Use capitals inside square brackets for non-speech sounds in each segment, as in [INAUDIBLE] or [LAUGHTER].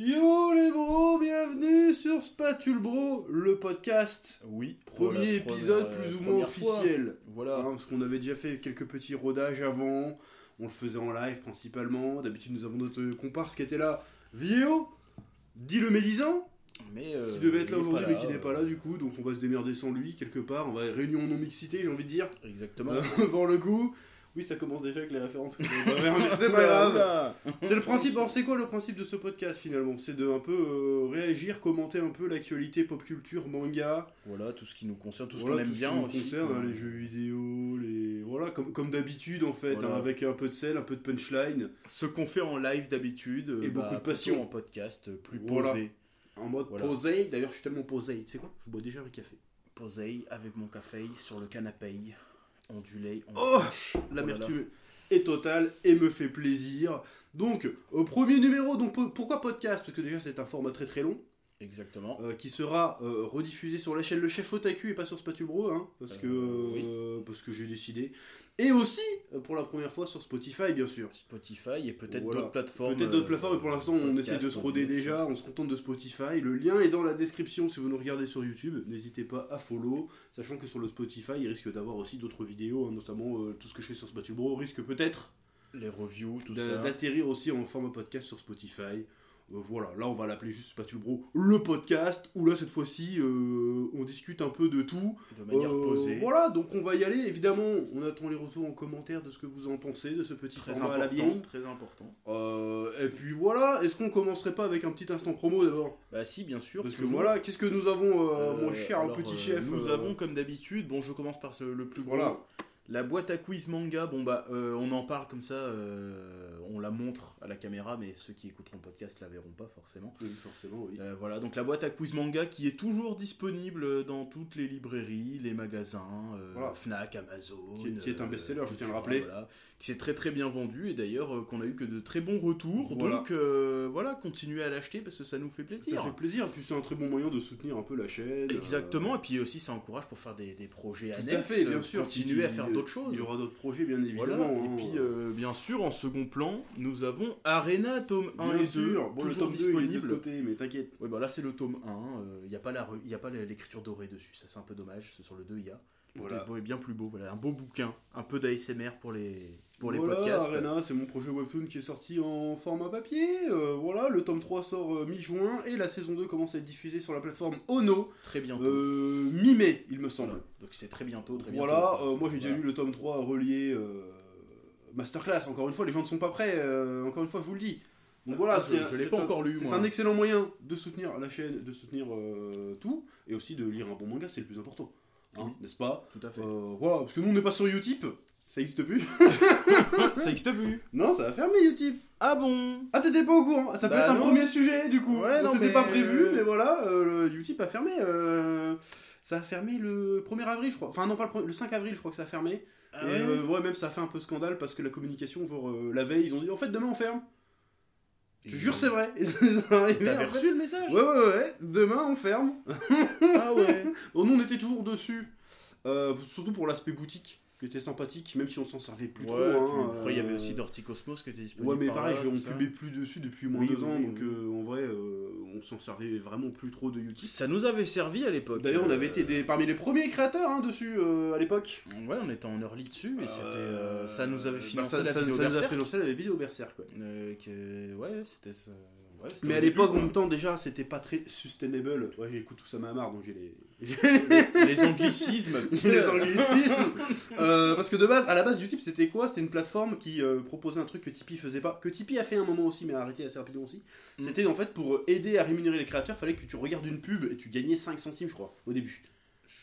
Yo les bros, bienvenue sur Spatule Bro, le podcast. Oui. Premier épisode plus ou moins fois. officiel. Voilà. Hein, parce qu'on avait déjà fait quelques petits rodages avant, on le faisait en live principalement. D'habitude nous avons notre comparse qui était là, Vio, dit le médisant, mais euh, qui devait être là aujourd'hui mais qui n'est pas là du coup, donc on va se démerder sans lui quelque part. On va réunion non mixité, j'ai envie de dire. Exactement. Euh, [LAUGHS] pour le coup. Oui, ça commence déjà avec les références. [LAUGHS] c'est pas grave. C'est le principe. Alors, c'est quoi le principe de ce podcast finalement? C'est de un peu euh, réagir, commenter un peu l'actualité pop culture, manga, Voilà, tout ce qui nous concerne, tout ce voilà, qu'on aime tout ce bien qui nous aussi. concerne, hein, les jeux vidéo, les voilà, comme, comme d'habitude en fait, Voilà. hein, avec un peu de sel, un peu de punchline, Ce qu'on fait en live d'habitude. Et euh, beaucoup de plutôt passion. En podcast, euh, plus Voilà. posé. en mode Voilà. posé. D'ailleurs, je suis tellement posé. Tu sais quoi? Je bois déjà un café. Posé avec mon café sur le canapé. Ondulé. on Oh touche. L'amertume est totale et me fait plaisir. Donc, au premier numéro, donc po- pourquoi podcast? Parce que déjà c'est un format très très long. Exactement. euh, qui sera euh, rediffusé sur la chaîne Le Chef Otaku et pas sur Spatule Bro, hein, parce, que, Euh, oui. euh, parce que j'ai décidé. Et aussi, pour la première fois, sur Spotify, bien sûr. Spotify et peut-être Voilà. d'autres plateformes. Peut-être d'autres plateformes, mais pour l'instant, on essaie de se roder déjà, on se contente de Spotify. Le lien est dans la description si vous nous regardez sur YouTube. N'hésitez pas à follow, sachant que sur le Spotify, il risque d'avoir aussi d'autres vidéos, hein, notamment tout ce que je fais sur Spatule Bro risque peut-être Les reviews, tout ça. d'atterrir aussi en format podcast sur Spotify. Euh, voilà, là on va l'appeler juste Spatule Bro, le podcast, où là cette fois-ci euh, on discute un peu de tout. De manière Euh, posée. Voilà, donc on va y aller, évidemment, on attend les retours en commentaire de ce que vous en pensez de ce petit Très format à la vieille. Très important. Et puis voilà, est-ce qu'on commencerait pas avec un petit instant promo d'abord? Bah si, bien sûr. Parce que voilà, qu'est-ce que nous avons, mon cher alors, petit chef Nous avons comme d'habitude, bon je commence par ce- le plus gros. Voilà. La boîte à quiz manga, bon bah on en parle comme ça, on la montre à la caméra, mais ceux qui écouteront le podcast la verront pas forcément. Oui, forcément, oui. Euh, voilà, donc la boîte à quiz manga qui est toujours disponible dans toutes les librairies, les magasins, euh, Voilà. Fnac, Amazon. Qui est- qui est un euh, best-seller, je tiens à le rappeler. voilà, qui s'est très très bien vendu et d'ailleurs euh, qu'on a eu que de très bons retours. Voilà. Donc euh, voilà, continuez à l'acheter parce que ça nous fait plaisir. Ça fait plaisir, et puis c'est un très bon moyen de soutenir un peu la chaîne. Exactement, et puis aussi ça encourage pour faire des, des projets euh, Tout annexes, à fait, bien euh, sûr. continuer à faire d'autres choses. Il y aura d'autres projets, bien évidemment. Voilà, et hein. puis euh, bien sûr en second plan, nous avons Arena tome 1 Bien et 2, sûr, bon, le toujours tome 2, il est de l'autre disponible. côté, mais t'inquiète. Oui, bah là c'est le tome 1, il n'y a pas la re- y a pas la- l'écriture dorée dessus, ça c'est un peu dommage, c'est sur le 2 il y a. Voilà. Beau est bien plus beau, voilà, un beau bouquin, un peu d'ASMR pour les, pour les voilà, podcasts. Arena, c'est mon projet webtoon qui est sorti en format papier. Euh, voilà, le tome 3 sort euh, mi-juin et la saison 2 commence à être diffusée sur la plateforme Ono Très bientôt. euh, mi-mai, il me semble. Voilà. Donc c'est très bientôt, très bientôt. Voilà, moi j'ai déjà lu le tome 3 relié Masterclass. Encore une fois, les gens ne sont pas prêts. encore une fois, je vous le dis. Donc voilà, Ah, je- c'est un- encore lu, C'est moi. un excellent moyen de soutenir la chaîne, de soutenir tout, et aussi de lire un bon manga, c'est le plus important. Hein, Oui. N'est-ce pas? Tout à fait. Euh, Voilà, parce que nous on n'est pas sur Utip, ça existe plus. [LAUGHS] ça existe plus. non, ça a fermé Utip. Ah bon Ah, t'étais pas au courant Ça peut Bah être un non. premier sujet du coup. Ouais, non, C'était mais- pas prévu, mais voilà, euh, le Utip a fermé. euh, ça a fermé le 1er avril, je crois. Enfin, non, pas le, pre- le 5 avril, je crois que ça a fermé. Ah et ouais euh, ouais, même ça a fait un peu scandale parce que la communication, genre la veille, ils ont dit en fait, demain on ferme. Je jure, c'est vrai. [LAUGHS] T'avais reçu le message Ouais, ouais, ouais, demain on ferme. Ah ouais. [LAUGHS] Bon, nous on était toujours dessus. Euh, surtout pour l'aspect boutique, qui était sympathique, même si on s'en servait plus Ouais, trop. hein, après, il y avait euh, aussi Dorty Cosmos qui était disponible. Ouais, mais par pareil, là, on ça. publiait plus dessus depuis moins de oui, deux ans, oui, donc oui. euh, en vrai, euh, on s'en servait vraiment plus trop de Utip. Ça nous avait servi à l'époque. D'ailleurs, on Euh, avait été des, parmi les premiers créateurs hein, dessus à l'époque. Ouais, on était en early dessus, et c'était, euh, ça nous avait bah, financé ça, la ça- vidéo ça nous a Berserk. financé la vidéo Berserk. ouais. Ouais, c'était ça. Ouais, c'était Mais à l'époque, en même temps, déjà, c'était pas très sustainable. Ouais, j'écoute tout ça m'a marre, donc j'ai les. [LAUGHS] les anglicismes. [LAUGHS] j'ai les anglicismes. Euh, parce que de base, à la base, Utip, c'était quoi? C'est une plateforme qui euh, proposait un truc que Tipeee faisait pas. Que Tipeee a fait un moment aussi, mais a arrêté assez rapidement aussi. Mm. C'était en fait pour aider à rémunérer les créateurs, fallait que tu regardes une pub et tu gagnais 5 centimes, je crois, au début.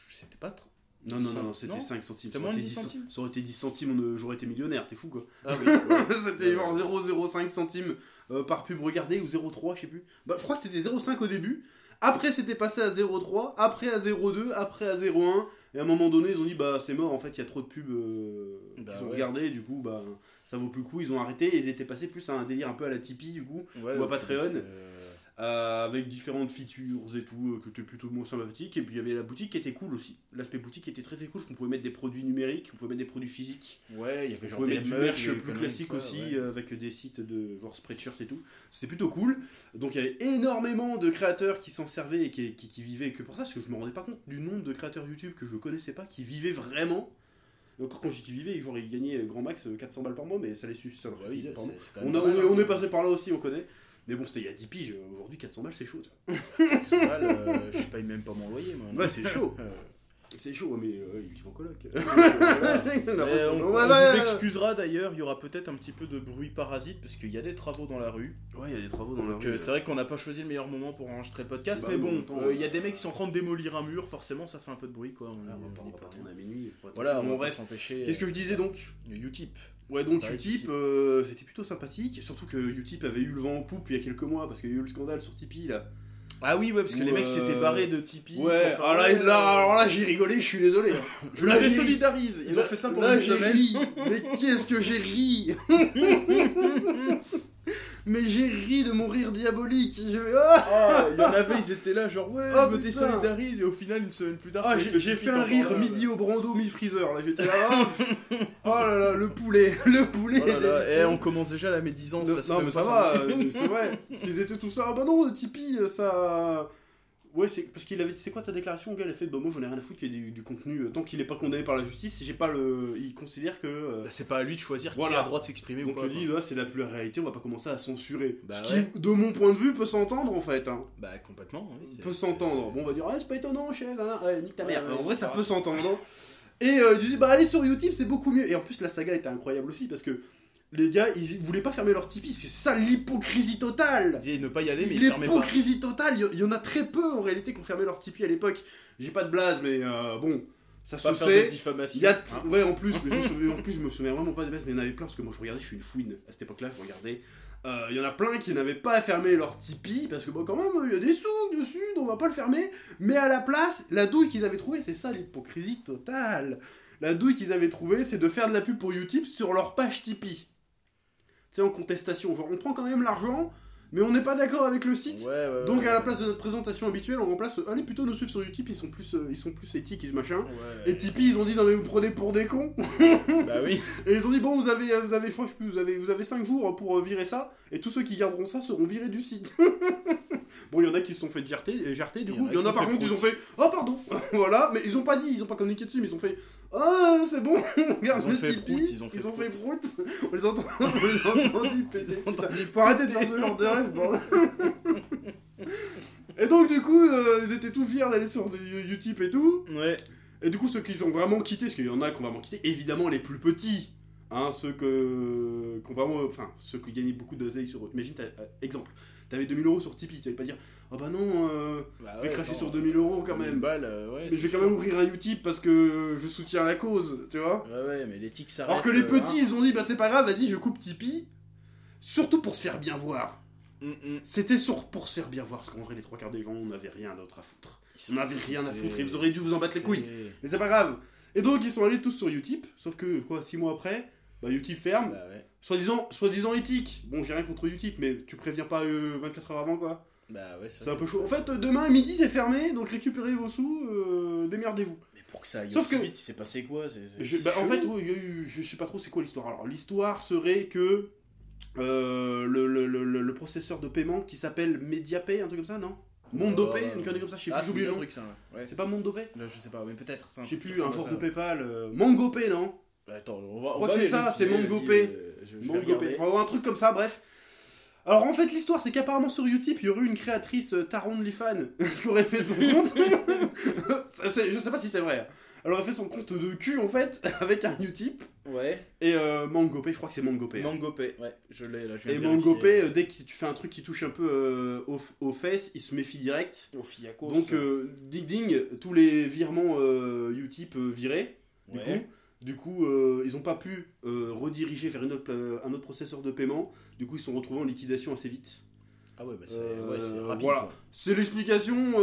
C'était pas trop. Non, non, non, non, c'était non 5 centimes. C'était Ça aurait été 10 10 centimes Ça aurait été 10 centimes, on, j'aurais été millionnaire, t'es fou quoi. Ah oui. ouais. [LAUGHS] c'était genre 0,05 centimes euh, par pub regardée ou 0,3, je sais plus. Bah, je crois que c'était 0,5 au début. Après, c'était passé à 0,3, après à 0,2, après à 0,1. Et à un moment donné, ils ont dit bah c'est mort, en fait, il y a trop de pubs euh, Bah, qui sont ouais. regardées, du coup, bah ça vaut plus le coup. Ils ont arrêté, ils étaient passés plus à un délire un peu à la Tipeee, du coup. Ouais, Ou à Patreon. Euh, avec différentes features et tout, euh, que tu plutôt moins sympathique. Et puis il y avait la boutique qui était cool aussi. L'aspect boutique était très très cool, parce qu'on pouvait mettre des produits numériques, on pouvait mettre des produits physiques. Ouais, il y avait On genre pouvait des mettre du mugs, merch plus classique ça, aussi, ouais. euh, avec des sites de genre Spreadshirt et tout. C'était plutôt cool. Donc il y avait énormément de créateurs qui s'en servaient et qui, qui, qui vivaient que pour ça, parce que je me rendais pas compte du nombre de créateurs YouTube que je connaissais pas, qui vivaient vraiment. Donc quand je dis qu'ils vivaient, genre ils gagnaient grand max euh, 400 balles par mois, mais ça les suffisait. Ça leur suffisait, on, a- pas mal, on est, on hein. est passé par là aussi, on connaît. Mais bon, c'était il y a 10 piges. Aujourd'hui, 400 balles, c'est chaud. ça. [LAUGHS] Mal, euh, je paye même pas mon loyer, moi. Ouais, c'est chaud. [LAUGHS] Euh, C'est chaud, mais euh, ils vivent en coloc. [LAUGHS] on, on ouais, vous excusera d'ailleurs, il y aura peut-être un petit peu de bruit parasite parce qu'il y a des travaux dans la rue. Ouais, il y a des travaux dans la rue. euh, c'est vrai qu'on n'a pas choisi le meilleur moment pour enregistrer le podcast, Bah, mais bon, euh, il y a des mecs qui sont en train de démolir un mur, forcément ça fait un peu de bruit quoi. On, Ah, on va on pas, on pas tourner à minuit. Voilà, on s'empêcher. Qu'est-ce que je disais donc? Utip. Ouais, donc Ouais, Utip, euh, c'était plutôt sympathique. Surtout que Utip avait eu le vent en poupe il y a quelques mois parce qu'il y a eu le scandale sur Tipeee là. Ah oui, ouais, parce que les mecs euh, s'étaient barrés de Tipeee. Ouais, faire- ah là, ouais, là, alors là, j'ai rigolé, je suis désolé. hein. [LAUGHS] je Là, l'avais j'ai ri. solidarise. Ils ont fait ça pour là, une semaine. ri. [LAUGHS] Mais qu'est-ce que j'ai ri? [LAUGHS] Mais j'ai ri de mon rire diabolique. Je... Ah Ah, il y en avait, ils étaient là, genre ouais, Oh, je me désolidarise, et au final, une semaine plus tard, Ah, j'ai fait un rire là, midi au brando, mi-freezer. Là, j'étais là. Oh, oh là là, le poulet, [LAUGHS] le poulet. Oh là délicieux. eh, on commence déjà la médisance. Non, mais ça va, euh, c'est vrai. Parce qu'ils étaient tous là. Ah bah non, Tipeee, ça. Ouais, c'est parce qu'il avait. C'est quoi ta déclaration, le gars Il a fait Bah, moi j'en ai rien à foutre qu'il y ait du, du contenu. euh, Tant qu'il est pas condamné par la justice, j'ai pas le. Il considère que. euh, Bah, c'est pas à lui de choisir Voilà. qui a le droit de s'exprimer ou donc je dis, là, c'est la plus réalité, on va pas commencer à censurer. Bah Ce ouais. qui, de mon point de vue, peut s'entendre en fait. Hein. Bah complètement. oui, Peut s'entendre. Bon, on va dire, ah, c'est pas étonnant, chef. hein, Ouais, nique ta Ouais, mère. ouais, en vrai, ça peut s'entendre. Et euh, il disait, bah allez sur YouTube, c'est beaucoup mieux. Et en plus, la saga était incroyable aussi parce que les gars, ils voulaient pas fermer leur Tipeee. C'est ça l'hypocrisie totale. Il disait ne pas y aller, mais il fermait pas. L'hypocrisie totale, il y- en a très peu en réalité qui ont fermé leur Tipeee à l'époque. J'ai pas de blase, mais euh, bon, ça Pas se sait. Il y a hein. ouais en plus, mais je me [LAUGHS] souviens, en plus je me souviens vraiment pas des mais il y en avait plein parce que moi je regardais, je suis une fouine à cette époque-là, je regardais. Euh, Il y en a plein qui n'avaient pas fermé leur Tipeee parce que bon quand même il y a des sous dessus, donc on va pas le fermer. Mais à la place, la douille qu'ils avaient trouvée, c'est ça l'hypocrisie totale. La douille qu'ils avaient trouvée, c'est de faire de la pub pour Utip sur leur page Tipeee. Sais, en contestation. Genre, on prend quand même l'argent, mais on n'est pas d'accord avec le site. Ouais, ouais, ouais, Donc ouais. à la place de notre présentation habituelle, on remplace. Allez plutôt nous suivre sur Utip, ils sont plus, euh, ils sont plus éthiques et machin. Et Tipeee, ils ont dit non mais vous prenez pour des cons. Bah oui. [LAUGHS] Et ils ont dit bon vous avez, vous avez, franchement, vous avez, vous avez 5 jours pour euh, virer ça. Et tous ceux qui garderont ça seront virés du site. [LAUGHS] bon il y en a qui se sont fait jarter, euh, jarter du Il y coup. en a Il y en a par contre ils ont fait oh pardon. [LAUGHS] voilà. Mais ils ont pas dit, ils ont pas communiqué dessus, mais ils ont fait ah c'est bon. on garde Ils ont le fait Tipeee. prout, ils ont fait prout. On les a entendus, on les. Putain, Faut arrêter de faire ce genre de rêve. [LAUGHS] Et donc du coup, euh, ils étaient tout fiers d'aller sur du Utip et tout. Ouais. Et du coup, ceux qui ont vraiment quitté, parce qu'il y en a qui ont vraiment quitté, évidemment les plus petits, hein, ceux que, qui ont vraiment, enfin, ceux qui gagnaient beaucoup d'oseille sur. Imagine, t'as- euh, exemple, t'avais 2000 euros sur Tipeee, tu allais pas dire, ah bah non, euh, Bah je vais ouais, cracher non, sur 2000 euros quand 2000 même. euh, ouais, Mais je vais quand même ouvrir un Utip parce que je soutiens la cause, tu vois. Ouais, ouais, mais les tics s'arrêtent. Alors que les petits, ils ont dit, bah c'est pas grave, vas-y, je coupe Tipeee. Surtout pour se faire bien voir. Hein. Mm, mm. C'était sur pour se faire bien voir, parce qu'en vrai, les trois quarts des gens, on n'avait rien d'autre à foutre. Ils On n'avait rien à foutre et vous auriez dû vous en battre les couilles. Mais c'est pas grave. Et donc ils sont allés tous sur Utip, sauf que quoi, 6 mois après, bah Utip ferme. Bah ouais. Soi-disant, soi-disant éthique. Bon, j'ai rien contre Utip, mais tu préviens pas euh, 24 heures avant quoi. Bah ouais, C'est un peu chaud. En fait, euh, demain midi c'est fermé, donc récupérez vos sous, euh, démerdez-vous. Mais pour que ça aille Sauf aussi que- vite, il s'est passé quoi? Je- c'est bah, en fait, a eu, je sais pas trop c'est quoi l'histoire. Alors l'histoire serait que euh, le, le, le, le- processeur de paiement qui s'appelle MediaPay, un truc comme ça, non MondoPay, Oh, une connerie comme ça, je sais Ah, plus, j'oublie le nom. truc ça. ouais. Ouais. C'est pas MondoPay Là, je sais pas, mais peut-être. Je sais plus, un à de. PayPal. euh, MangoPay, non Attends, on va. Je crois que c'est ça, c'est vérifier, Mango vas-y, Pay. euh, je- je vais MongoPay. regarder. Enfin, un truc comme ça, bref. Alors en fait, l'histoire, c'est qu'apparemment sur Utip, il y aurait eu une créatrice euh, Taron Lifan [LAUGHS] qui aurait fait son compte. [LAUGHS] Je sais pas si c'est vrai. Elle aurait fait son compte de cul en fait, [LAUGHS] avec un Utip. Ouais. Et euh, MangoPay, je crois que c'est MangoPay. hein. Mango Pay, ouais, je l'ai là. je Et. MangoPay, euh, dès que tu fais un truc qui touche un peu euh, aux, aux fesses, il se méfie direct. Au Fiacos. Donc, euh, ding ding, tous les virements Utip virés. Du Ouais. coup, du coup euh, ils n'ont pas pu euh, rediriger vers une autre, euh, un autre processeur de paiement. Du coup, ils se sont retrouvés en liquidation assez vite. Ah ouais, bah c'est ouais, rapide. voilà. C'est l'explication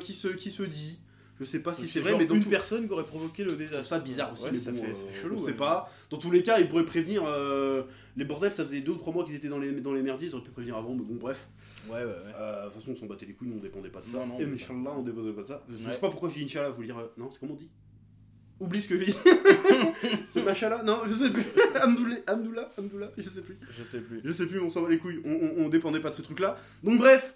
qui, se, qui se dit. Je sais pas si Donc c'est vrai, mais dans une tout- personne qui aurait provoqué le je désastre. ça bizarre aussi. Ouais, mais ça bon, fait euh, chelou. On sait ouais. pas. Dans tous les cas, ils pourraient prévenir. euh, les bordels, ça faisait 2 ou 3 mois qu'ils étaient dans les, dans les merdiers, ils auraient pu prévenir avant, mais bon, bref. Ouais, ouais, ouais. Euh, De toute façon, on s'en battait les couilles, nous on dépendait pas de ça. Non, non, Et on Inch'Allah, on dépendait pas de ça. Je sais pas pourquoi j'ai dit Inch'Allah, je voulais dire. Non, c'est comment on dit Oublie ce que j'ai dit. [LAUGHS] c'est Machallah Non, je sais plus. [LAUGHS] Amdoullah, Amdoullah, je sais plus. Je sais plus. Je sais plus, on s'en va les couilles, on, on, on dépendait pas de ce truc-là. Donc bref.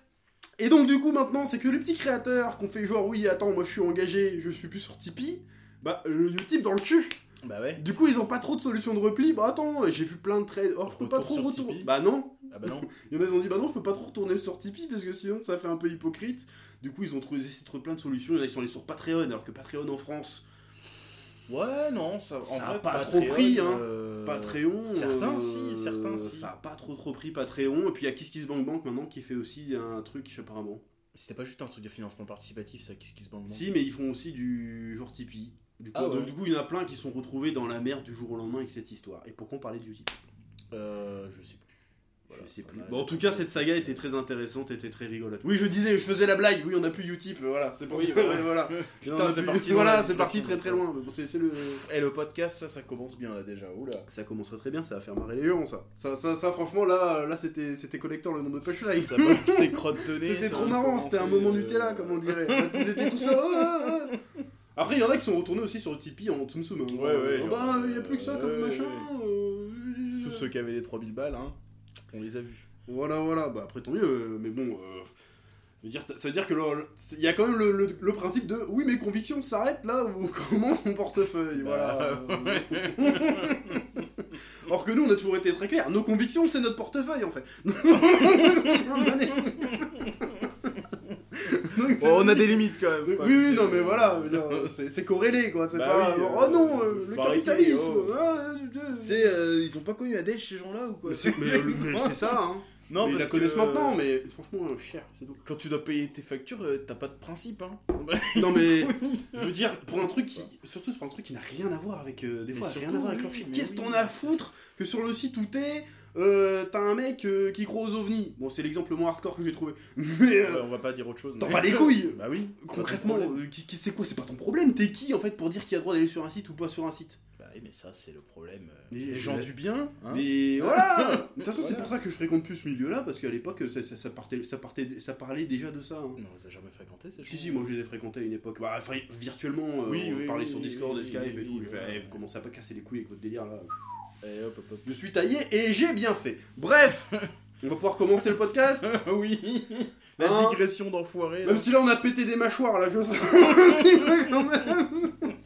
Et donc du coup maintenant, c'est que les petits créateurs qu'on fait genre oui, attends, moi je suis engagé, je suis plus sur Tipeee. Bah le Utip dans le cul. Bah ouais. Du coup, ils ont pas trop de solutions de repli. Bah attends, j'ai vu plein de trades. Oh, je peux pas trop retourner. Bah non. Ah bah non. [LAUGHS] Il y en a qui ont dit bah non, je peux pas trop retourner sur Tipeee parce que sinon ça fait un peu hypocrite. Du coup, ils ont trouvé, ils essaient de trouver plein de solutions. Il y en a qui sont allés sur Patreon, alors que Patreon en France, Ouais, non, ça, en Ça a pas Patreon, trop pris, hein. euh, Patreon. Certains, euh, si, certains, si. Ça a pas trop trop pris Patreon. Et puis il y a KissKissBankBank maintenant qui fait aussi un truc apparemment. C'était pas juste un truc de financement participatif, ça, qu'est-ce qui se bande Si, mais ils font aussi du genre Tipeee. Du coup, Ah ouais. donc, du coup, il y en a plein qui sont retrouvés dans la merde du jour au lendemain avec cette histoire. Et pourquoi on parlait du Tipeee? Euh, je sais plus. Voilà, Je sais plus. Bon, en tout cas, cette saga était très intéressante, était très rigolote. Oui, je disais, je faisais la blague. Oui, on a plus Utip, voilà. C'est pour Oui, ça. voilà. [LAUGHS] ouais, voilà. [LAUGHS] Putain, c'est parti. Voilà, c'est parti très très loin. Le. Et le podcast, ça, ça commence bien là déjà. Oula. Ça commencerait très bien, ça va faire marrer les gens, ça. Ça, ça, ça franchement, là, là c'était c'était collector le nombre de punchlines. De [LAUGHS] nez. C'était trop marrant, c'était un moment euh, Nutella, comme on dirait. Ils étaient tout ça. Après, il y en a qui sont retournés aussi sur le Tipeee en Tsum Tsum. hein. Ouais, ouais, Ah bah, il n'y a plus que ça comme machin. euh, Tous ceux qui avaient les 3000 balles, hein, on les a vus. Voilà, voilà. Bah, après, tant mieux. euh, Mais bon. euh, dire, ça veut dire que il y a quand même le, le- le principe de oui, mes convictions s'arrêtent là où [LAUGHS] commence mon portefeuille. Voilà. Bah, [LAUGHS] Or que nous, on a toujours été très clair. Nos convictions, c'est notre portefeuille en fait. [LAUGHS] Donc, on a des limites quand même. Oui, oui, non, mais voilà, veux dire, c'est corrélé quoi. C'est Bah pas. oui, oh non, euh, euh, le capitalisme. oh. ah, euh, Tu sais, euh, ils ont pas connu Adèle ces gens-là ou quoi euh, [LAUGHS] c'est ça, hein. Non, Mais ils la connaissent que, maintenant, mais franchement, euh, cher, c'est tout. Quand tu dois payer tes factures, euh, t'as pas de principe, hein. Non, mais [LAUGHS] je veux dire, pour un truc qui. Surtout pour un truc qui n'a rien à voir avec. euh, des Mais fois, surtout, rien à voir avec oui, leur shit. mais Qu'est-ce oui. t'en as à foutre que sur le site où t'es, euh, t'as un mec euh, qui croit aux ovnis? Bon, c'est l'exemple le moins hardcore que j'ai trouvé. [LAUGHS] Mais. euh, Ouais, on va pas dire autre chose. T'en mais- bats les couilles Bah oui. c'est pas ton Concrètement, problème. euh, qui, qui- c'est quoi? C'est pas ton problème? T'es qui en fait pour dire qu'il y a le droit d'aller sur un site ou pas sur un site? Mais ça, c'est le problème euh, Mais des je- gens du bien. hein. Mais voilà [LAUGHS] De toute façon, c'est pour ça que je fréquente plus ce milieu-là, parce qu'à l'époque, ça, ça, ça partait, ça, partait, ça parlait déjà de ça. hein. Non, on les a jamais fréquentés, ces Si, gens. si, moi je les ai fréquentés à une époque. Bah, enfin, virtuellement, euh, Oui, on oui, parlait oui, sur Discord, et Skype et tout. Je fais, eh, vous commencez à pas casser les couilles avec votre délire là. Allez, hop, hop, hop. Je suis taillé et j'ai bien fait. Bref, [LAUGHS] on va pouvoir commencer le podcast. [LAUGHS] oui La Hein digression d'enfoiré. Même si là on a pété des mâchoires là, je sens. quand même.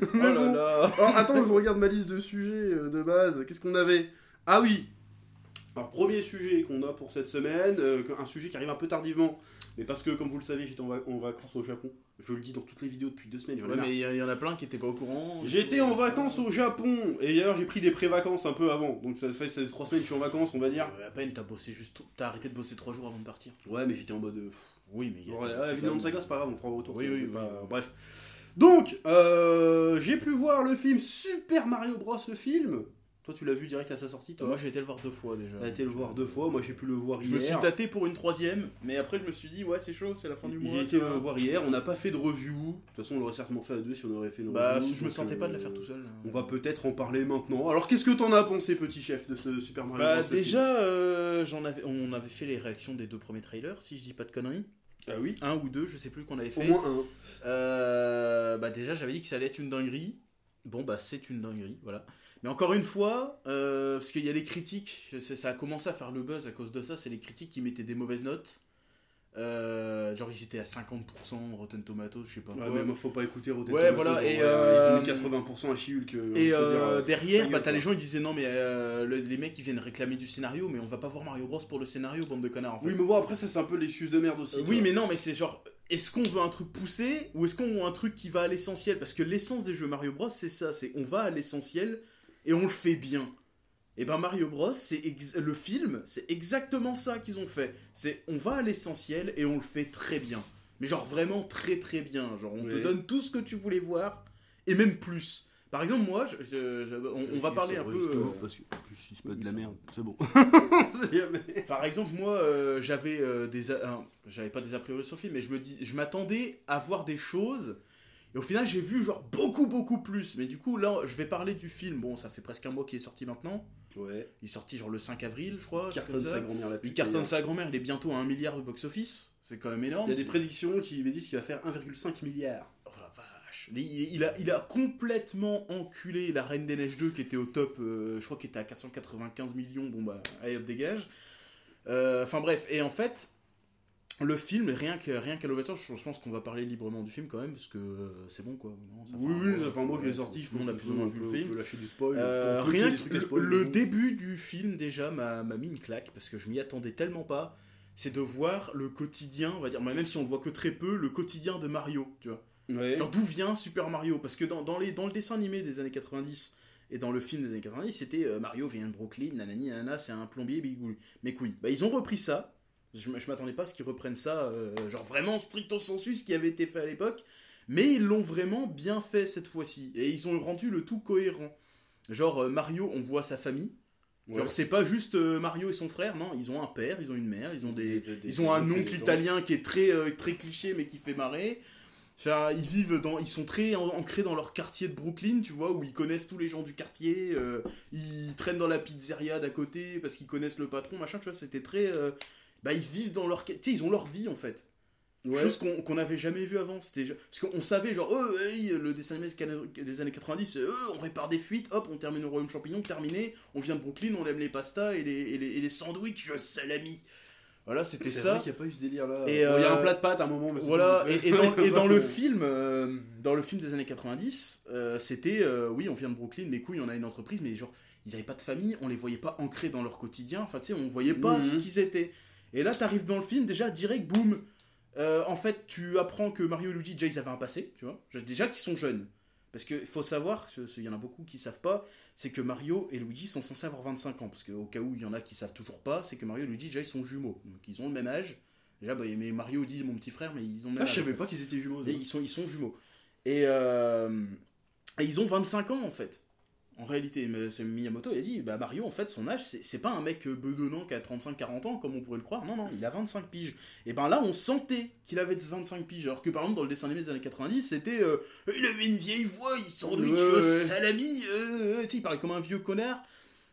[LAUGHS] Oh là bon. là Alors, attends, je regarde ma liste de sujets euh, de base. Qu'est-ce qu'on avait? Ah oui Alors, premier sujet qu'on a pour cette semaine, euh, un sujet qui arrive un peu tardivement. Mais parce que, comme vous le savez, j'étais en, va- en vacances au Japon. Je le dis dans toutes les vidéos depuis deux semaines. Ouais, mais il y, y en a plein qui étaient pas au courant. J'étais en vacances au Japon. Et d'ailleurs, j'ai pris des pré-vacances un peu avant. Donc, ça fait trois semaines que je suis en vacances, on va dire. Euh, à peine, t'as bossé juste. T'as arrêté de bosser trois jours avant de partir. Ouais, mais j'étais en mode. euh, Oui, mais. il y a- Ouais, ouais, même- Saga, c'est pas grave, on un retour. Oui, oui, oui, pas- oui. Bref. Donc, euh, j'ai pu voir le film Super Mario Bros. le film. Toi, tu l'as vu direct à sa sortie, toi Moi, j'ai été le voir deux fois déjà. T'as été le voir deux fois, moi j'ai pu le voir Je hier. me suis tâté pour une troisième, mais après, je me suis dit, ouais, c'est chaud, c'est la fin du mois. J'ai été le voir hier, on n'a pas fait de review. De toute façon, on l'aurait certainement fait à deux si on aurait fait une Bah, review. si je me sentais euh, pas de la faire tout seul. On va peut-être en parler maintenant. Alors, qu'est-ce que t'en as pensé, petit chef, de ce Super Mario Bah, Bros. déjà, euh, j'en avais, on avait fait les réactions des deux premiers trailers, si je dis pas de conneries. Ah oui Un ou deux, je sais plus qu'on avait Au fait. moins un. Euh, bah déjà j'avais dit que ça allait être une dinguerie. Bon bah c'est une dinguerie, voilà. Mais encore une fois, euh, parce qu'il y a les critiques, ça a commencé à faire le buzz à cause de ça, c'est les critiques qui mettaient des mauvaises notes. Euh, genre ils étaient à 50% Rotten Tomatoes, je sais pas Ouais, quoi. mais moi, faut pas écouter Rotten Ouais, Tomatoes, voilà, et, euh, Ils ont mis 80% à Chihulk. euh, Et dire, euh, euh, derrière, bah, t'as les gens ils disaient non mais euh, le- les mecs ils viennent réclamer du scénario mais on va pas voir Mario Bros pour le scénario bande de connards en fait. Oui, mais bon, après, ça, c'est un peu l'excuse de merde aussi. Euh, oui, mais non, mais c'est genre, est-ce qu'on veut un truc poussé ou est-ce qu'on veut un truc qui va à l'essentiel? Parce que l'essence des jeux Mario Bros, c'est ça, c'est on va à l'essentiel et on le fait bien. Et ben Mario Bros, c'est le film, c'est exactement ça qu'ils ont fait. C'est on va à l'essentiel et on le fait très bien. Mais genre vraiment très très bien. Genre on te donne tout ce que tu voulais voir et même plus. Par exemple, moi, je- je- je- on, on va parler un peu. euh, Parce que je dis pas de la merde, c'est bon. [LAUGHS] Par exemple, moi, euh, j'avais euh, des, j'avais pas des a priori sur le film, mais je me dis, je m'attendais à voir des choses. Et au final, j'ai vu genre beaucoup beaucoup plus. Mais du coup, là, je vais parler du film. Bon, ça fait presque un mois qu'il est sorti maintenant. Ouais. Il est sorti genre le 5 avril, je crois. Cartonne sa grand-mère la Il cartonne sa grand-mère. Il est bientôt à 1 milliard de box-office. C'est quand même énorme. Il y a des prédictions qui me disent qu'il va faire 1,5 milliard. Oh la vache. Il, il a, il a complètement enculé la Reine des Neiges 2 qui était au top, euh, je crois qu'il était à 495 millions, bon bah, allez hop, dégage. Euh, Enfin bref, et en fait, le film, rien qu'à rien qu'à l'ouverture, je je pense qu'on va parler librement du film quand même, parce que euh, c'est bon quoi. Non, ça fait Oui, oui, ça fait un mois qu'il est sorti, a plus ou moins vu le film. on peut lâcher du spoil. Euh, rien que le, spoil, début du film déjà m'a mis une claque parce que je m'y attendais tellement pas. C'est de voir le quotidien, on va dire, même si on le voit que très peu, le quotidien de Mario, tu vois. Ouais. Genre d'où vient Super Mario? Parce que dans, dans, les, dans le dessin animé des années 90 et dans le film des années 90, c'était euh, Mario vient de Brooklyn, nanani, nanana, c'est un plombier, bigou. Mais couilles. Bah, ils ont repris ça. Je, je m'attendais pas à ce qu'ils reprennent ça, euh, genre vraiment stricto sensu, ce qui avait été fait à l'époque. Mais ils l'ont vraiment bien fait cette fois-ci. Et ils ont rendu le tout cohérent. Genre euh, Mario, on voit sa famille. Genre Ouais. c'est pas juste euh, Mario et son frère, non, ils ont un père, ils ont une mère, ils ont des, Des- des- ils ont un oncle italien qui est très, euh, très cliché mais qui fait marrer. Enfin, ils vivent dans, ils sont très ancrés dans leur quartier de Brooklyn, tu vois, où ils connaissent tous les gens du quartier. euh, ils traînent dans la pizzeria d'à côté parce qu'ils connaissent le patron, machin. Tu vois, c'était très, euh, bah ils vivent dans leur, tu sais, ils ont leur vie en fait. Ouais. Chose qu'on n'avait jamais vu avant. C'était parce qu'on savait genre, oh, hey, le dessin animé des années 90, euh, on répare des fuites, hop, on termine au royaume champignon, terminé. On vient de Brooklyn, on aime les pastas et les, et les, et les sandwichs, salami. Voilà, c'était C'est ça. vrai qu'il n'y a pas eu ce délire là. Bon, Il y a euh, un plat de pâtes à un moment, mais Voilà, et, dans, et dans [LAUGHS] le film, euh, dans le film des années 90, euh, c'était, oui, on vient de Brooklyn, mais couilles, on a une entreprise, mais genre, ils n'avaient pas de famille, on les voyait pas ancrés dans leur quotidien, enfin, tu sais, on voyait pas Mhm. ce qu'ils étaient. Et là, t'arrives dans le film, déjà, direct, boum, Euh, en fait, tu apprends que Mario et Luigi, déjà, ils avaient un passé, tu vois, déjà qu'ils sont jeunes. Parce qu'il faut savoir, il y en a beaucoup qui savent pas, c'est que Mario et Luigi sont censés avoir 25 ans. Parce qu'au cas où il y en a qui savent toujours pas, c'est que Mario et Luigi, déjà, ils sont jumeaux. Donc ils ont le même âge. Déjà, bah, mais Mario dit mon petit frère, mais ils ont le même Ah, je savais pas qu'ils étaient jumeaux. Et ils, sont, ils sont jumeaux. Et, euh, et ils ont 25 ans en fait. En réalité, Miyamoto il a dit bah Mario en fait son âge c'est pas un mec euh, bedonnant qui a 35-40 ans comme on pourrait le croire, non non il a 25 piges. Et ben là on sentait qu'il avait 25 piges alors que par exemple dans le dessin animé des années 90 c'était euh, il avait une vieille voix, il sandwich Ouais, euh, ouais. salami, euh, sais il parlait comme un vieux connard.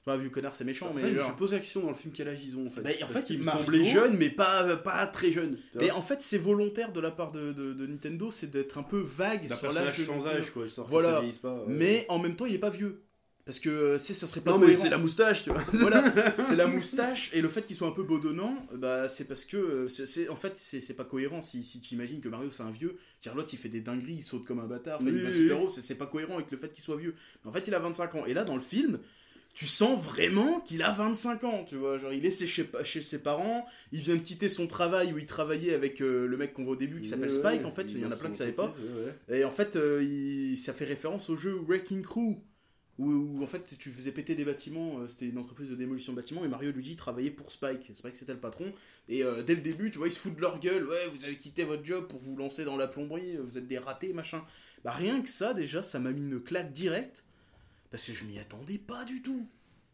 Enfin un vieux connard c'est méchant En mais fait, je me genre- suis posé la question dans le film quel âge ils ont en fait? Bah, en Parce fait, me Mario- semblaient jeunes, mais pas, pas très jeunes. tu mais en fait c'est volontaire de la part de, de- de Nintendo c'est d'être un peu vague sur l'âge de quoi, histoire Voilà. pas. Mais en même temps, il est pas vieux. Parce que euh, c'est ça serait pas Non, mais c'est la moustache, tu vois. [LAUGHS] Voilà, [LAUGHS] c'est la moustache et le fait qu'il soit un peu bedonnant, bah c'est parce que euh, c'est en fait c'est pas cohérent si, si tu imagines que Mario c'est un vieux, l'autre il fait des dingueries, il saute comme un bâtard, enfin, il Oui, va oui, super oui. haut, c'est pas cohérent avec le fait qu'il soit vieux. Mais en fait, il a 25 ans et là dans le film, tu sens vraiment qu'il a 25 ans, tu vois, genre il est chez, chez- ses parents, il vient de quitter son travail où il travaillait avec euh, le mec qu'on voit au début qui s'appelle Spike ouais, en fait, il y en a plein qui savaient pas. ouais. Et en fait, euh, il- ça fait référence au jeu Wrecking Crew, où, en fait tu faisais péter des bâtiments, euh, c'était une entreprise de démolition de bâtiments, et Mario Luigi travaillaient pour Spike. Spike c'était le patron, et euh, dès le début, tu vois, ils se foutent de leur gueule, ouais, vous avez quitté votre job pour vous lancer dans la plomberie, vous êtes des ratés, machin. Bah rien que ça, déjà, ça m'a mis une claque directe, parce que je m'y attendais pas du tout.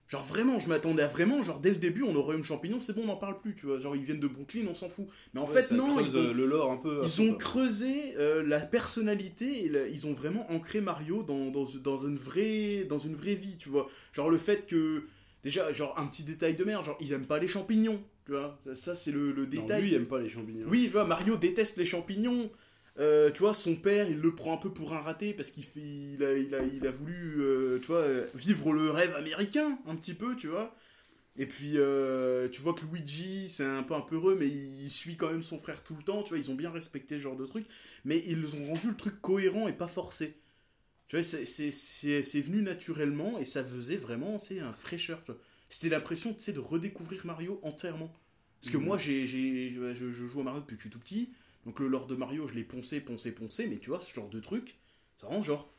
Genre vraiment, je m'attendais à vraiment, genre dès le début, on aurait une champignon, c'est bon, on n'en parle plus, tu vois. Genre ils viennent de Brooklyn, on s'en fout. Mais en Ouais, fait, non, ils ont, euh, le lore un peu. ils ont creusé euh, la personnalité et la- ils ont vraiment ancré Mario dans, dans, dans une vraie, dans une vraie vie, tu vois. Genre le fait que, déjà, genre un petit détail de merde, genre ils aiment pas les champignons, tu vois. Ça, ça, c'est le, le Non, détail. lui, il aime pas les champignons. Oui, tu vois, Mario déteste les champignons. Euh, tu vois, son père, il le prend un peu pour un raté parce qu'il fait, il a, il a, il a voulu, euh, tu vois, euh, vivre le rêve américain, un petit peu, tu vois. Et puis, euh, tu vois que Luigi, c'est un peu un peu heureux, mais il suit quand même son frère tout le temps, tu vois, ils ont bien respecté ce genre de truc, mais ils ont rendu le truc cohérent et pas forcé. Tu vois, c'est- venu naturellement et ça faisait vraiment, c'est un fraîcheur, tu vois. C'était l'impression, tu sais, de redécouvrir Mario entièrement. Parce que Mhm. moi, j'ai, je- je joue à Mario depuis que je suis tout petit. Donc le lore de Mario, je l'ai poncé, poncé, poncé. Mais tu vois, ce genre de truc, c'est vraiment genre...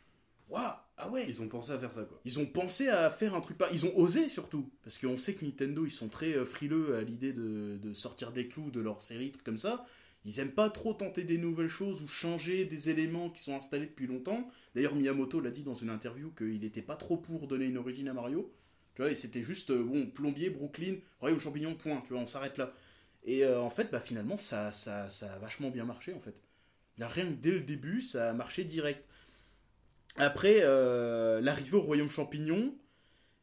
Waouh Ah ouais Ils ont pensé à faire ça, quoi. Ils ont pensé à faire un truc pas... Ils ont osé surtout. Parce qu'on sait que Nintendo, ils sont très euh, frileux à l'idée de, de sortir des clous de leur série, trucs comme ça. Ils aiment pas trop tenter des nouvelles choses ou changer des éléments qui sont installés depuis longtemps. D'ailleurs, Miyamoto l'a dit dans une interview qu'il n'était pas trop pour donner une origine à Mario. Tu vois, et c'était juste, euh, bon, plombier, Brooklyn, royaume champignon, point. Tu vois, on s'arrête là. Et euh, en fait, bah, finalement, ça, ça, ça a vachement bien marché, en fait. Rien que dès le début, ça a marché direct. Après, euh, l'arrivée au royaume champignon,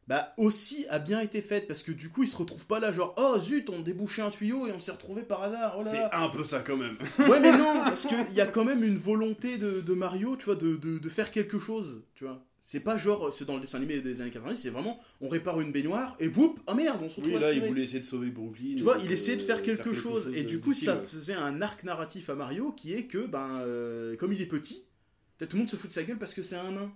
bah aussi a bien été faite parce que du coup ils se retrouvent pas là genre oh zut on débouchait un tuyau et on s'est retrouvé par hasard oh C'est un peu ça quand même. [LAUGHS] ouais mais non parce [LAUGHS] qu'il y a quand même une volonté de, de Mario tu vois de, de, de faire quelque chose tu vois c'est pas genre c'est dans le dessin animé des années 90 c'est vraiment on répare une baignoire et boum oh merde on se retrouve Oui, là, il voulait essayer de sauver Brooklyn. Tu vois, il essayait de euh, faire quelque, chose, et du coup, ça ouais. faisait un arc narratif à Mario qui est que, ben, euh, comme il est petit, tout le monde se fout de sa gueule parce que c'est un nain.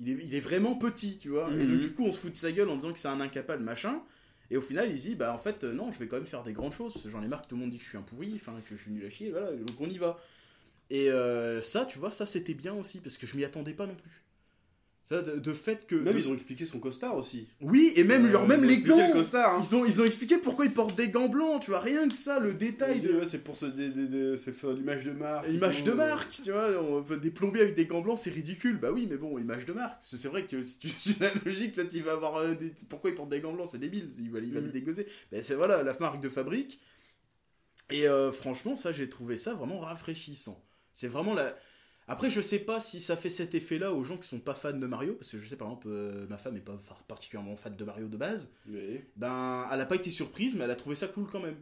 Il est, il est vraiment petit, tu vois. Et Mhm. donc, du coup, on se fout de sa gueule en disant que c'est un incapable, machin. Et au final, il se dit, bah en fait, euh, non, je vais quand même faire des grandes choses. J'en ai marre que tout le monde dit que je suis un pourri, enfin, que je suis nul à chier, voilà, donc on y va. Et euh, ça, tu vois, ça c'était bien aussi, parce que je m'y attendais pas non plus. Ça, de, de fait que. Même de- ils ont expliqué son costard aussi. Oui, et même, Euh, genre, même ils ont les gants le costard. hein. ils ont, ils ont expliqué pourquoi ils portent des gants blancs, tu vois, rien que ça, le détail de Ouais, c'est pour ce l'image de marque. l'image de euh. marque, tu vois, on peut- des plombiers avec des gants blancs, c'est ridicule. Bah oui, mais bon, image de marque. C'est vrai que si tu [LAUGHS] suis la logique, là, tu vas avoir euh, des... pourquoi ils portent des gants blancs, c'est débile, il va, il va les dégoser. Mais c'est voilà, la marque de fabrique. Et euh, franchement, ça, j'ai trouvé ça vraiment rafraîchissant. C'est vraiment la. Après, je sais pas si ça fait cet effet-là aux gens qui sont pas fans de Mario, parce que je sais par exemple, euh, ma femme est pas particulièrement fan de Mario de base. Mais ben, elle a pas été surprise, mais elle a trouvé ça cool quand même.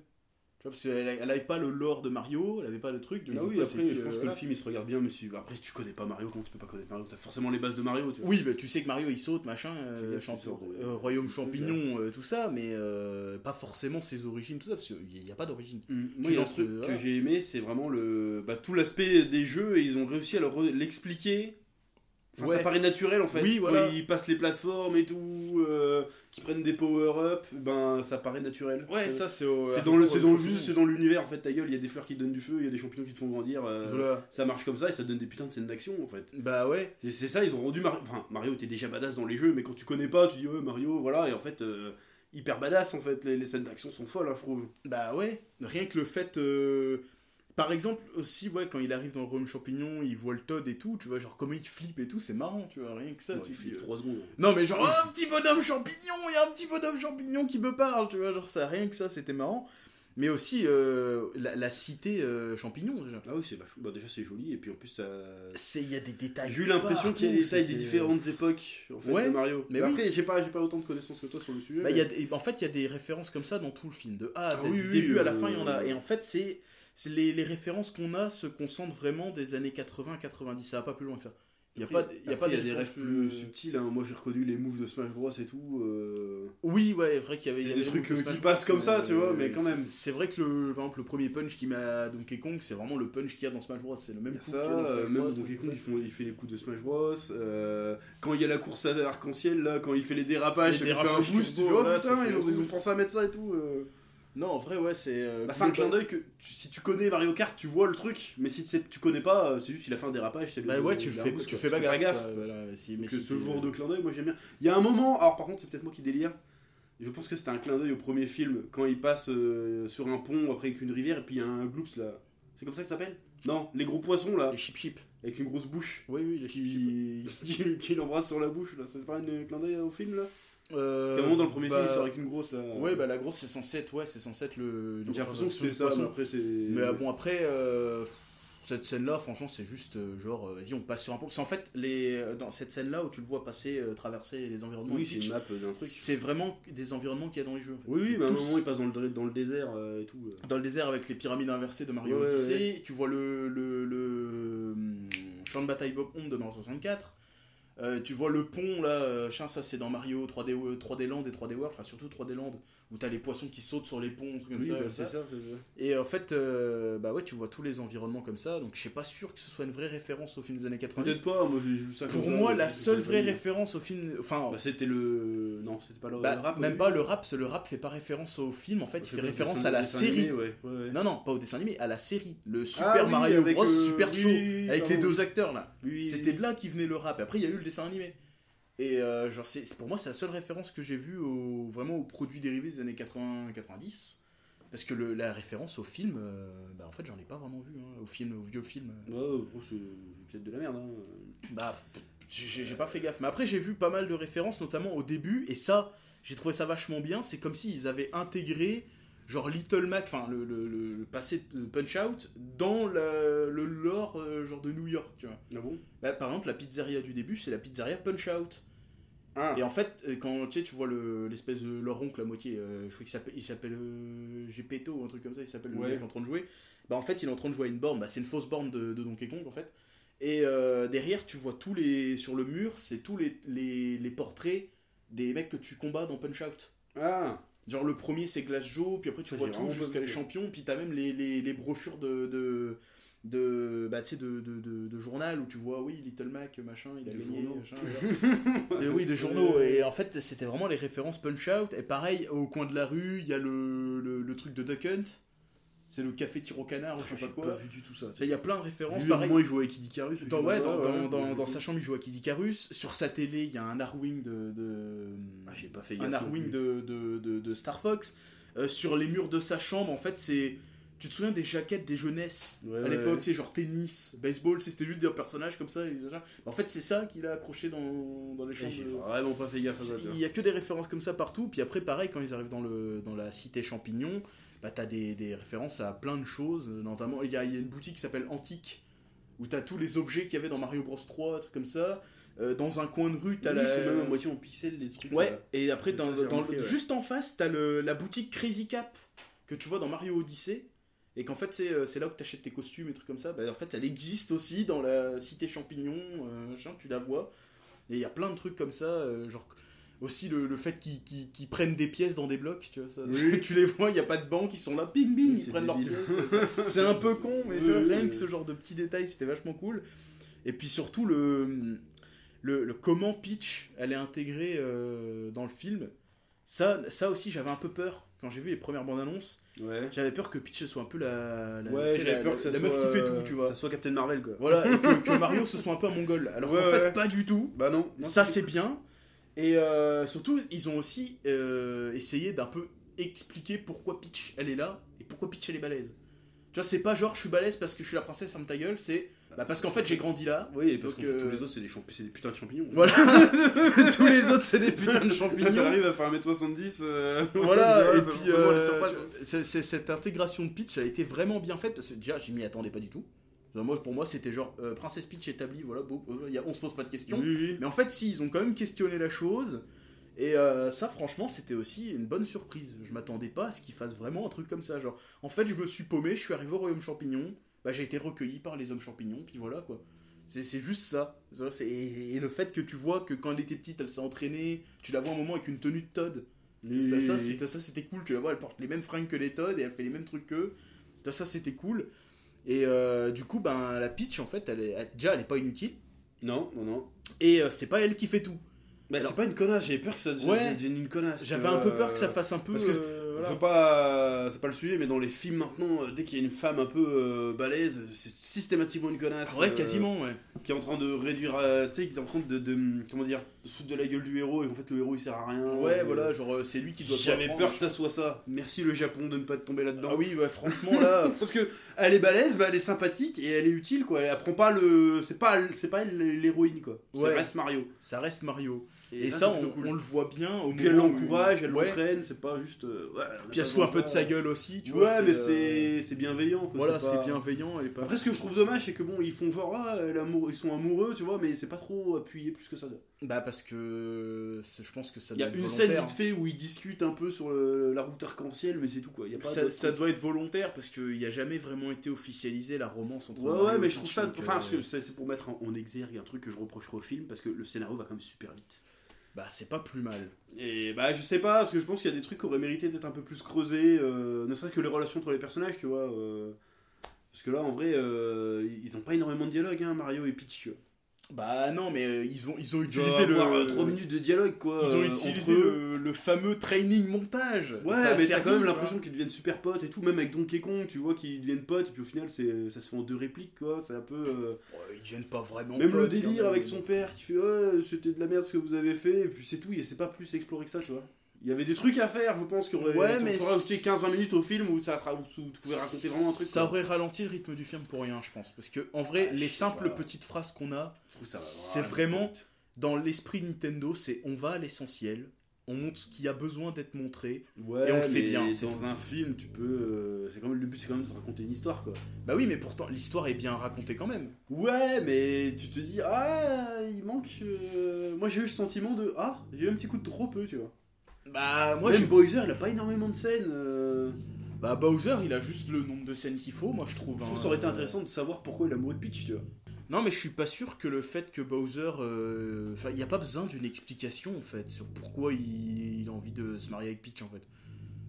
Tu vois, parce qu'elle a- elle avait pas le lore de Mario, elle avait pas le truc. donc Ah oui, coup, après, je pense euh, que le film il se regarde bien, mais si- après tu connais pas Mario, comment tu peux pas connaître Mario? T'as forcément les bases de Mario, tu vois. Oui, bah, tu sais que Mario il saute, machin, euh, champ- de- euh, royaume champignon, tout ça, mais pas forcément ses origines, tout ça, parce qu'il n'y a pas d'origine. Mm. Moi, il y a un truc que j'ai aimé, c'est vraiment le bah, tout l'aspect des jeux et ils ont réussi à l'expliquer. Enfin, Ouais. Ça paraît naturel en fait. Oui, voilà. ils passent les plateformes et tout, euh, prennent des power-up, ben ça paraît naturel. Ouais, ça c'est au. C'est dans le, c'est dans le juste, c'est dans l'univers en fait. Ta gueule, il y a des fleurs qui te donnent du feu, il y a des champignons qui te font grandir. euh, Voilà. Ça marche comme ça et ça donne des putains de scènes d'action en fait. Bah ouais. C'est c'est ça, ils ont rendu Mario. Enfin, Mario était déjà badass dans les jeux, mais quand tu connais pas, tu dis ouais, Mario, voilà, et en fait, euh, hyper badass en fait. Les, les scènes d'action sont folles, hein, je trouve. Bah ouais, rien que le fait. euh, Par exemple, aussi, ouais, quand il arrive dans le royaume champignon, il voit le Todd et tout, tu vois, genre comment il flippe et tout, c'est marrant, tu vois, rien que ça, Ouais, tu il flippe euh, 3 secondes. Non, mais genre, oh, un petit bonhomme champignon, il y a un petit bonhomme champignon qui me parle, tu vois, genre ça, rien que ça, c'était marrant. Mais aussi euh, la, la cité euh, champignon, déjà. Ah oui, c'est vachement- bah, déjà c'est joli, et puis en plus, ça. C'est- Il y a des détails. J'ai eu l'impression qu'il y a des détails des différentes époques en fait, Ouais, de Mario. mais Mais, oui. après, j'ai pas, j'ai pas autant de connaissances que toi sur le sujet. Bah, mais- y a en fait, il y a des références comme ça dans tout le film, de A à Z. Ah oui, du oui, début à la euh, fin, il y en a. Et en fait, c'est les, les références qu'on a se concentrent vraiment des années 80-90. Ça va pas plus loin que ça. Il n'y a pas, il y a pas il des références rêves plus subtils. hein. Moi, j'ai reconnu les moves de Smash Bros et tout. euh, Oui, ouais, vrai qu'il y avait. Il y des trucs, de euh, qui passent comme ça, tu vois, mais quand même. C'est vrai que le, par exemple, le premier punch qu'il met à Donkey Kong, c'est vraiment le punch qu'il y a dans Smash Bros. C'est le même Il coup ça, qu'il y a dans Smash euh, Bros. même Donkey Kong, il, font- il fait les coups de Smash Bros. euh, quand il y a la course à arc-en-ciel, là, quand il fait les dérapages, Les lui fait un boost, tu vois, putain, ils, ont, pensé à mettre ça et tout. euh. Non, en vrai, ouais, c'est. euh, Bah, c'est un clin d'œil que tu- si tu connais Mario Kart, tu vois le truc, mais si tu connais pas, euh, c'est juste il a fait un dérapage. c'est le- Bah ouais, tu le fais, rousse, tu fais pas gaffe. quoi, voilà, si- mais que si ce genre de clin d'œil, moi j'aime bien. Il y a un moment, alors par contre, c'est peut-être moi qui délire. Je pense que c'était un clin d'œil au premier film, quand il passe euh, sur un pont après avec une rivière, et puis il y a un gloops là. C'est comme ça que ça s'appelle? Non, les gros poissons là, Les chip chip. avec une grosse bouche, Oui, oui, les chip chip. qui, [LAUGHS] qui, qui l'embrasse sur la bouche là. C'est pas un clin d'œil au film là? Euh, C'était vraiment dans le premier bah, film, il sort avec une grosse là. Ouais, bah la grosse, c'est censé être, ouais, c'est censé être le. J'ai l'impression que c'était ça, mais après c'est. Mais euh, bon, après, euh, cette scène-là, franchement, c'est juste euh, genre, vas-y, on passe sur un pont. C'est en fait, les, dans cette scène-là où tu le vois passer, euh, traverser les environnements, Oui, c'est une map d'un truc. c'est vraiment des environnements qu'il y a dans les jeux. en fait. Oui, oui, mais à un moment il passe dans le, dans le désert et tout. Dans le désert avec les pyramides inversées de Mario Ouais, ouais, Odyssey, tu vois le, le, le, hum, champ de bataille Bob Home de Mario 64. Euh, tu vois le pont là, euh, ça c'est dans Mario 3D, euh, 3D Land et 3D World, enfin surtout 3D Land, où t'as les poissons qui sautent sur les ponts, comme Oui, ça. bah, comme ça. Et en fait, euh, bah ouais, tu vois tous les environnements comme ça, donc je suis pas sûr que ce soit une vraie référence au film des années 90. Peut-être pas, moi ça Pour moi, la seule vraie vrai. référence au film, enfin, Bah, c'était le. Non, c'était pas le, bah, le rap. même oui. pas le rap, c'est le rap fait pas référence au film, en fait, il C'est fait référence à la série. animé, ouais, ouais, ouais. Non, non, pas au dessin animé, à la série, le Super Ah oui, Mario Bros, euh, Super Show, avec les deux acteurs là. C'était de là qui venait le rap. Et après, il y a eu le dessin animé. Et euh, genre, c'est, pour moi, c'est la seule référence que j'ai vue au, vraiment aux produits dérivés des années 80-90. Parce que le- la référence au film, euh, bah en fait j'en ai pas vraiment vu, hein, au film, au vieux film. Ouais, gros, c'est peut-être de la merde. Hein. Bah, j'ai pas fait gaffe. Mais après, j'ai vu pas mal de références, notamment au début, et ça, j'ai trouvé ça vachement bien. C'est comme s'ils avaient intégré, genre Little Mac, enfin le, le, le- le passé de Punch Out, dans la- le lore, euh, genre de New York, tu vois. Ah bon? Bah, par exemple, la pizzeria du début, c'est la pizzeria Punch Out. Ah, Et en fait, euh, quand tu sais, tu vois le- l'espèce de leur oncle à moitié, euh, je crois qu'il s'appelle, euh, Gepetto ou un truc comme ça, il s'appelle le mec en train de jouer. Bah en fait, il est en train de jouer à une borne, bah, c'est une fausse borne de, de Donkey Kong en fait. Et euh, derrière, tu vois tous les sur le mur, c'est tous les, les, les portraits des mecs que tu combats dans Punch Out. ah. Genre le premier c'est Glass Joe, puis après tu Ça, vois tout jusqu'à les champions, puis t'as même les, les, les brochures de, de, de, bah, tu sais, de, de, de, de journal où tu vois, oui, Little Mac, machin, il a Des gagné, journaux. machin. [LAUGHS] Et oui, des journaux. Et en fait, c'était vraiment les références Punch Out. Et pareil, au coin de la rue, il y a le, le, le truc de Duck Hunt. C'est le café tir au canard ou je sais pas quoi. pas vu du tout ça. Il y a plein de références. Vu, Pareil, Moi, il jouait avec Kid Icarus. dans, ouais, dans, dans, ouais, dans, sa chambre, il joue à Kid Icarus. Sur sa télé, il y a un Arwing de. de Ah, j'ai pas fait un Arwing de, de, de Star Fox. Euh, sur les murs de sa chambre, en fait, c'est. Tu te souviens des jaquettes des jeunesses Ouais, à l'époque, ouais. c'est genre tennis, baseball, c'était juste des personnages comme ça. et. En fait, c'est ça qu'il a accroché dans, dans les chambres. J'ai vraiment pas fait gaffe à ça. Il y a que des références comme ça partout. Puis après, pareil, quand ils arrivent dans, le, dans la cité champignon, bah, t'as des, des références à plein de choses. Notamment, il y a, il y a une boutique qui s'appelle Antique, où t'as tous les objets qu'il y avait dans Mario Bros 3, un truc comme ça. Euh, dans un coin de rue, t'as Oui, la. c'est même à moitié en pixels les trucs. Ouais, là. et après, dans, dans- ouais. juste en face, t'as la boutique Crazy Cap que tu vois dans Mario Odyssey. Et qu'en fait, c'est euh, c'est là où t'achètes tes costumes et trucs comme ça. Bah, en fait, elle existe aussi dans la cité champignon, euh, tu la vois. Et il y a plein de trucs comme ça, euh, genre aussi le, le fait qu'ils qu'ils- qu'ils prennent des pièces dans des blocs, tu vois. Ça, Oui. [LAUGHS] tu les vois, il n'y a pas de banque, ils sont là, bing bing, Oui, ils prennent leurs pièces. C'est- un peu con, mais Oui, tu rien que ce genre de petits détails, c'était vachement cool. Et puis surtout, le, le, le comment Peach elle est intégrée euh, dans le film, ça, ça aussi j'avais un peu peur quand j'ai vu les premières bandes annonces. Ouais. J'avais peur que Peach soit un peu la, la, Ouais, la- peur que ça la soit. meuf qui fait tout, tu vois. Ça soit Captain Marvel, quoi. Voilà, et que, que [LAUGHS] Mario ce soit un peu un mongol. Alors Ouais, qu'en fait, pas du tout. Bah non. non, ça c'est bien. Et euh, surtout, ils ont aussi euh, essayé d'un peu expliquer pourquoi Peach elle est là et pourquoi Peach elle est balèze. Tu vois, c'est pas genre je suis balèze parce que je suis la princesse, ferme ta gueule, c'est bah, parce qu'en fait j'ai grandi là. Oui, et parce que euh, tous les autres, c'est des, champ- c'est des putains de champignons. Voilà, [LAUGHS] tous les autres c'est des putains de champignons. t'arrives à faire 1m70, euh, Voilà, [LAUGHS] et puis euh, surpasses. c'est- c'est- cette intégration de Peach a été vraiment bien faite parce que déjà je m'y attendais pas du tout. Moi, pour moi, c'était genre euh, Princesse Peach établie, voilà, beau, euh, y a- on se pose pas de questions. Oui, oui. Mais en fait, si, ils ont quand même questionné la chose. Et euh, ça, franchement, c'était aussi une bonne surprise. Je m'attendais pas à ce qu'ils fassent vraiment un truc comme ça. Genre, en fait, je me suis paumé, je suis arrivé au royaume champignon. Bah, j'ai été recueilli par les hommes champignons, puis voilà quoi. C'est juste ça. Et, le fait que tu vois que quand elle était petite, elle s'est entraînée. Tu la vois un moment avec une tenue de Todd. Oui, Ça, c'était, cool. Tu la vois, elle porte les mêmes fringues que les Todd et elle fait les mêmes trucs qu'eux. Ça, ça, c'était cool. Et euh, du coup, ben, la Peach, en fait, elle est, elle- déjà, elle est pas inutile. Non, non, non. Et euh, c'est pas elle qui fait tout. Bah, Alors- c'est pas une connasse, j'avais peur que ça Ouais. devienne une connasse. J'avais un peu vois. peur que ça fasse un peu. parce que euh, voilà. Pas, c'est pas le sujet, mais dans les films maintenant, euh, dès qu'il y a une femme un peu euh, balèze, c'est systématiquement une connasse. Ah ouais, euh, quasiment, ouais. Qui est en train de réduire, euh, tu sais, qui est en train de, de- comment dire, de foutre de la gueule du héros et en fait le héros il sert à rien. Ouais, Euh, voilà, genre euh, c'est lui qui doit. J'avais peur que ça soit ça. Merci le Japon de ne pas tomber là-dedans. Ah oui, ouais, franchement là. [LAUGHS] Parce que elle est balèze, bah, elle est sympathique et elle est utile quoi. Elle apprend pas le, c'est pas, c'est pas elle l'héroïne quoi. Ça reste Mario. ça reste Mario. Et, Et, là, ça, on, plutôt cool. on le voit bien au Puis elle où- l'encourage, elle ouais. l'entraîne, c'est pas juste. euh, ouais, Puis elle se fout un peu de sa gueule aussi, tu ouais, vois. mais euh, c'est c'est bienveillant. quoi, Voilà, c'est pas- bienveillant. Elle est pas. Après, ce que je trouve dommage, c'est que bon, ils font genre, ah, ils sont amoureux, tu vois, mais c'est pas trop appuyé plus que ça. Bah parce que c'est- je pense que ça Il y a doit être une scène volontaire. vite fait où ils discutent un peu sur le- la route arc-en-ciel, mais c'est tout quoi. Il y a pas Ça, doit être volontaire parce qu'il n'y a jamais vraiment été officialisé la romance entre Ouais, ouais, mais je trouve ça. Enfin, euh, c'est pour mettre en, en exergue un truc que je reprocherai au film, parce que le scénario va quand même super vite. Bah c'est pas plus mal. Et bah, je sais pas, parce que je pense qu'il y a des trucs qui auraient mérité d'être un peu plus creusés, euh, ne serait-ce que les relations entre les personnages, tu vois. euh, parce que là, en vrai, euh, ils ont pas énormément de dialogue, hein, Mario et Peach. Bah non, mais euh, ils ont ils utilisé le avoir, euh, 3 minutes de dialogue, quoi. Ils ont euh, utilisé le, le fameux training montage. Ouais, Ça mais t'as quand même l'impression qu'ils deviennent super potes et tout, même avec Donkey Kong, tu vois qu'ils deviennent potes, et puis au final, c'est, ça se fait en deux répliques, quoi. C'est un peu. euh, Ouais, ils deviennent pas vraiment. Même le délire avec son père qui fait Ouais, c'était de la merde ce que vous avez fait, et puis c'est tout, et c'est pas plus exploré que ça, tu vois. Il y avait des trucs à faire, je pense, qui auraient Ouais, mais ajouter 15-20 minutes au film où, ça, où tu pouvais raconter vraiment un truc. Ça quoi. aurait ralenti le rythme du film pour rien, je pense. Parce que, en vrai, Ah, les simples pas. petites phrases qu'on a, C'est vraiment dans l'esprit Nintendo, c'est on va à l'essentiel, on montre ce qui a besoin d'être montré. Ouais, Et on le fait bien, c'est Dans un film, tu peux. euh, c'est quand même le but, c'est quand même de raconter une histoire, quoi. Bah oui, mais pourtant, l'histoire est bien racontée quand même. Ouais, mais tu te dis ah, il manque. euh, Moi, j'ai eu le sentiment de ah, j'ai eu un petit coup de trop peu, tu vois. Bah, moi, Même Bowser, il a pas énormément de scènes. euh, bah, Bowser, il a juste le nombre de scènes qu'il faut, moi, je trouve. Je trouve hein. que ça aurait été intéressant de savoir pourquoi il a amoureux de Peach, tu vois. Non, mais je suis pas sûr que le fait que Bowser. euh, Enfin, il n'y a pas besoin d'une explication, en fait, sur pourquoi il... il a envie de se marier avec Peach, en fait.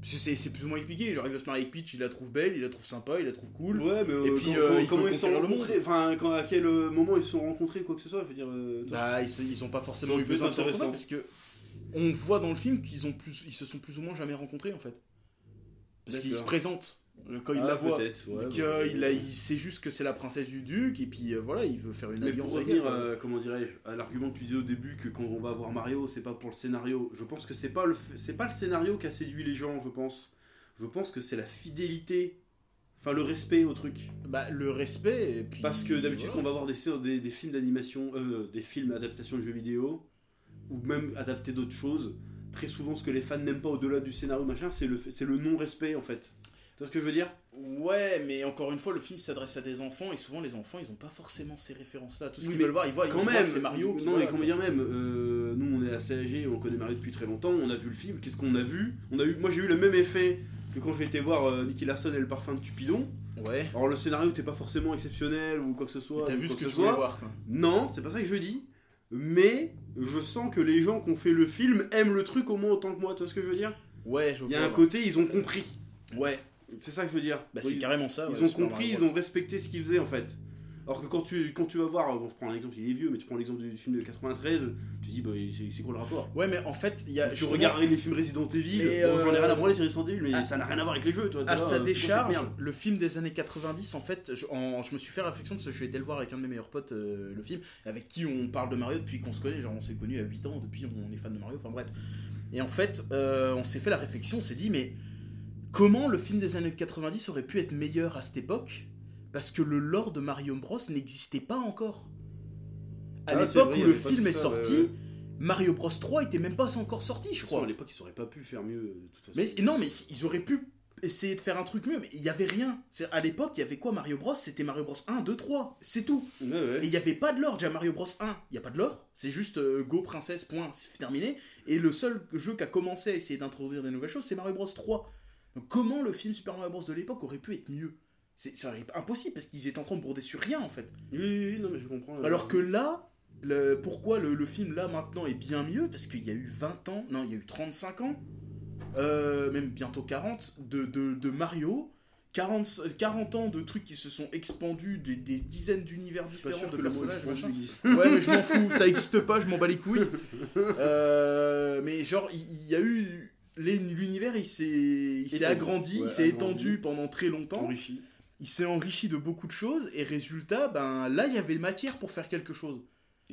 Parce que c'est- c'est plus ou moins expliqué. Genre, il veut se marier avec Peach, il la trouve belle, il la trouve sympa, il la trouve cool. Ouais, mais Et puis, quand- euh, il faut comment ils se sont conquérir le monde. rencontrés Enfin, quand- à quel euh, moment ils se sont rencontrés, quoi que ce soit, je veux dire. euh, Bah, ils, se- ils ont pas forcément eu besoin de se rencontrer parce que on voit dans le film qu'ils ont plus, ils se sont plus ou moins jamais rencontrés en fait. Parce qu'ils se présentent quand il ah, la voit. ouais, Donc, euh, ouais. il, a- il sait juste que c'est la princesse du duc et puis euh, voilà, il veut faire une Mais alliance pour avec revenir, elle. euh, comment dirais-je, à l'argument que tu disais au début que quand on va voir Mario, c'est pas pour le scénario. Je pense que c'est pas le, c'est pas le scénario qui a séduit les gens, je pense. Je pense que c'est la fidélité, enfin le respect au truc. Bah, le respect et puis. Parce que d'habitude, voilà. quand on va voir des, séries- des, des films d'animation, euh, des films adaptations de jeux vidéo, ou même adapter d'autres choses, très souvent ce que les fans n'aiment pas au-delà du scénario, machin, c'est le, le non-respect en fait. Tu vois ce que je veux dire? Ouais, mais encore une fois, le film s'adresse à des enfants et souvent les enfants ils ont pas forcément ces références-là. Tout ce Oui, qu'ils veulent voir, ils voient, ils Quand voient même, que c'est Mario. Non, mais dire même, euh, nous on est assez âgés, on connaît Mario depuis très longtemps, on a vu le film, qu'est-ce qu'on a vu? On a eu, Moi j'ai eu le même effet que quand j'ai été voir euh, Nicky Larson et le parfum de Cupidon. Ouais. Alors le scénario n'était pas forcément exceptionnel ou quoi que ce soit. T'as vu ce quoi que tu voulais voir quoi. Non, c'est pas ça que je dis. Mais je sens que les gens qui ont fait le film aiment le truc au moins autant que moi, tu vois ce que je veux dire? Ouais, je Il y a un côté, ils ont compris. Ouais, C'est ça que je veux dire. bah c'est carrément ça. ils ouais, ont compris, ils ont respecté ce qu'ils faisaient en fait. Alors que quand tu, quand tu vas voir, bon, je prends un exemple, il est vieux, mais tu prends l'exemple du film de 93, tu dis, bah, c'est quoi le rapport Ouais, mais en fait, il y a. Tu regardes les films Resident Evil, bon, j'en ai euh, rien à branler sur Resident Evil, mais à- ça n'a rien à voir avec les jeux, toi. à sa euh, décharge, le film des années 90, en fait, je, en- je me suis fait réflexion parce que je vais le voir avec un de mes meilleurs potes, euh, le film, avec qui on parle de Mario depuis qu'on se connaît, genre on s'est connus à 8 ans, depuis on est fan de Mario, enfin bref. Et en fait, euh, on s'est fait la réflexion, on s'est dit, mais comment le film des années 90 aurait pu être meilleur à cette époque Parce que le lore de Mario Bros n'existait pas encore. À Ah, l'époque où le film est ça, sorti, ouais, ouais. Mario Bros 3 était même pas encore sorti, je crois. à l'époque, ils auraient pas pu faire mieux, de toute façon. Mais non, mais ils auraient pu essayer de faire un truc mieux, mais il y avait rien. À l'époque, il y avait quoi Mario Bros? C'était Mario Bros 1, 2, 3, c'est tout. Ouais, ouais. Et il n'y avait pas de lore déjà Mario Bros 1. Il y a pas de lore, c'est juste euh, Go princesse point, c'est terminé. Et le seul jeu qui a commencé à essayer d'introduire des nouvelles choses, c'est Mario Bros 3. Donc comment le film Super Mario Bros de l'époque aurait pu être mieux? C'est impossible parce qu'ils étaient en train de broder sur rien en fait. Oui, oui, oui, non, mais je comprends. euh, Alors que là, le, pourquoi le, le film là maintenant est bien mieux? Parce qu'il y a eu 20 ans, non, il y a eu 35 ans, euh, même bientôt 40, de, de, de Mario. 40, 40 ans de trucs qui se sont expandus, des, des dizaines d'univers différents de personnages. Ouais, mais je m'en fous, ça existe pas, je m'en bats les couilles. [LAUGHS] Euh, mais genre, il y, a eu. L'univers, il s'est agrandi, Ouais, il s'est étendu pendant très longtemps Enrichi. Il s'est enrichi de beaucoup de choses et résultat, ben là il y avait matière pour faire quelque chose.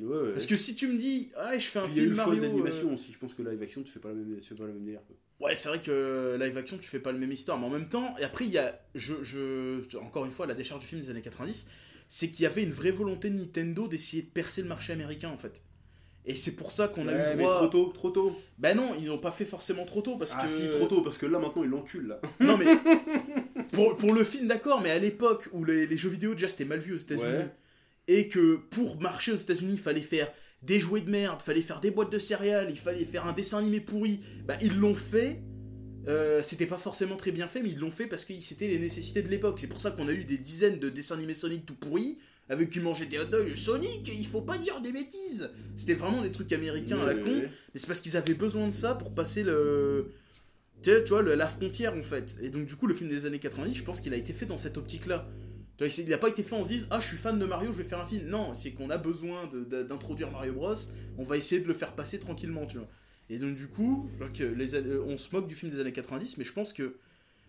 Ouais, ouais. Parce que si tu me dis, ah je fais un Puis il y a eu film Mario, de l'animation euh, aussi. Je pense que live action, tu fais pas la même, tu fais pas la même délire. ouais c'est vrai que live action tu fais pas le même histoire, mais en même temps, et après il y a, je, je, encore une fois la décharge du film des années 90, c'est qu'il y avait une vraie volonté de Nintendo d'essayer de percer le marché américain en fait. Et c'est pour ça qu'on a eu mais droit. trop tôt, trop tôt. Bah non, ils l'ont pas fait forcément trop tôt parce ah que. si, trop tôt, parce que là maintenant ils l'enculent là. Non mais [LAUGHS] pour, pour le film d'accord, mais à l'époque où les, les jeux vidéo déjà c'était mal vu aux États-Unis Ouais. et que pour marcher aux États-Unis il fallait faire des jouets de merde, fallait faire des boîtes de céréales, il fallait faire un dessin animé pourri, bah ils l'ont fait. Euh, c'était pas forcément très bien fait, mais ils l'ont fait parce que c'était les nécessités de l'époque. C'est pour ça qu'on a eu des dizaines de dessins animés Sonic tout pourris, avec qui mangeaient des hot dogs. Sonic, il faut pas dire des bêtises. C'était vraiment des trucs américains à la con. Mais c'est parce qu'ils avaient besoin de ça pour passer le. Tu sais, tu vois, le- la frontière en fait. Et donc, du coup, le film des années 90, je pense qu'il a été fait dans cette optique-là. Il n'a pas été fait en se disant Ah, je suis fan de Mario, je vais faire un film. Non, c'est qu'on a besoin d'introduire Mario Bros. On va essayer de le faire passer tranquillement, tu vois. Et donc, du coup, que les, années- on se moque du film des années 90, mais je pense que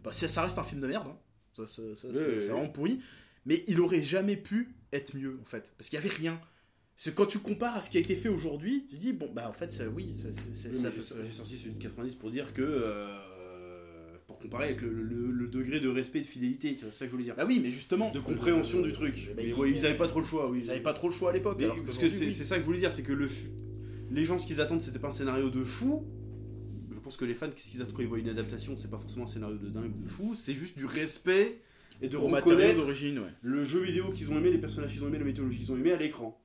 bah, ça, ça reste un film de merde. hein. Ça, ça- ça- Ouais, c'est vraiment pourri. Mais il aurait jamais pu être mieux, en fait. Parce qu'il y avait rien. C'est quand tu compares à ce qui a été fait aujourd'hui, tu dis, bon, bah en fait, ça, oui, ça, c'est- Oui, ça peut- j'ai sorti celui de 90 pour dire que. euh, pour comparer avec le, le- le degré de respect et de fidélité, c'est ça que je voulais dire. Bah oui, mais justement. de compréhension Euh, du truc. bah, Mais ils- ouais, ils avaient pas trop le choix, oui. Ils avaient pas trop le choix à l'époque. Parce que c'est oui. ça que je voulais dire, c'est que le les gens, ce qu'ils attendent, c'était pas un scénario de fou. Je pense que les fans, qu'est-ce qu'ils attendent quand ils voient une adaptation C'est pas forcément un scénario de dingue ou de fou, c'est juste du respect et de reconnaître d'origine, ouais. le jeu vidéo qu'ils ont aimé, les personnages qu'ils ont aimé, la mythologie qu'ils ont aimé à l'écran.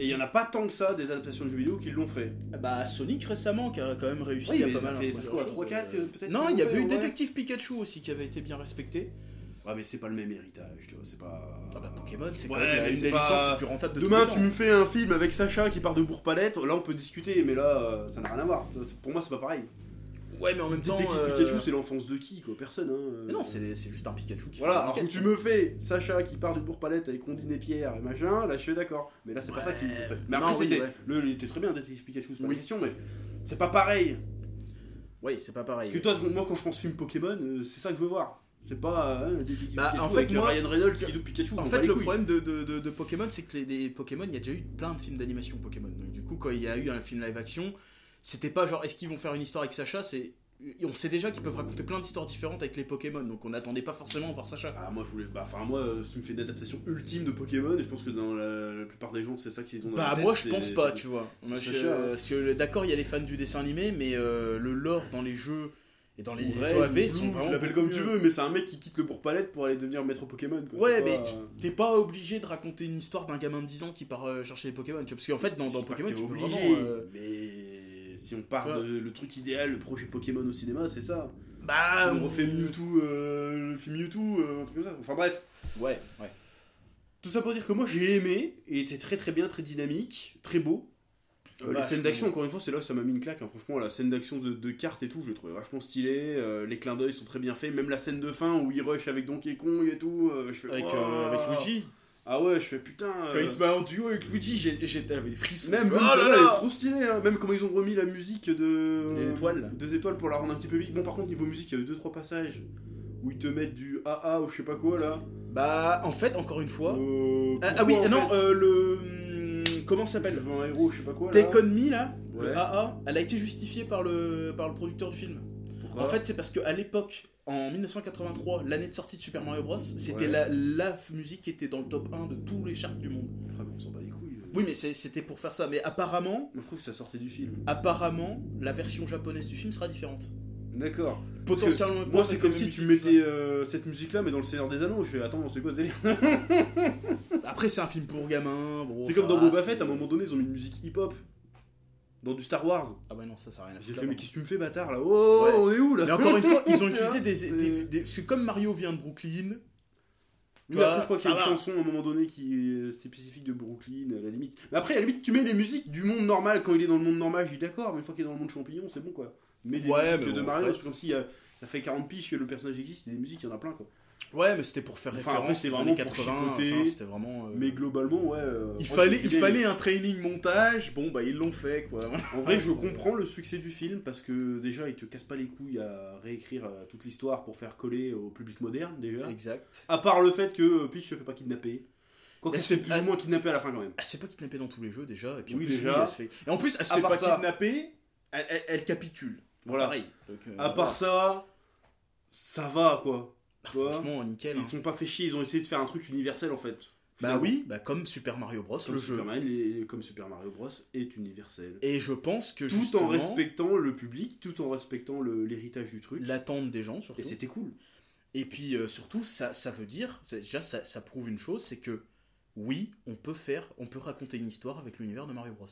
Et il y en a pas tant que ça des adaptations de jeux vidéo qui l'ont fait. Bah Sonic récemment qui a quand même réussi Oui, à mais pas ça mal fait, ça introduire fait quoi la 3 chose, 4 euh. peut-être Non, il y avait eu Détective Pikachu aussi qui avait été bien respecté. Ouais, mais c'est pas le même héritage, tu vois, c'est pas. Ah bah Pokémon, c'est Ouais, quand même une c'est des pas- licences les plus rentables de Demain, tu me fais un film avec Sacha qui part de Bourg-Palette, là on peut discuter, mais là euh, ça n'a rien à voir. Ça, Pour moi, c'est pas pareil. Ouais, mais en même temps. Euh, Pikachu, c'est l'enfance de qui quoi? Personne. Hein. Mais non, c'est c'est juste un Pikachu qui Voilà, fait alors des que tu me fais Sacha qui part de Bourg-Palette avec Rondine et Pierre et machin, là je suis d'accord. Mais là c'est pas ça qu'ils ont fait. Mais après, c'était. Le, il était très bien, Détective Pikachu, c'est pas Oui. la question, mais c'est pas pareil. Oui, c'est pas pareil. Parce que toi, moi quand je pense film Pokémon, euh, c'est ça que je veux voir. C'est pas euh, Détective Bah, Pikachu en fait, avec moi- Ryan Reynolds qui Pikachu. En fait, le couilles. problème de, de, de- de Pokémon, c'est que les, des Pokémon, il y a déjà eu plein de films d'animation Pokémon. Donc, du coup, quand il y a eu un film live action, c'était pas genre est-ce qu'ils vont faire une histoire avec Sacha C'est on sait déjà qu'ils peuvent raconter plein d'histoires différentes avec les Pokémon, donc on n'attendait pas forcément à voir Sacha. Ah, moi je voulais. Bah, enfin, moi, euh, tu me fais une adaptation ultime de Pokémon, et je pense que dans la, la plupart des gens, c'est ça qu'ils ont dans Bah la tête, moi je pense pas, tu vois. euh, parce que d'accord, il y a les fans du dessin animé, mais euh, le lore dans les jeux et dans les OAV sont vraiment tu l'appelles comme tu veux, mais c'est un mec qui quitte le Bourg-Palette pour aller devenir maître Pokémon. Quoi. Ouais, mais t'es pas obligé de raconter une histoire d'un gamin de 10 ans qui part euh, chercher les Pokémon, tu vois, parce qu'en fait dans, dans Pokémon tu peux obligé, vraiment, euh, mais si on part de le truc idéal, le projet Pokémon au cinéma, c'est ça. Bah, si on refait Mewtwo, euh, le film Mewtwo, euh, un truc comme ça. Enfin bref, Ouais, ouais. tout ça pour dire que moi j'ai aimé, et était très très bien, très dynamique, très beau. Euh, les Vachement. scènes d'action, encore une fois, c'est là où ça m'a mis une claque. hein. Franchement, la scène d'action de, de cartes et tout, je l'ai trouvé vachement stylé. euh, les clins d'œil sont très bien faits. Même la scène de fin où il rush avec Donkey Kong et tout. euh, je fais, euh, avec Luigi. Ah ouais, je fais putain. Quand euh, il se met en duo avec Luigi, avec des frissons. Même, même oh celle-là, là elle est là trop stylée. Hein. Même comment ils ont remis la musique de. Des étoiles. Des étoiles pour la rendre un petit peu big. Bon, par contre, niveau musique, il y a 2-3 passages où ils te mettent du AA ou je sais pas quoi là. Bah, en fait, encore une fois. Euh, Ah, ah oui, non, fait euh, le. hum, Comment ça Je s'appelle un héros, je sais pas quoi là. Take On Me là, Ouais. le AA, elle a été justifiée par le, par le producteur du film. Pourquoi? En fait, c'est parce qu'à l'époque, en 1983, l'année de sortie de Super Mario Bros, c'était Ouais. la, la musique qui était dans le top 1 de tous les charts du monde. Ah, on s'en bat les couilles. Oui, mais c'était pour faire ça. Mais apparemment, je trouve que ça sortait du film. apparemment, la version japonaise du film sera différente. D'accord. Potentiellement. Moi, c'est comme si tu mettais euh, cette musique là, mais dans le Seigneur des Anneaux. Je fais, attends, c'est quoi ce délire. Après, c'est un film pour gamins. bon, C'est comme dans Boba Fett, à un moment donné, ils ont mis une musique hip hop. Dans du Star Wars. Ah bah non, ça, ça a rien à J'ai fait, mais qu'est-ce que tu me fais, bâtard là Oh, Ouais. on est où là Mais encore une fois, ils ont Tu [LAUGHS] utilisé des, c'est- des, des- que comme Mario vient de Brooklyn, Oui, vois, après, je crois qu'il y a une va. chanson à un moment donné qui est spécifique de Brooklyn, à la limite. Mais après, à la limite, tu mets les musiques du monde normal quand il est dans le monde normal, je dis d'accord, mais une fois qu'il est dans le monde champignon, c'est bon quoi. Mais des Ouais, musiques mais de Mario, c'est comme si euh, ça fait 40 piges que le personnage existe, et des musiques, il y en a plein quoi. Ouais, mais c'était pour faire Enfin, référence aux vraiment années pour 80. chipoter. enfin, c'était vraiment. euh, Mais globalement, ouais. euh, il fallait, il fallait un training montage. Bon, bah ils l'ont fait quoi. En vrai, je comprends le succès du film parce que déjà, il te casse pas les couilles à réécrire euh, toute l'histoire pour faire coller au public moderne déjà. Exact. À part le fait que Peach se fait pas kidnapper. Quoi que Mais c'est c'est- plus ou moins kidnappé à la fin quand même. Elle se fait pas kidnapper dans tous les jeux déjà. Et puis en Oui, plus, déjà. elle se fait- Et en plus, elle se À fait pas ça. kidnapper. Elle, elle- elle capitule. Voilà. Pareil. Donc, euh, À part ça, ça va quoi. Bah, franchement, nickel. Ils hein. sont pas fait chier, ils ont essayé de faire un truc universel en fait. Bah oui, bah comme Super Mario Bros, Comme le jeu. Superman, les- comme Super Mario Bros est universel. Et je pense que Tout en respectant le public, tout en respectant l'héritage du truc. l'attente des gens surtout. Et c'était cool. Et puis euh, surtout, ça, ça veut dire, déjà ça, ça prouve une chose, c'est que oui, on peut faire, on peut raconter une histoire avec l'univers de Mario Bros.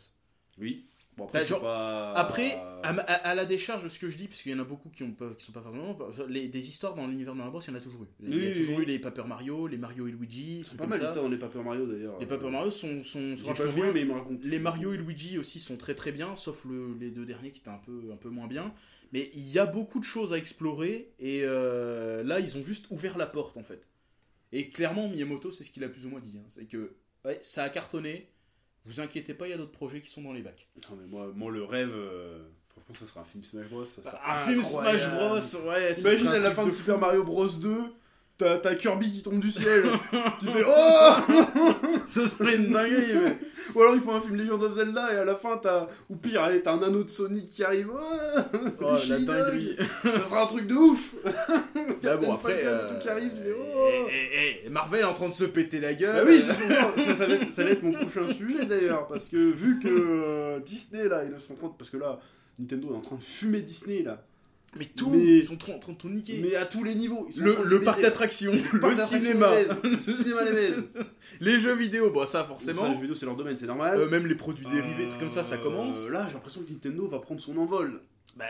Oui. Bon après, Bah, c'est genre, pas... Après, à, ma- à- à la décharge de ce que je dis, parce qu'il y en a beaucoup qui, ont pas, qui sont pas forcément. Les, des histoires dans l'univers de Mario Bros, il y en a toujours eu. Il y a Oui, toujours oui. eu les Paper Mario, les Mario et Luigi, c'est pas comme mal l'histoire dans les Paper Mario d'ailleurs. Les Paper Mario sont, sont, sont pas joué, mais ils me racontent. Les Mario et Luigi aussi sont très très bien, sauf le- les deux derniers qui étaient un peu, un peu moins bien. Mais il y a beaucoup de choses à explorer, et euh, là, ils ont juste ouvert la porte en fait. Et clairement, Miyamoto, c'est ce qu'il a plus ou moins dit. hein. C'est que ouais, ça a cartonné, vous inquiétez pas, il y a d'autres projets qui sont dans les bacs. Non, mais moi, moi, le rêve, euh, franchement, ça sera un film Smash Bros. Ça sera un film. Smash Bros, ouais. Imagine à la fin de. Super Mario Bros 2, t'as Kirby qui tombe du ciel. [LAUGHS] tu fais Oh [LAUGHS] Ça serait une dinguerie, mais. Ou alors ils font un film Legend of Zelda et à la fin t'as. Ou pire, allez, t'as un anneau de Sonic qui arrive. Oh, Oh, la dinguerie. Ça sera un truc de ouf [LAUGHS] Ah Captain bon, après, et euh, tout qui arrive, tu fais eh, Oh eh, eh, Marvel est en train de se péter la gueule. Bah oui, ça, va être, ça va être mon prochain sujet d'ailleurs, parce que vu que euh, Disney là, ils sont en train de- parce que là, Nintendo est en train de fumer Disney là, Mais tout, Mais- ils sont trop en train de tout niquer. mais à tous les niveaux. Le parc d'attractions, Le parc cinéma, le cinéma les baise. [LAUGHS] les jeux vidéo, bon ça Ça, forcément. les jeux vidéo c'est leur domaine, c'est normal. Euh, même les produits dérivés, trucs comme ça, ça Euh, commence. Là, j'ai l'impression que Nintendo va prendre son envol. Bah,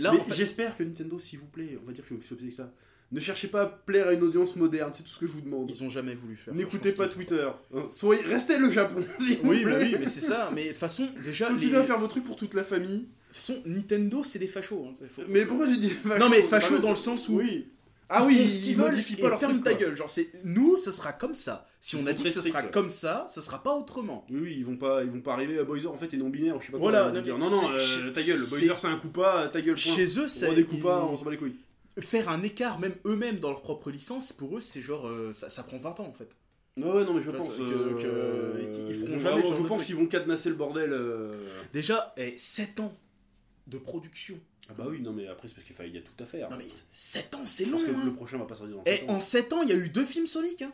là, en fait, j'espère que Nintendo, s'il vous plaît, on va dire que je suis obsédé ça. Ne cherchez pas à plaire à une audience moderne, c'est tout ce que je vous demande. ils ont jamais voulu faire. N'écoutez pas Twitter. Hein, Soyez, restez le Japon. [LAUGHS] Oui, mais plaît. oui, mais c'est ça. Mais de toute façon, déjà, Continuez les... à faire vos trucs pour toute la famille. Façon, Nintendo, c'est des fachos. hein, c'est faux. Mais pourquoi tu dis facho Non, mais facho dans le sens où Oui. Ah ils oui, font ce qu'ils veulent modifient et pas leur ferme truc, ta quoi. gueule. Genre, c'est nous, ce sera comme ça. Si Ils on sont a dit très que stricts, sera ouais. comme ça, ce sera pas autrement. Oui, oui, ils vont pas, ils vont pas arriver à Boiser. En fait, est non binaire, je sais pas quoi. Voilà, ils vont non, dire, mais non, non, c'est- euh, ta gueule. c'est- Boiser, c'est un coup pas, ta gueule. Point. Chez eux, ça ça des coups pas, ils- on s'en bat les couilles. faire un écart, même eux-mêmes dans leur propre licence, pour eux, c'est genre, euh, ça, ça prend 20 ans en fait. Ouais, ouais, non, mais je pense que- euh, que- ils feront vont- jamais ce Je genre de pense truc. qu'ils vont cadenasser le bordel. euh. Déjà, 7 ans de production. Ah bah oui, non, mais après, c'est parce qu'il fallait- il y a tout à faire. Non mais 7 ans, c'est long. Parce que hein. le prochain va pas sortir dans Et 7 ans. en 7 ans, il y a eu deux films Sonic. Hein.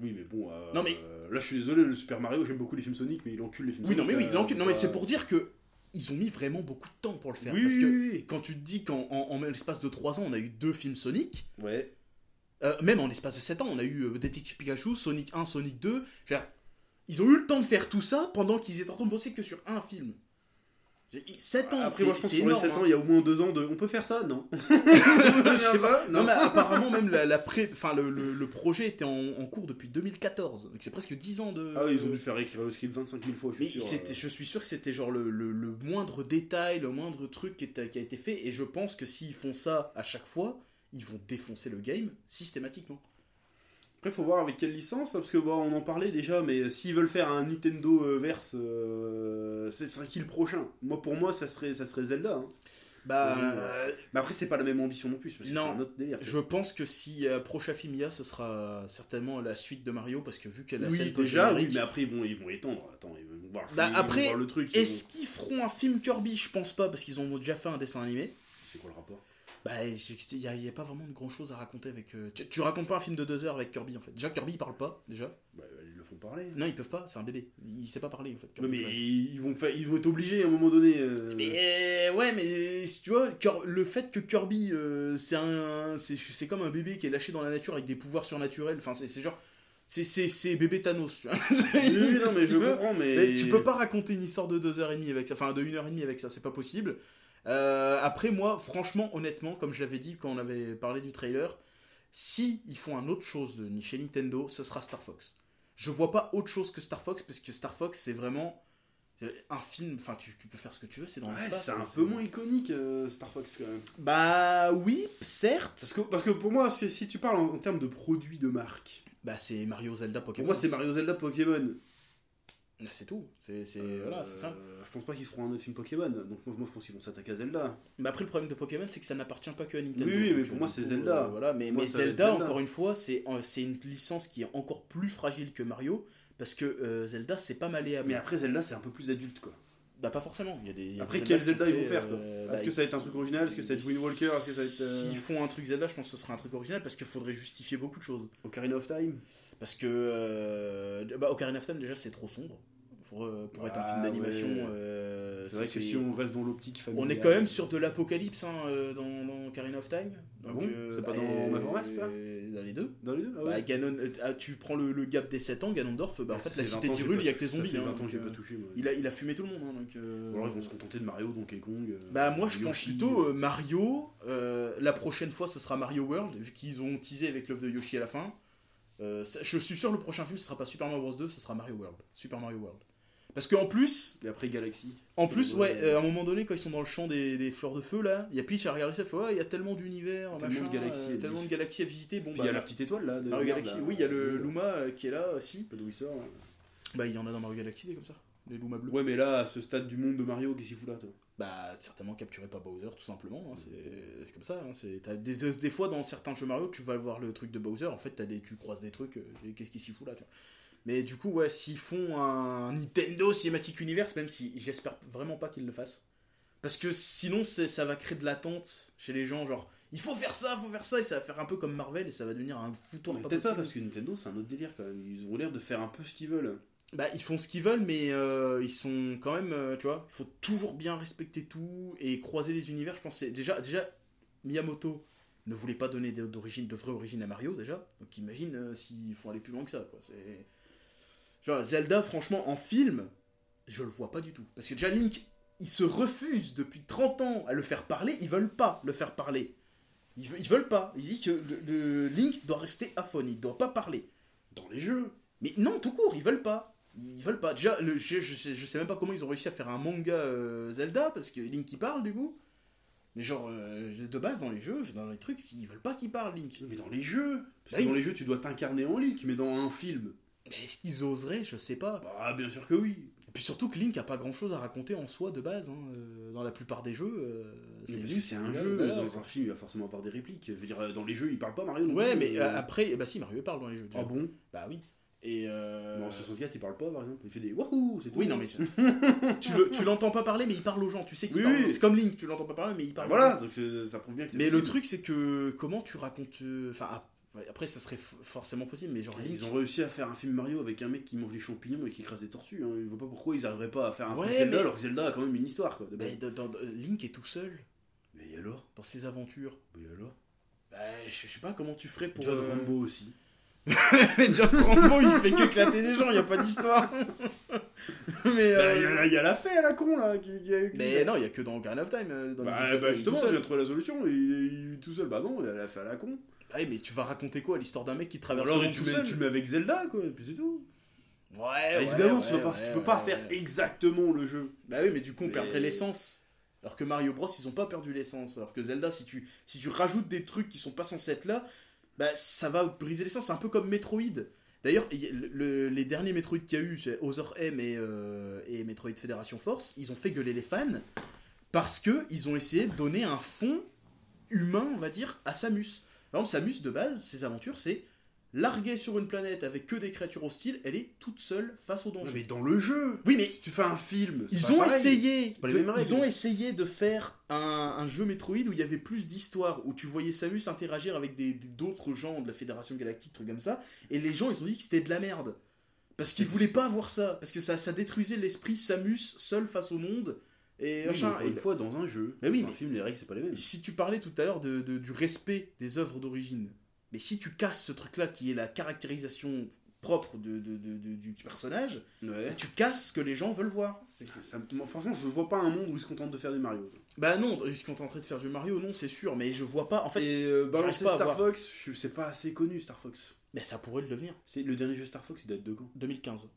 Oui, mais bon. euh, Non, mais- Là, je suis désolé, le Super Mario, j'aime beaucoup les films Sonic, mais il encule les films Oui, non Sonic. mais oui, euh, il encule. Non mais c'est pour dire que ils ont mis vraiment beaucoup de temps pour le faire. Oui, parce que oui, oui. quand tu te dis qu'en en, en l'espace de 3 ans, on a eu deux films Sonic. Ouais. Euh, même en l'espace de 7 ans, on a eu euh, Detective Pikachu, Sonic 1, Sonic 2. Je veux dire, ils ont eu le temps de faire tout ça pendant qu'ils étaient en train de bosser que sur un film. 7 ans, Après, moi, je pense que sur les énorme. 7 ans, hein. il y a au moins 2 ans de. On peut faire ça Non? [LAUGHS] Je sais pas. Non. Non, mais apparemment, même la, la pré... enfin, le, le- le projet était en, en cours depuis 2014. Donc c'est presque 10 ans de. Ah oui, ils ont dû faire écrire le script 25 000 fois, je Mais suis sûr. c'était- euh. je suis sûr que c'était genre le, le- le moindre détail, le moindre truc qui, est- qui a été fait. Et je pense que s'ils font ça à chaque fois, ils vont défoncer le game systématiquement. Après, faut voir avec quelle licence, parce que bon, on en parlait déjà, mais s'ils veulent faire un Nintendo euh, verse, euh, ce serait qui le prochain? Moi, pour moi, ça serait, ça serait Zelda. hein. Bah, euh, Mais après, c'est pas la même ambition non plus, parce que Non. c'est un autre délire. je pense que si euh, prochain film il y a, ce sera certainement la suite de Mario parce que vu qu'elle a oui, scène déjà, oui, mais après, ils vont, ils vont étendre. Attends, ils vont voir, le Bah, film, ils vont voir le truc. Est-ce qu'ils feront un film Kirby? Je pense pas parce qu'ils ont déjà fait un dessin animé. C'est quoi le rapport? Bah, il n'y a, pas vraiment de grand chose à raconter avec. euh, Tu, tu racontes pas un film de deux heures avec Kirby en fait. Déjà, Kirby il parle pas, déjà. bah, Ils le font parler. Non, ils peuvent pas, c'est un bébé. Il sait pas parler en fait. Mais ils vont, ils vont être obligés à un moment donné. euh, Mais ouais, mais tu vois, le fait que Kirby, euh, c'est un, c'est c'est comme un bébé qui est lâché dans la nature avec des pouvoirs surnaturels. Enfin, c'est genre, c'est bébé Thanos. Tu vois. Oui, non, mais je [LAUGHS] comprends, mais. Mais tu peux pas raconter une histoire de 2h30 avec ça, enfin de 1h30 avec ça, c'est pas possible. Euh, après, moi, franchement, honnêtement, comme je l'avais dit quand on avait parlé du trailer, si ils font un autre chose de chez Nintendo, ce sera Star Fox. Je vois pas autre chose que Star Fox, parce que Star Fox, c'est vraiment un film, enfin, tu, tu peux faire ce que tu veux, c'est dans Ouais, c'est un hein, peu moins iconique, euh, Star Fox, quand même. Bah oui, certes. Parce que, parce que pour moi, si, si tu parles en, en termes de produits de marque, Bah c'est Mario, Zelda, pour Pokémon. moi, c'est Mario Zelda Pokémon. Ah, c'est tout. C'est Euh, voilà, ça. Je pense pas qu'ils feront un autre film Pokémon. Donc, moi, moi, je pense qu'ils vont s'attaquer à Zelda. Mais après, le problème de Pokémon, c'est que ça n'appartient pas que à Nintendo. Oui, oui, mais pour euh, moi, c'est Zelda. euh, voilà, mais, Moi, Zelda, Zelda. encore une fois, c'est euh, c'est une licence qui est encore plus fragile que Mario. Parce que euh, Zelda, c'est pas malléable. Mais après, Zelda, c'est un peu plus adulte, quoi. Bah, pas forcément. Il y a des, Après, quel Zelda ils vont faire, quoi Est-ce bah, que ça va être un truc original Est-ce que ça va être Wind Walker euh, S'ils font un truc Zelda, je pense que ce sera un truc original parce qu'il faudrait justifier beaucoup de choses. Ocarina of Time Parce que euh, bah, Ocarina of Time, déjà, c'est trop sombre pour, euh, pour être un Ah, film d'animation. ouais. euh, C'est vrai que si on reste dans l'optique familiale. On est quand même sur de l'apocalypse hein, euh, dans, dans Ocarina of Time. Ah bon C'est pas dans euh, Majora's, ça Dans les deux. Dans les deux Ah Bah, ouais. Ganon, euh, ah, tu prends le, le gap des 7 ans, Ganondorf, bah, en fait la fait 20 cité pas- il y a que des ça zombies. hein, 20 ans donc, que j'ai pas touché. moi. il, a, il a fumé tout le monde. hein, donc, euh, alors ils vont se contenter de Mario, Donkey Kong. Bah moi je pense plutôt Mario. la prochaine fois ce sera Mario World, vu qu'ils ont teasé avec l'œuf de Yoshi à la fin. Euh, ça- je suis sûr le prochain film ce sera pas Super Mario Bros 2, ce sera Mario World. Super Mario World. Parce qu'en plus, Et après Galaxy. en plus, Ouais. ouais, euh, à un moment donné, quand ils sont dans le champ des, des fleurs de feu, là, il y a Peach à regarder ça, elle fait, ouais, il y a tellement d'univers, Tellement de galaxies, euh, elle tellement de galaxies à visiter. Bon, bah, il y a la petite étoile là. de Mario Galaxy, oui, il y a le Ouais. Luma euh, qui est là aussi. Pas d'où il sort. Bah, il y en a dans Mario Galaxy, des comme ça. Les Luma bleus. Ouais, mais là, à ce stade du monde de Mario, qu'est-ce qu'il fout là, toi? Bah, certainement capturé par Bowser, tout simplement. hein, c'est c'est comme ça. hein, c'est- des, des- fois, dans certains jeux Mario, tu vas voir le truc de Bowser. En fait, as des, tu croises des trucs. euh, Qu'est-ce qu'il s'y fout là tu vois. Mais du coup, ouais, s'ils font un Nintendo Cinematic Universe, même si j'espère vraiment pas qu'ils le fassent. Parce que sinon, ça va créer de l'attente chez les gens. Genre, il faut faire ça, il faut faire ça. Et ça va faire un peu comme Marvel. Et ça va devenir un foutoir Peut-être pas, parce que Nintendo, c'est un autre délire quand même. Ils ont l'air de faire un peu ce qu'ils veulent. Bah, ils font ce qu'ils veulent, mais euh, ils sont quand même, euh, tu vois, il faut toujours bien respecter tout et croiser les univers. Je pense déjà, déjà, Miyamoto ne voulait pas donner d'origine, de vraie origine à Mario déjà. Donc imagine euh, s'ils font aller plus loin que ça, quoi. C'est, tu vois, Zelda, franchement, en film, je le vois pas du tout. Parce que déjà Link, il se refuse depuis 30 ans à le faire parler. Ils veulent pas le faire parler. Ils, ve- ils veulent pas. Ils disent que le Link doit rester aphone, il doit pas parler. Dans les jeux. Mais non, tout court, ils veulent pas. Ils veulent pas. Déjà, le, je, je sais, je sais même pas comment ils ont réussi à faire un manga euh, Zelda, parce que Link il parle du coup. Mais genre, euh, de base, dans les jeux, dans les trucs, ils veulent pas qu'il parle, Link. Mais dans les jeux. Parce Bah que dans les jeux, tu dois t'incarner en Link, mais dans un film. Mais est-ce qu'ils oseraient? Je sais pas. Bah, bien sûr que oui. Et puis surtout que Link a pas grand chose à raconter en soi de base. hein, euh, dans la plupart des jeux, euh, Mais parce que c'est un jeu. Dans un film, il va forcément avoir des répliques. Je veux dire, dans les jeux, il parle pas Mario. non Ouais, mais euh, après, bah si, Mario parle dans les jeux. déjà. Ah bon? Bah oui. Et euh... Mais En 64, il parle pas, par exemple. Il fait des wahou, c'est tout. Oui, non, mais [LAUGHS] tu le- tu l'entends pas parler, mais il parle aux gens. Tu sais qu'il Oui, parle. oui. C'est comme Link, tu l'entends pas parler, mais il parle. aux voilà, donc ça prouve bien que c'est Mais le truc, c'est que comment tu racontes. euh, Enfin, après, ça serait forcément possible, mais genre. Link- Ils ont réussi à faire un film Mario avec un mec qui mange des champignons et qui écrase des tortues. Hein. Je vois pas pourquoi ils arriveraient pas à faire un Ouais, film Zelda mais- alors que Zelda a quand même une histoire. Quoi. Mais dans- dans- Link est tout seul Mais alors? Dans ses aventures. Mais alors? Bah, je je sais pas comment tu ferais pour. John euh, Rambo aussi. [LAUGHS] mais John Rambo, il fait qu'éclater des gens, il y a pas d'histoire. [LAUGHS] mais. Bah, euh, il y, a la- il y a la fée à la con là qui, qui a- Mais non, il y a que dans Ocarina of Time. euh, Dans les Bah, autres, bah, est justement, de trouver la solution. Il, est tout seul. Bah non, il a la fée à la con. Ah mais tu vas raconter quoi L'histoire d'un mec qui traverse Alors le monde tu tout mets, seul tu mets avec Zelda quoi, et puis c'est tout. Ouais, Bah, ouais, évidemment, ouais, tu, vas pas, ouais, tu peux pas ouais, faire ouais. exactement le jeu. Bah oui, mais du coup, on Mais- perdrait l'essence. Alors que Mario Bros, ils ont pas perdu l'essence. Alors que Zelda, si tu, si tu rajoutes des trucs qui sont pas censés être là, bah ça va briser l'essence. C'est un peu comme Metroid. D'ailleurs, les derniers Metroid qu'il y a eu, c'est Other M et, euh, et Metroid Federation Force, ils ont fait gueuler les fans parce que ils ont essayé de donner un fond humain, on va dire, à Samus. Par exemple, Samus, de base, ses aventures, c'est larguée sur une planète avec que des créatures hostiles, elle est toute seule face au danger. Mais dans le jeu, Oui, mais si tu fais un film, ils ont pareil. essayé, de, règles. ils ont essayé de faire un, un jeu Metroid où il y avait plus d'histoire, où tu voyais Samus interagir avec d'autres gens de la Fédération Galactique, trucs comme ça, et les gens ils ont dit que c'était de la merde. Parce qu'ils voulaient pas voir ça, parce que ça, ça détruisait l'esprit Samus seul face au monde. Et Oui, machin. une fois, dans un jeu. Mais oui, dans un mais- film, les règles, c'est pas les mêmes. si tu parlais tout à l'heure de, de- du respect des œuvres d'origine, mais si tu casses ce truc-là qui est la caractérisation propre de, de- de- de- du personnage, Ouais. bah, tu casses ce que les gens veulent voir. Ça- moi, franchement, je vois pas un monde où ils se contentent de faire des Mario. Bah non, est en train de faire du Mario, non, c'est sûr, mais je vois pas. En fait, Et euh, à Star voir. Fox, c'est pas assez connu Star Fox. mais ça pourrait le devenir. C'est le dernier jeu Star Fox, il date de quand? 2015,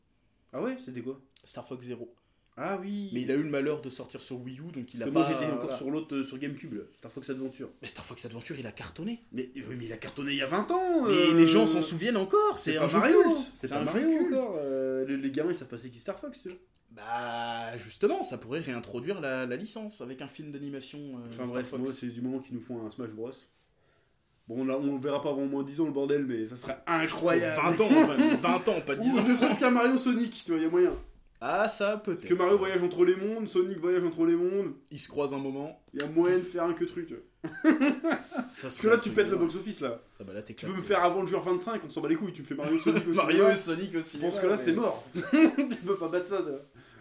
Ah ouais, c'était quoi? Star Fox 0. Ah oui. Mais il a eu le malheur de sortir sur Wii U, donc il Parce a que moi pas. j'étais encore voilà. sur l'autre, euh, sur GameCube, là. Star Fox Adventure. Mais Star Fox Adventure, il a cartonné. Mais, oui, mais il a cartonné il y a 20 ans. Mais euh, les gens s'en souviennent encore. C'est un pas jeu Mario. C'est pas un Mario jeu culte. encore. euh, les, les gamins ils savent pas c'est qui Star Fox, tu vois. Bah justement, ça pourrait réintroduire la, la licence avec un film d'animation. euh, Enfin Star bref, Fox. moi c'est du moment qu'ils nous font un Smash Bros. Bon là on le verra pas avant au moins 10 ans le bordel, mais ça serait incroyable. 20 ans, enfin, 20 ans, pas 10 Ou ans. ne serait-ce qu'un Mario Sonic, tu vois, y a moyen. Ah ça peut-être. Que Mario voyage entre les mondes, Sonic voyage entre les mondes, Ils se croisent un moment. y a moyen de faire un que truc. [LAUGHS] Ça Parce que là tu pètes le box-office là. Ah bah là, Tu peux me faire avant le jour 25, on s'en bat les couilles, tu me fais Mario [LAUGHS] Sonic aussi. Mario et Sonic aussi. Je pense que là c'est mort. [LAUGHS] tu peux pas battre ça.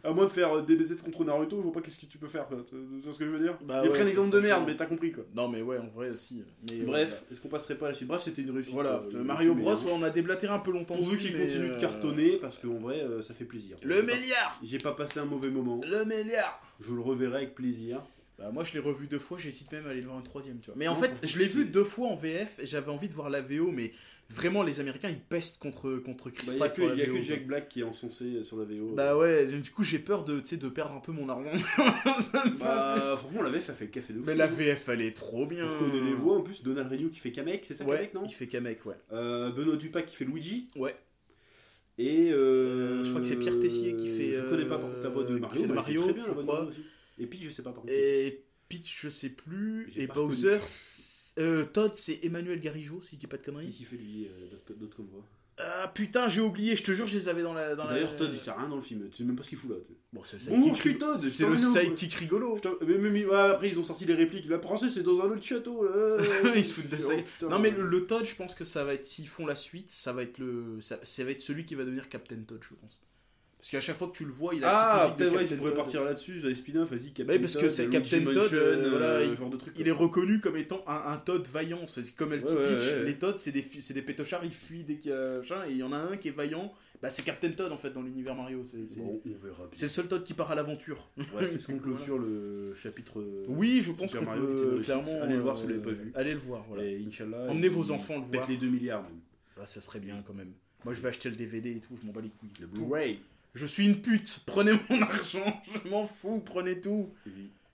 À moins de faire euh, DBZ contre Naruto, je vois pas qu'est-ce que tu peux faire. vois ce que je veux dire Bah Ils ouais, prennent c'est exemple de merde, mais t'as compris quoi. Non mais ouais, en vrai aussi. Mais Bref, est-ce qu'on passerait pas à la suite? Bref, c'était une réussite. Voilà, euh, Mario mais, Bros, hein. ouais, on a déblatéré un peu longtemps. Pourvu qu'il continue de euh, cartonner, parce qu'en vrai, euh, ça fait plaisir. Le milliard J'ai pas passé un mauvais moment. Le milliard Je le reverrai avec plaisir. Bah moi je l'ai revu deux fois, j'hésite même à aller le voir une troisième, tu vois. Mais en Non, fait, je l'ai vu c'est- deux fois en VF, et j'avais envie de voir la VO, mais vraiment les Américains ils pestent contre, contre Chris Il a Pratt que, sur la y a que Jack. Black qui est encensé sur la VO. Bah ouais, du coup j'ai peur de, de perdre un peu mon argent. [LAUGHS] Bah, franchement, la VF a fait le café de Mais fou. la VF elle est trop bien. On connaît les voix en plus. Donald Renew qui fait Kamek, c'est ça Ouais, Kamek, non il fait Kamek, ouais. Euh, Benoît Dupac qui fait Luigi. Ouais. Et euh, Je crois que c'est Pierre Tessier qui fait, Je connais pas par contre la voix de euh, Mario. fait de mais Mario, très bien, je la voix de crois. Mario aussi. Et puis, je sais pas par contre. Et Peach, je sais plus. Et Bowser. Euh, Todd, c'est Emmanuel Garigeau, si je dis pas de conneries. s'y fait lui, euh, d'autres- comme moi? Ah putain, j'ai oublié, je te jure, je les avais dans la. dans la- D'ailleurs, Todd, il sert à rien dans le film. Tu sais même pas ce qu'il fout là. Bon, c'est le Bonjour, je suis rigolo. Todd, C'est le sidekick rigolo. Mais, mais- mais- ouais, après, ils ont sorti les répliques. La princesse est dans un autre château. euh. [LAUGHS] Ils se foutent de ça. Oh. Non, mais le, le Todd, je pense que ça va être. S'ils font la suite, ça va être le. Ça, ça va être celui qui va devenir Captain Todd, je pense. Parce qu'à chaque fois que tu le vois, il a Ah, peut-être, ouais, pourrais Todd. partir là-dessus. Avez spin-off, vas-y, Captain parce que c'est Captain Todd, euh, voilà, euh, il- genre de truc. Il est reconnu comme étant un, un Todd vaillant. C'est comme elle Ouais, ouais, ouais. les Todd, c'est des, c'est des pétochards, ils fuient dès qu'il y a machin, et il y en a un qui est vaillant. Bah, c'est Captain Todd en fait dans l'univers Mario. C'est c'est- Bon, on verra c'est le seul Todd qui part à l'aventure. Ouais, c'est ce [LAUGHS] qu'on clôture le chapitre. euh, Oui, je pense qu'on peut clairement. Allez le voir euh, si vous l'avez pas vu. Allez le voir, voilà. Inch'Allah. Emmenez il- vos enfants le Peut-être voir. les 2 milliards même. Ah, ça serait bien quand même. Moi, je vais acheter le DVD et tout, je m'en bats les couilles. Le Blu-ray. Je suis une pute, prenez mon [LAUGHS] argent, je m'en fous, prenez tout.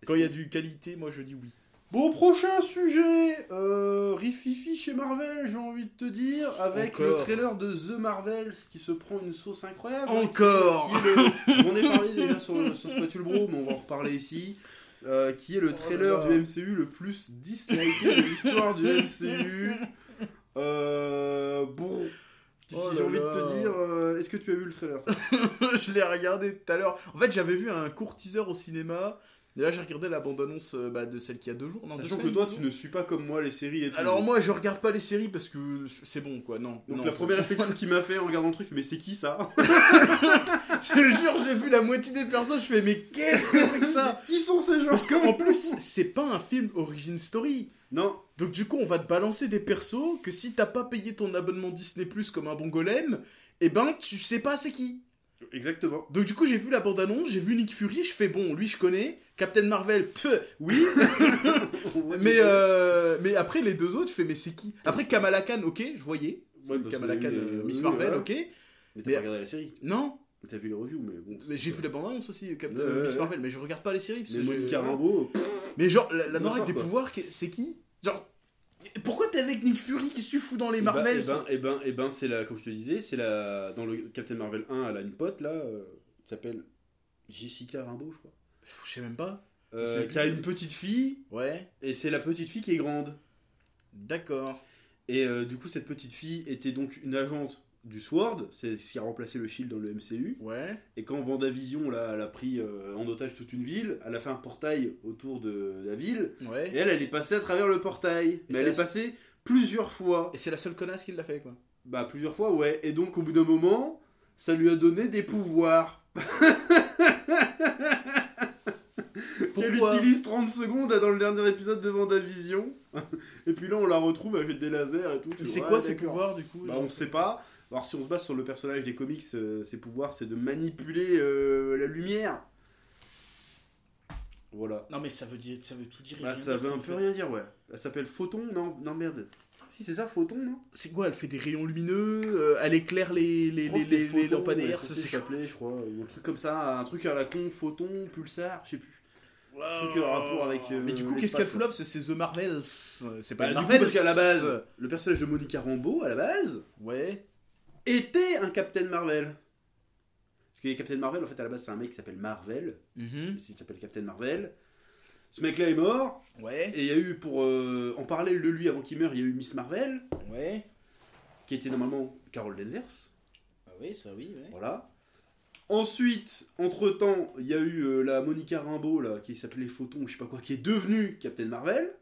Quand il y a du qualité, moi je dis oui. Bon, prochain sujet, euh, Rififi chez Marvel, j'ai envie de te dire, avec Encore. le trailer de The Marvels qui se prend une sauce incroyable. Encore. Qui est le- J'en ai parlé déjà sur, sur Spatule Bro, mais on va en reparler ici. Euh, qui est le Oh trailer du MCU le plus disliké de l'histoire du MCU. Euh, bon, si Oh j'ai là envie de te dire, euh, est-ce que tu as vu le trailer [LAUGHS] je l'ai regardé tout à l'heure. En fait, j'avais vu un court teaser au cinéma. Et là, j'ai regardé la bande-annonce euh, bah, de celle qui a deux jours. Non, deux Sachant que semaines, toi, tu ne suis pas comme moi les séries et tout. Alors, moi, je regarde pas les séries parce que c'est bon, quoi. Non. Donc non, la première réflexion [LAUGHS] qu'il m'a fait en regardant le truc, mais c'est qui ça [LAUGHS] je te jure, j'ai vu la moitié des personnes. Je fais, mais qu'est-ce que c'est que ça? Qui sont ces gens? Parce qu'en plus, c'est pas un film origin story. Non, Donc du coup, on va te balancer des persos que si t'as pas payé ton abonnement Disney Plus comme un bon golem, eh ben tu sais pas c'est qui. exactement. Donc du coup, j'ai vu la bande-annonce, j'ai vu Nick Fury, je fais bon, lui je connais, Captain Marvel, [LAUGHS] pff, oui, [LAUGHS] mais euh, mais après les deux autres, je fais mais c'est qui? Après Kamala Khan, ok, je voyais. Ouais, parce Kamala Khan, euh, euh, Miss oui, Marvel, voilà. ok. Mais t'as Mais- pas regardé la série. Non, T'as vu les reviews, mais bon. mais j'ai vu la bande-annonce aussi, Cap- Ouais, euh, ouais, Miss ouais. Marvel, mais je regarde pas les séries. parce Mais Monica Rambeau, pff, Mais genre, la, la noire avec des pouvoirs, c'est qui? Genre, pourquoi t'es avec Nick Fury qui se fout dans les eh ben, Marvel eh ben, eh ben, ben, c'est la, comme je te disais, c'est la, dans le Captain Marvel 1, elle a une pote là, euh, qui s'appelle Jessica Rimbaud, je crois, Je sais même pas. euh, qui a une petite fille, Ouais, et c'est la petite fille qui est grande. d'accord. Et euh, du coup, cette petite fille était donc une agente du Sword, c'est ce qui a remplacé le Shield dans le MCU. Ouais. Et quand Vendavision là, elle a pris euh, en otage toute une ville, elle a fait un portail autour de la ville, Ouais. et elle, elle est passée à travers le portail. Mais elle est passée plusieurs fois. Et c'est la seule connasse qui l'a fait, quoi. Bah, plusieurs fois, ouais. Et donc, au bout d'un moment, ça lui a donné des pouvoirs. [LAUGHS] Qu'elle utilise 30 secondes dans le dernier épisode de Vendavision. [LAUGHS] et puis là, on la retrouve avec des lasers et tout. C'est quoi ses pouvoirs, du coup Bah, on sait pas. Alors, si on se base sur le personnage des comics, euh, ses pouvoirs, c'est de manipuler euh, la lumière. Voilà. Non, mais ça veut, dire, ça veut tout dire. Bah, ça veut un peu rien dire, ouais. Elle s'appelle Photon Non, non, merde. Si, c'est ça, Photon, non? C'est quoi Elle fait des rayons lumineux, euh, elle éclaire les, les, les, les, les lampadaires. ça, ça s'appelait, je crois. Un truc comme ça, un truc à la con, Photon, Pulsar, je sais plus. truc en rapport avec, euh, Mais du coup, qu'est-ce qu'elle fout là? Parce que c'est The Marvels. C'est pas Bah, Marvels. parce qu'à la base, le personnage de Monica Rambeau, à la base, Ouais. Était un Captain Marvel. Parce que Captain Marvel, en fait, à la base, c'est un mec qui s'appelle Marvel. Mhm. Il s'appelle Captain Marvel. Ce mec-là est mort, Ouais. et il y a eu, pour euh, en parler de lui avant qu'il meure, il y a eu Miss Marvel, Ouais. qui était normalement Carol Danvers. Ah oui, ça oui, ouais. Voilà. Ensuite, entre-temps, il y a eu euh, la Monica Rimbaud, là, qui s'appelait Photon, ou je sais pas quoi, qui est devenue Captain Marvel.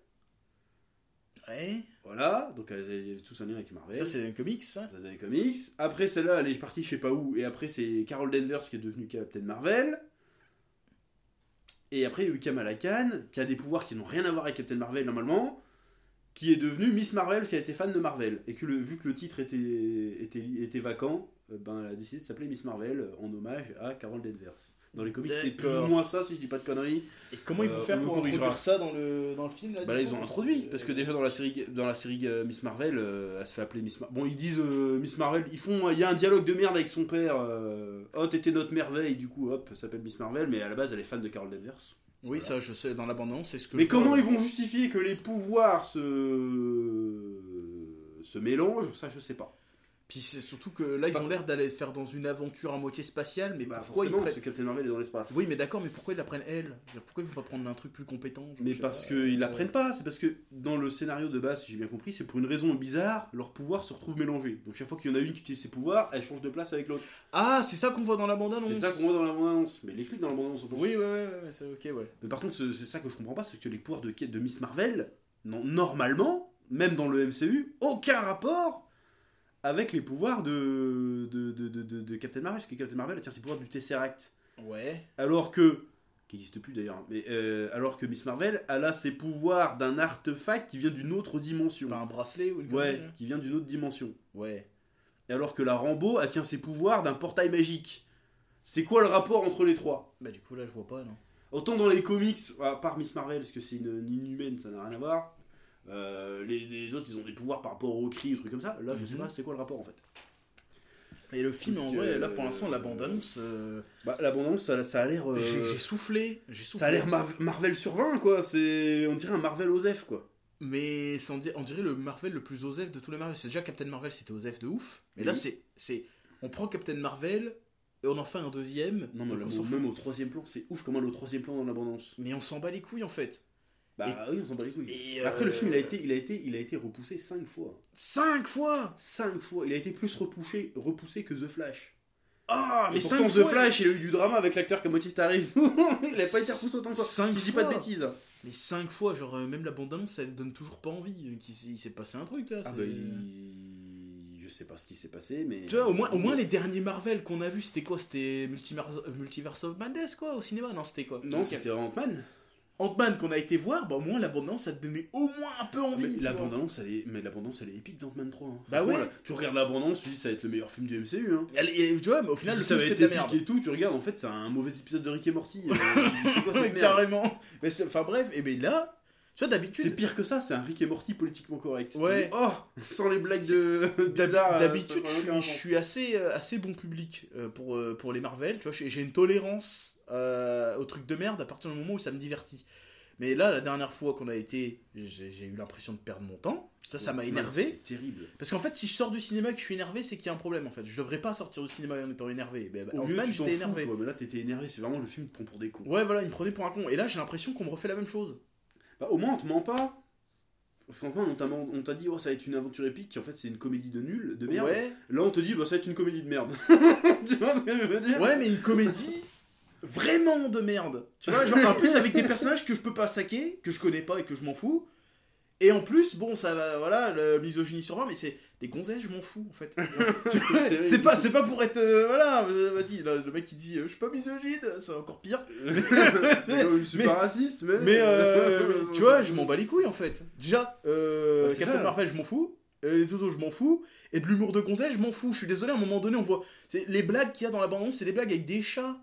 Ouais. Voilà, donc elle avait tous un lien avec Marvel. Ça, c'est un comics, ça dans les comics. Après, celle-là, elle est partie je sais pas où. Et après, c'est Carol Danvers qui est devenue Captain Marvel. Et après, il y a eu Kamala Khan, qui a des pouvoirs qui n'ont rien à voir avec Captain Marvel normalement, qui est devenue Miss Marvel, qui a été fan de Marvel. Et que le, vu que le titre était, était, était vacant, euh, ben, elle a décidé de s'appeler Miss Marvel euh, en hommage à Carol Danvers. Dans les comics, c'est plus ou moins ça, si je dis pas de conneries. Et comment ils vont Euh, faire pour introduire ça dans le, dans le film là, Bah là ils ont introduit parce que déjà dans la série dans la série euh, Miss Marvel euh, elle se fait appeler Miss Marvel. Bon ils disent euh, Miss Marvel ils font il y a un dialogue de merde avec son père euh, oh t'étais notre merveille du coup hop elle s'appelle Miss Marvel mais à la base elle est fan de Carol Danvers. Oui, ça, je sais, dans l'abondance, c'est ce que Mais je comment vois. ils vont justifier que les pouvoirs se se mélangent ça je sais pas. Puis c'est surtout que là, ils ont l'air d'aller faire dans une aventure à moitié spatiale, mais Bah, pourquoi ils prennent... parce que Captain Marvel est dans l'espace. Oui, mais d'accord, mais pourquoi ils la prennent elle? Pourquoi ils vont pas prendre un truc plus compétent? Mais parce qu'ils euh, l'apprennent pas, c'est parce que dans le scénario de base, si j'ai bien compris, c'est pour une raison bizarre, leurs pouvoirs se retrouvent mélangés. Donc chaque fois qu'il y en a une qui utilise ses pouvoirs, elle change de place avec l'autre. Ah, c'est ça qu'on voit dans la bande-annonce C'est ça qu'on voit dans la bande-annonce. Mais l'explique dans la bande-annonce. Oui, ouais, ouais, c'est ok, ouais. Mais par contre, c'est ça que je comprends pas, c'est que les pouvoirs de, de Miss Marvel n'ont normalement, même dans le MCU, aucun rapport avec les pouvoirs de, de, de, de, de- de Captain Marvel. Parce que Captain Marvel tient ses pouvoirs du Tesseract. Ouais. Alors que. qui n'existe plus d'ailleurs, mais euh, alors que Miss Marvel, elle a ses pouvoirs d'un artefact qui vient d'une autre dimension. Pas un bracelet ou une Ouais, là qui vient d'une autre dimension. Ouais. Et alors que la Rambo, elle tient ses pouvoirs d'un portail magique. C'est quoi le rapport entre les trois? Bah, du coup, là, je vois pas, non. Autant dans les comics, à part Miss Marvel, parce que c'est une, une inhumaine, ça n'a rien à voir. Euh, les, les autres, ils ont des pouvoirs par rapport aux cris, des trucs comme ça. Là, je sais Mhm. pas, c'est quoi le rapport en fait Et le film, en vrai, euh, là, pour l'instant, la bande-annonce. euh, Bah, l'abondance, ça, ça a l'air. euh, J'ai soufflé. J'ai soufflé. ça a l'air Mar- Marvel sur 20, quoi. C'est, on dirait un Marvel Osef, quoi. Mais on dirait, on dirait le Marvel le plus osef de tous les Marvel. C'est déjà Captain Marvel, c'était osef de ouf. Mais là, Oui. c'est, c'est, on prend Captain Marvel et on en fait un deuxième. Non, mais le- on même au troisième plan, c'est ouf comment le troisième plan dans l'abondance. Mais on s'en bat les couilles en fait. Bah oui, on s'en bat les couilles. Et, Après, euh, le film, il a été, il a été, il a été repoussé 5 fois. Cinq fois 5 fois. Il a été plus repoussé, repoussé que The Flash. Ah, Mais mais pourtant, cinq The fois Flash, il a eu du drama avec l'acteur qui a moitié tarif. [LAUGHS] il a pas été repoussé autant que ça. Je dis pas de fois. bêtises. Mais cinq fois, genre, euh, même la bande-annonce, elle donne toujours pas envie. euh, Il s'est passé un truc là. Ah bah, il- je sais pas ce qui s'est passé, mais. Tu vois, au moins, au moins les derniers Marvel qu'on a vus, c'était quoi? C'était Multiverse, Multiverse of Madness, quoi, au cinéma? Non, c'était quoi? Non, c'était Ant-Man. Ant-Man qu'on a été voir, bah au moins la bande-annonce, ça te donnait au moins un peu envie. Mais tu la vois. bande-annonce, elle est... mais la bande-annonce, elle est épique d'Ant-Man 3. hein. Bah ouais. là, tu regardes la bande-annonce, tu dis ça va être le meilleur film du MCU. Hein. Elle- elle- tu vois, mais au final, Tu le dis, ça film va être merde. épique et tout, tu regardes, en fait, c'est un mauvais épisode de Rick et Morty. euh, [LAUGHS] c'est quoi cette merde? Carrément. Mais c'est- enfin bref, et ben là, tu vois, C'est d'habitude, pire que ça, c'est un Rick et Morty politiquement correct. Ouais. dis, oh, sans les blagues de. d'habitude, je je suis assez, euh, assez bon public euh, pour, euh, pour les Marvel. Tu vois, j'ai une tolérance euh, aux trucs de merde à partir du moment où ça me divertit. Mais là, la dernière fois qu'on a été, j'ai eu l'impression de perdre mon temps. Ça, ça m'a énervé. Terrible. Parce qu'en fait, si je sors du cinéma et que je suis énervé, c'est qu'il y a un problème en fait. Je devrais pas sortir du cinéma en étant énervé. Ben, Au mieux, j'étais énervé. quoi, mais là, t'étais énervé, c'est vraiment le film te prend pour des cons. Ouais, voilà, il me prenait pour un con. Et là, j'ai l'impression qu'on me refait la même chose. Bah, au moins, on te ment pas. T'a on t'a dit, oh, ça va être une aventure épique, qui en fait, c'est une comédie de nul, de merde. Ouais. Là, on te dit, bah, ça va être une comédie de merde. [LAUGHS] tu vois ce que je veux dire? Ouais, mais une comédie vraiment de merde. Tu vois, genre en plus avec des personnages que je peux pas saquer, que je connais pas et que je m'en fous. Et en plus, bon, ça va, voilà, le misogynie sur 20, mais c'est des gonzesses, je m'en fous en fait. [LAUGHS] Tu vois, C'est pas, c'est pas pour être, euh, voilà, euh, vas-y, le mec qui dit, euh, je suis pas misogyne, c'est encore pire. [LAUGHS] c'est quand même super mais- raciste, mais. Mais euh, tu vois, je m'en bats les couilles en fait. Déjà, Bah, Captain ça. Marvel, je m'en fous. Les oiseaux, je m'en fous. Et de l'humour de gonzesse, je m'en fous. Je suis désolé, à un moment donné, on voit. Les blagues qu'il y a dans la bande-annonce, c'est des blagues avec des chats.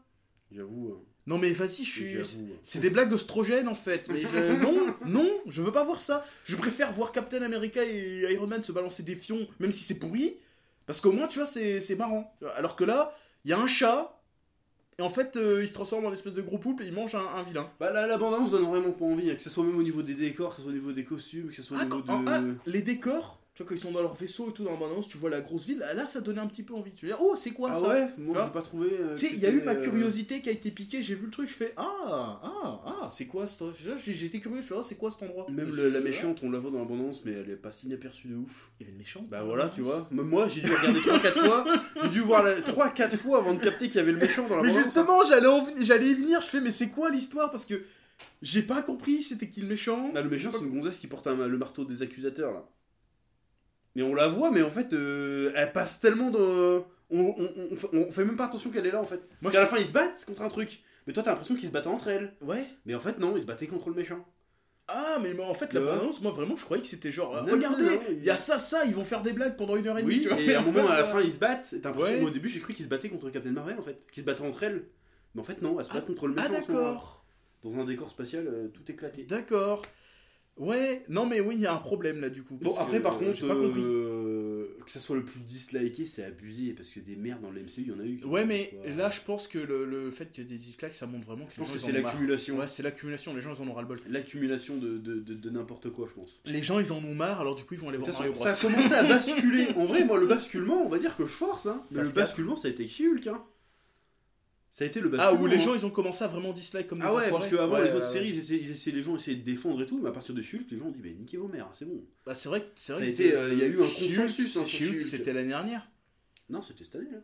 J'avoue. hein. Non mais vas-y, je suis. Hein. C'est des blagues oestrogènes en fait. Mais je- [LAUGHS] non, non, je veux pas voir ça. Je préfère voir Captain America et Iron Man se balancer des fions, même si c'est pourri. Parce qu'au moins, tu vois, c'est marrant. Alors que là, il y a un chat. Et en fait, euh, il se transforme en espèce de gros poulpe et il mange un, un vilain. Bah, la, la bande-annonce donne vraiment pas envie, hein, que ce soit même au niveau des décors, que ce soit au niveau des costumes, que ce soit au Ah, niveau de. ah, les décors, tu vois, quand ils sont dans leur vaisseau et tout dans la bande-annonce, tu vois la grosse ville. Là, ça donnait un petit peu envie. Tu veux dire, oh, c'est quoi Ah ça ouais Moi, j'ai pas trouvé. euh, Tu sais, il y a eu ma euh, curiosité qui a été piquée, j'ai vu le truc, je fais Ah, ah, ah, c'est quoi ce J'ai j'ai été curieux, je fais Ah, c'est quoi cet endroit? Même le- la méchante, on la voit dans la bande-annonce, mais elle est pas si inaperçue de ouf. Il y avait une méchante. Bah voilà, la tu vois. Même moi, j'ai dû regarder 3-4 fois. J'ai dû voir 3-4 fois avant de capter qu'il y avait le méchant dans la Mais justement, j'allais en y venir, je fais Mais c'est quoi l'histoire? Parce que j'ai pas compris c'était qui le méchant? Bah, le méchant, c'est une gonzesse qui porte un- le marteau des accusateurs, là. Mais on la voit, mais en fait, euh, elle passe tellement de. On, on, on- on fait, même pas attention qu'elle est là, en fait. Moi, Parce qu'à la fin, ils se battent contre un truc. Mais toi, t'as l'impression qu'ils se battent entre elles. Ouais. Mais en fait, non, ils se battaient contre le méchant. Ah, mais moi, en fait, la Ouais. bande-annonce, moi vraiment, je croyais que c'était genre Non, Regardez, il y a ça, ça, ils vont faire des blagues pendant une heure et demie. Oui, tu vois. et à un moment, à la [LAUGHS] fin, ils se battent. T'as l'impression, Ouais. moi, au début, j'ai cru qu'ils se battaient contre Captain Marvel, en fait. Qu'ils se battaient entre elles. Mais en fait, non, elles se battent contre le méchant. Ah, ce moment-là. d'accord. Dans un décor spatial, euh, tout éclaté. D'accord. Ouais, non, mais oui, il y a un problème là du coup. Bon, parce après, que, par contre, j'ai pas compris. euh, que ça soit le plus disliké, c'est abusé parce que des merdes dans le MCU, il y en a eu. Ouais, mais là, je pense que le, le fait qu'il y ait des dislikes, ça montre vraiment que je les pense gens que c'est l'accumulation. Ouais, c'est l'accumulation, les gens ils en ont ras le bol. L'accumulation de, de, de, de n'importe quoi, je pense. Les gens ils en ont marre, alors du coup ils vont aller voir Mario Bros. ça a commencé à [LAUGHS] basculer. En vrai, moi, le basculement, on va dire que je force. Hein. Mais le 4. basculement, ça a été Hulk. Hein. Ça a été le Ah, basculement. où les gens ils ont commencé à vraiment dislike comme Ah ouais, parce qu'avant les autres séries, ils essayaient, ils essayaient- les gens essayaient de défendre et tout, mais à partir de Hulk, les gens ont dit, bah niquez vos mères, c'est bon. Bah, c'est vrai, que- c'est Ça vrai a que été, euh, il y a eu un Hulk, consensus, hein, c'est- sur Hulk, Hulk. c'était l'année dernière. Non, c'était cette année, là.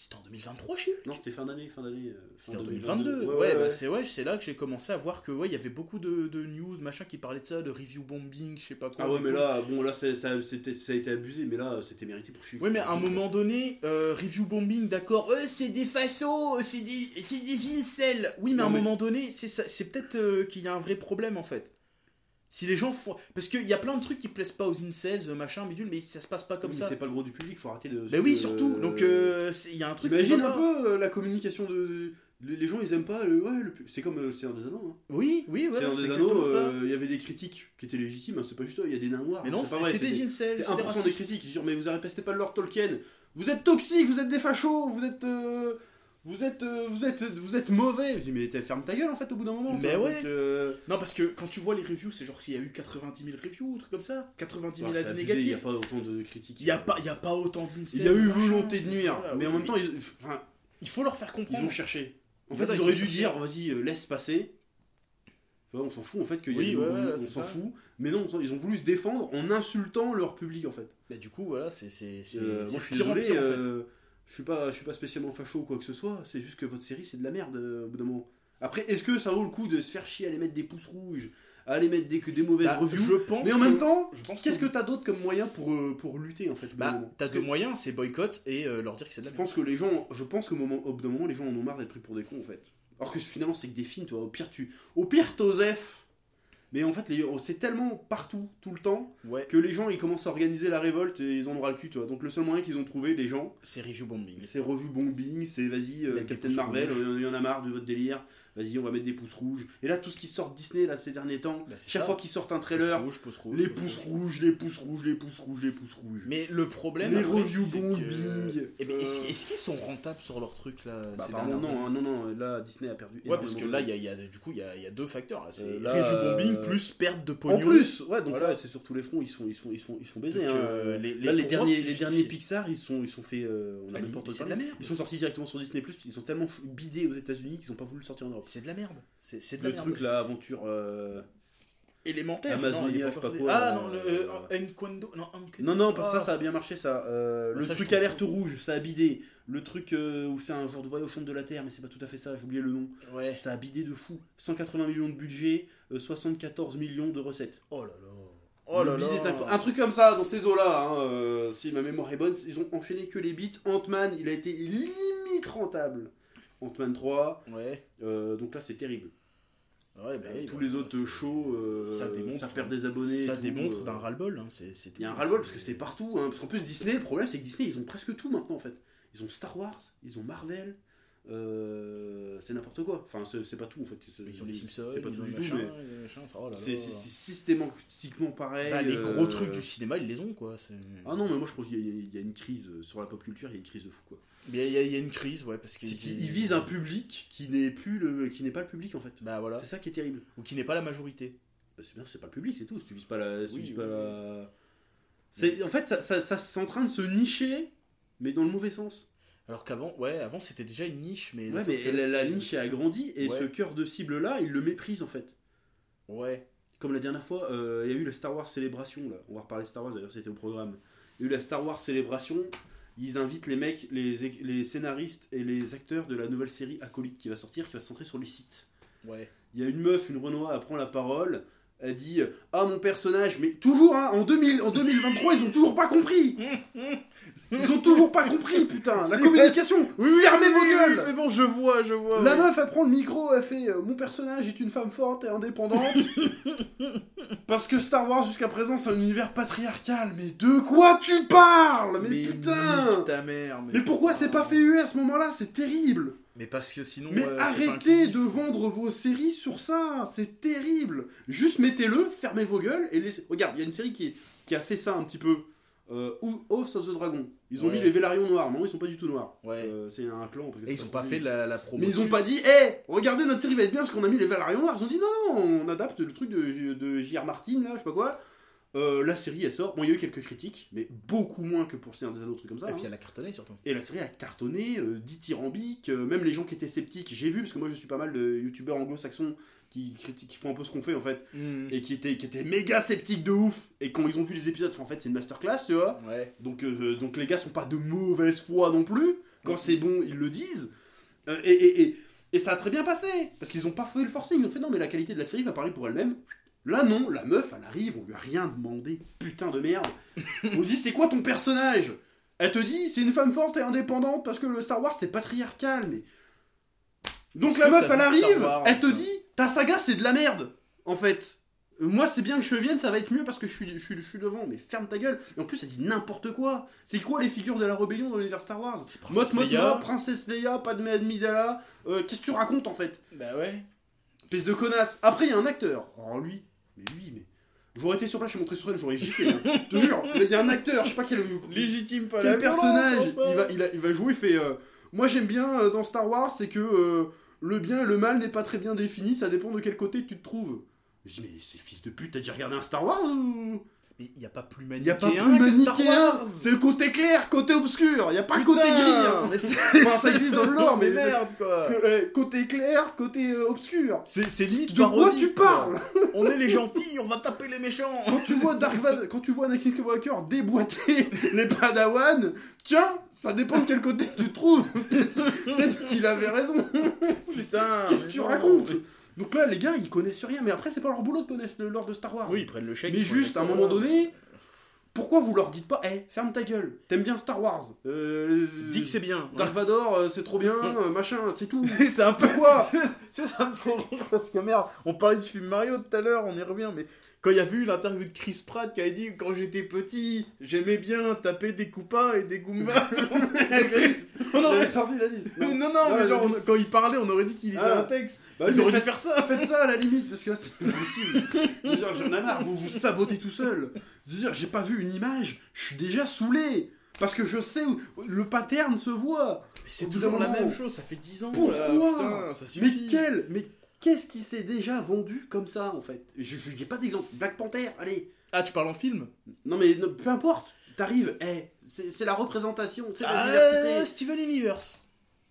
C'était en 2023, Hulk Non, c'était fin d'année, fin d'année. euh, C'était en 2022. Ouais, bah, c'est ouais, c'est là que j'ai commencé à voir que ouais, il y avait beaucoup de, de news, machin, qui parlaient de ça, de review bombing, je sais pas quoi. Ah ouais, mais là, bon, là, ça, c'était- ça a été abusé, mais là, c'était mérité pour Hulk. Oui, mais à un moment donné, euh, review bombing, d'accord, euh, c'est des façons, c'est des, c'est des incels. Oui, mais à un mais- moment donné, c'est ça- c'est peut-être euh, qu'il y a un vrai problème en fait. Si les gens font. Parce qu'il y a plein de trucs qui plaisent pas aux incels, euh, machin, bidule, mais ça se passe pas comme Oui, mais ça. C'est pas le gros du public, faut arrêter de. Bah oui, de- surtout. Donc, euh, c'est- il y a un truc. va un peu euh, la communication de. Les gens, ils aiment pas. Le... Ouais, le... C'est comme euh, Seigneur des Anneaux. Hein. Oui, oui, voilà, c'est des Anneaux, euh, il y avait des critiques qui étaient légitimes, hein, c'est pas juste, il y a des nains noirs. mais non, c'est c'est des incels. C'est des 1% des racistes. critiques. Genre, mais vous répétez pas le Lord Tolkien. Vous êtes toxiques, vous êtes des fachos, vous êtes. Vous êtes, euh, vous êtes, vous êtes mauvais. Je dis mais ferme ta gueule en fait au bout d'un moment. Mais toi. ouais. Donc, euh, Non, parce que quand tu vois les reviews, c'est genre s'il y a eu 90 000 reviews ou un truc comme ça 90 000 c'est avis abusé, Il y a négatifs. pas autant de critiques. Il y a pas, il y a pas autant d'incels. Il y a eu volonté de nuire, voilà, mais en oui, même temps, ils, enfin, il faut leur faire ils comprendre. ont cherché. En fait, ils ils auraient dû dire, vas-y, euh, laisse passer. On s'en fout en fait qu'il y a Oui, ouais, on s'en fout. Mais non, ils ont voulu se défendre en insultant leur public en fait. Bah, du coup, voilà, c'est. c'est- c'est- Euh, moi, je suis désolé. pire, en fait. Je suis pas, je suis pas spécialement facho ou quoi que ce soit. C'est juste que votre série, c'est de la merde euh, au bout d'un moment. Après, est-ce que ça vaut le coup de se faire chier à aller mettre des pouces rouges, à aller mettre des, que des mauvaises Bah, reviews je pense Mais en que- même temps, je qu'est-ce que- t'as d'autre comme moyen pour, euh, pour lutter en fait Bah, t'as deux moyens, c'est boycott et euh, leur dire que c'est de la Je merde. pense que les gens, je pense qu'au moment, au bout d'un moment, les gens en ont marre d'être pris pour des cons en fait. Alors que finalement, c'est que des films, tu vois. Au pire, tu, au pire, t'osef. Mais en fait, c'est tellement partout, tout le temps, Ouais, que les gens ils commencent à organiser la révolte et ils en auront le cul, tu vois. Donc le seul moyen qu'ils ont trouvé, les gens, c'est review bombing. c'est revue bombing, c'est vas-y, euh, Captain Marvel, euh, il y en a marre de votre délire, vas-y, on va mettre des pouces rouges. Et là, tout ce qui sort de Disney là ces derniers temps, Bah, chaque ça. fois qu'ils sortent un trailer, rouge, pouce rouge, les pouce pouces rouge. rouges, les pouces rouges, les pouces rouges, les pouces rouges. Mais le problème, Les après, reviews que- bombing, Eh ben, est-ce euh, est-ce qu'ils sont rentables sur leur truc là Bah, ces non, années hein, non, non, là Disney a perdu. Ouais, parce que là, de il y a, il y a- du coup, il y a, il y a deux facteurs. là. C'est Euh, review bombing euh, plus perte de En pognon. plus, ouais, donc Voilà. là, c'est sur tous les fronts, ils sont, ils sont, ils sont, ils sont baisés. Donc, hein. euh, les- les- là, derniers, les Pixar, ils sont, ils sont fait, euh, on a Ah, merde. Ils sont sortis directement sur Disney Plus, ils sont tellement bidés aux États-Unis qu'ils ont pas voulu le sortir en Europe. C'est de la merde. C'est de la Le merde. truc, là, aventure. euh, élémentaire. Amazonia, non, il est pas je sais pas encore quoi, sorti. Ah là, non, le euh, euh. Non, Enquando. Non, non, parce que Ah. ça, ça a bien marché, ça. Euh, le ça, truc alerte rouge, ça a bidé. Le truc euh, où c'est un genre de voyage au centre de la Terre, mais c'est pas tout à fait ça, j'ai oublié le nom. Ouais. Ça a bidé de fou. 180 millions de budget, euh, 74 millions de recettes. Oh là là. Oh là là. Un truc comme ça, dans ces eaux-là, hein, euh, si ma mémoire est bonne, ils ont enchaîné que les bits. Ant-Man, il a été limite rentable. Ant-Man 3, Ouais. euh, donc là c'est terrible. Ouais, bah oui, Tous bah, les autres c'est- shows, euh, ça démontre- ça perd des abonnés. Ça tout, démontre euh. d'un ras-le-bol. hein, Il y a un ras-le-bol parce que c'est partout. Hein, parce qu'en plus, Disney, le problème c'est que Disney, ils ont presque tout maintenant en fait. Ils ont Star Wars, ils ont Marvel, euh, c'est n'importe quoi. Enfin, c'est pas tout en fait. Ils ont les Simpsons, C'est pas tout du tout, mais oh c'est systématiquement pareil. Bah, les euh, gros trucs du cinéma, ils les ont quoi. Ah non, mais moi je pense qu'il y, a- il y a une crise euh, sur la pop culture, il y a une crise de fou quoi. Mais il y, a- il y a une crise, ouais, parce qu'ils ils visent un public qui n'est plus le, qui n'est pas le public en fait. Bah voilà. C'est ça qui est terrible. Ou qui n'est pas la majorité. Bah, c'est bien, c'est pas le public, c'est tout. Si tu vises pas la, si tu vises oui, pas oui. la- C'est en fait ça, ça, ça- c'est en train de se nicher, mais dans le mauvais sens. Alors qu'avant, ouais, avant c'était déjà une niche, mais. Ouais, mais la, niche a grandi et Ouais. ce cœur de cible là, il le méprise en fait. Ouais. Comme la dernière fois, euh, il y a eu la Star Wars Célébration là. On va reparler de Star Wars d'ailleurs, c'était au programme. Il y a eu la Star Wars Célébration. Ils invitent les mecs, les scénaristes et les acteurs de la nouvelle série Acolyte qui va sortir, qui va se centrer sur les sites. Ouais. Il y a une meuf, une Renoir, elle prend la parole. Elle dit Ah, mon personnage, mais toujours, hein, en, 2000, en 2023, ils ont toujours pas compris Ils ont toujours pas compris, putain La communication Fermez vos gueules C'est bon, je vois, je vois. La ouais. meuf, elle prend le micro, elle fait euh, Mon personnage est une femme forte et indépendante. [LAUGHS] Parce que Star Wars, jusqu'à présent, c'est un univers patriarcal. Mais de quoi tu parles? Mais, putain ta mère. Mais pourquoi c'est pas fait UE à ce moment-là? C'est terrible Mais parce que sinon. Mais euh, arrêtez de vendre vos séries sur ça, c'est terrible. Juste mettez-le, fermez vos gueules et laissez. Regarde, il y a une série qui, qui a fait ça un petit peu. euh, ou House of the Dragon. Ils ont Ouais. mis les Vélarions noirs, non, ils sont pas du tout noirs. Ouais. Euh, c'est un clan. Et ils ont pas fait la, la promo. Mais ils ont pas dit, hé, regardez notre série va être bien parce qu'on a mis les Vélarions noirs. Ils ont dit, non, non, on adapte le truc de, de J.R. Martin, là, je sais pas quoi. Euh, la série, elle sort. Bon, il y a eu quelques critiques, mais beaucoup moins que pour Seigneur des Anneaux, trucs comme ça. Et puis hein. elle a cartonné surtout. Et la série a cartonné, euh, dithyrambique, euh, même les gens qui étaient sceptiques, j'ai vu, parce que moi je suis pas mal de youtubeurs anglo-saxons qui, qui font un peu ce qu'on fait en fait, et qui étaient, qui étaient méga sceptiques de ouf, et quand ils ont vu les épisodes, en fait c'est une masterclass, tu vois. Ouais. Donc, euh, donc les gars sont pas de mauvaise foi non plus, quand c'est bon ils le disent, et, et, et, et ça a très bien passé, parce qu'ils ont pas fait le forcing, ils ont fait non mais la qualité de la série va parler pour elle-même. Là non, la meuf elle arrive, on lui a rien demandé, putain de merde. on dit c'est quoi ton personnage? Elle te dit c'est une femme forte et indépendante parce que le Star Wars c'est patriarcal, mais... Donc la meuf elle arrive, Wars, elle te dit ta saga c'est de la merde, en fait. Euh, Moi, c'est bien que je vienne, ça va être mieux parce que je suis, je suis, je suis devant. Mais ferme ta gueule. Et en plus, elle dit n'importe quoi. C'est quoi les figures de la rébellion dans l'univers Star Wars? Mot Princesse Leia. Mothma, Princesse Leia, Padmé Amidala. Euh, Qu'est-ce que tu racontes en fait? Bah ouais. Espèce de connasse. Après, il y a un acteur. Alors lui, mais lui, mais. J'aurais été sur place, je montré sur scène, j'aurais giflé. hein. Je te jure, il y a un acteur, je sais pas quel. Légitime pas Quel la personnage violence, enfin. il, va, il, a- il va jouer, il fait euh, Moi j'aime bien euh, dans Star Wars, c'est que euh, le bien et le mal n'est pas très bien défini, ça dépend de quel côté tu te trouves. Je dis Mais c'est fils de pute, t'as déjà regardé un Star Wars ou Mais il y a pas plus Il y a pas plus manichéen que Star manichéen. C'est le côté clair, côté obscur, il y a pas le côté Putain, gris hein. mais [LAUGHS] Enfin, ça existe dans le lore, mais. merde quoi. que- euh, côté clair, côté euh, obscur. C'est limite De quoi tu parles On est les gentils, on va taper les méchants. Quand tu vois Dark Vador, quand tu vois Anakin Skywalker déboîter [LAUGHS] les Padawan, tiens, ça dépend de quel côté tu te trouves. [LAUGHS] Peut-être qu'il avait raison. Putain. Qu'est-ce que mais tu racontes Donc là, les gars, ils connaissent rien, mais après, c'est pas leur boulot de connaître le lore de Star Wars. Oui, ils prennent le chèque. mais juste, à un moment donné, pourquoi vous leur dites pas, hé, ferme ta gueule, t'aimes bien Star Wars euh, Dis que c'est bien. Dark Vador, euh, c'est trop bien, euh, machin, c'est tout. [LAUGHS] c'est un peu Pourquoi [LAUGHS] C'est ça me fait rire parce que merde, on parlait du film Mario tout à l'heure, on y revient, mais quand il y a vu l'interview de Chris Pratt qui a dit quand j'étais petit, j'aimais bien taper des Koopas et des Goombas. [LAUGHS] on aurait... sorti la liste. Non, non, Ouais, mais genre, on- quand il parlait, on aurait dit qu'il lisait Ah. un texte. Bah, Ils auraient dû faire ça. Faites ça à la limite, parce que là c'est pas possible. [LAUGHS] Je veux dire, j'en ai marre, vous vous sabotez tout seul. Dire, j'ai pas vu une image, je suis déjà saoulé. Parce que je sais où le pattern se voit. C'est toujours la même chose, ça fait 10 ans. Pourquoi là, putain, ça Mais quel Mais qu'est-ce qui s'est déjà vendu comme ça en fait? Je j'ai pas d'exemple. Black Panther, allez. Ah, tu parles en film? Non mais non, peu importe. T'arrives, eh, c'est la représentation, c'est la Ah, diversité. Steven Universe.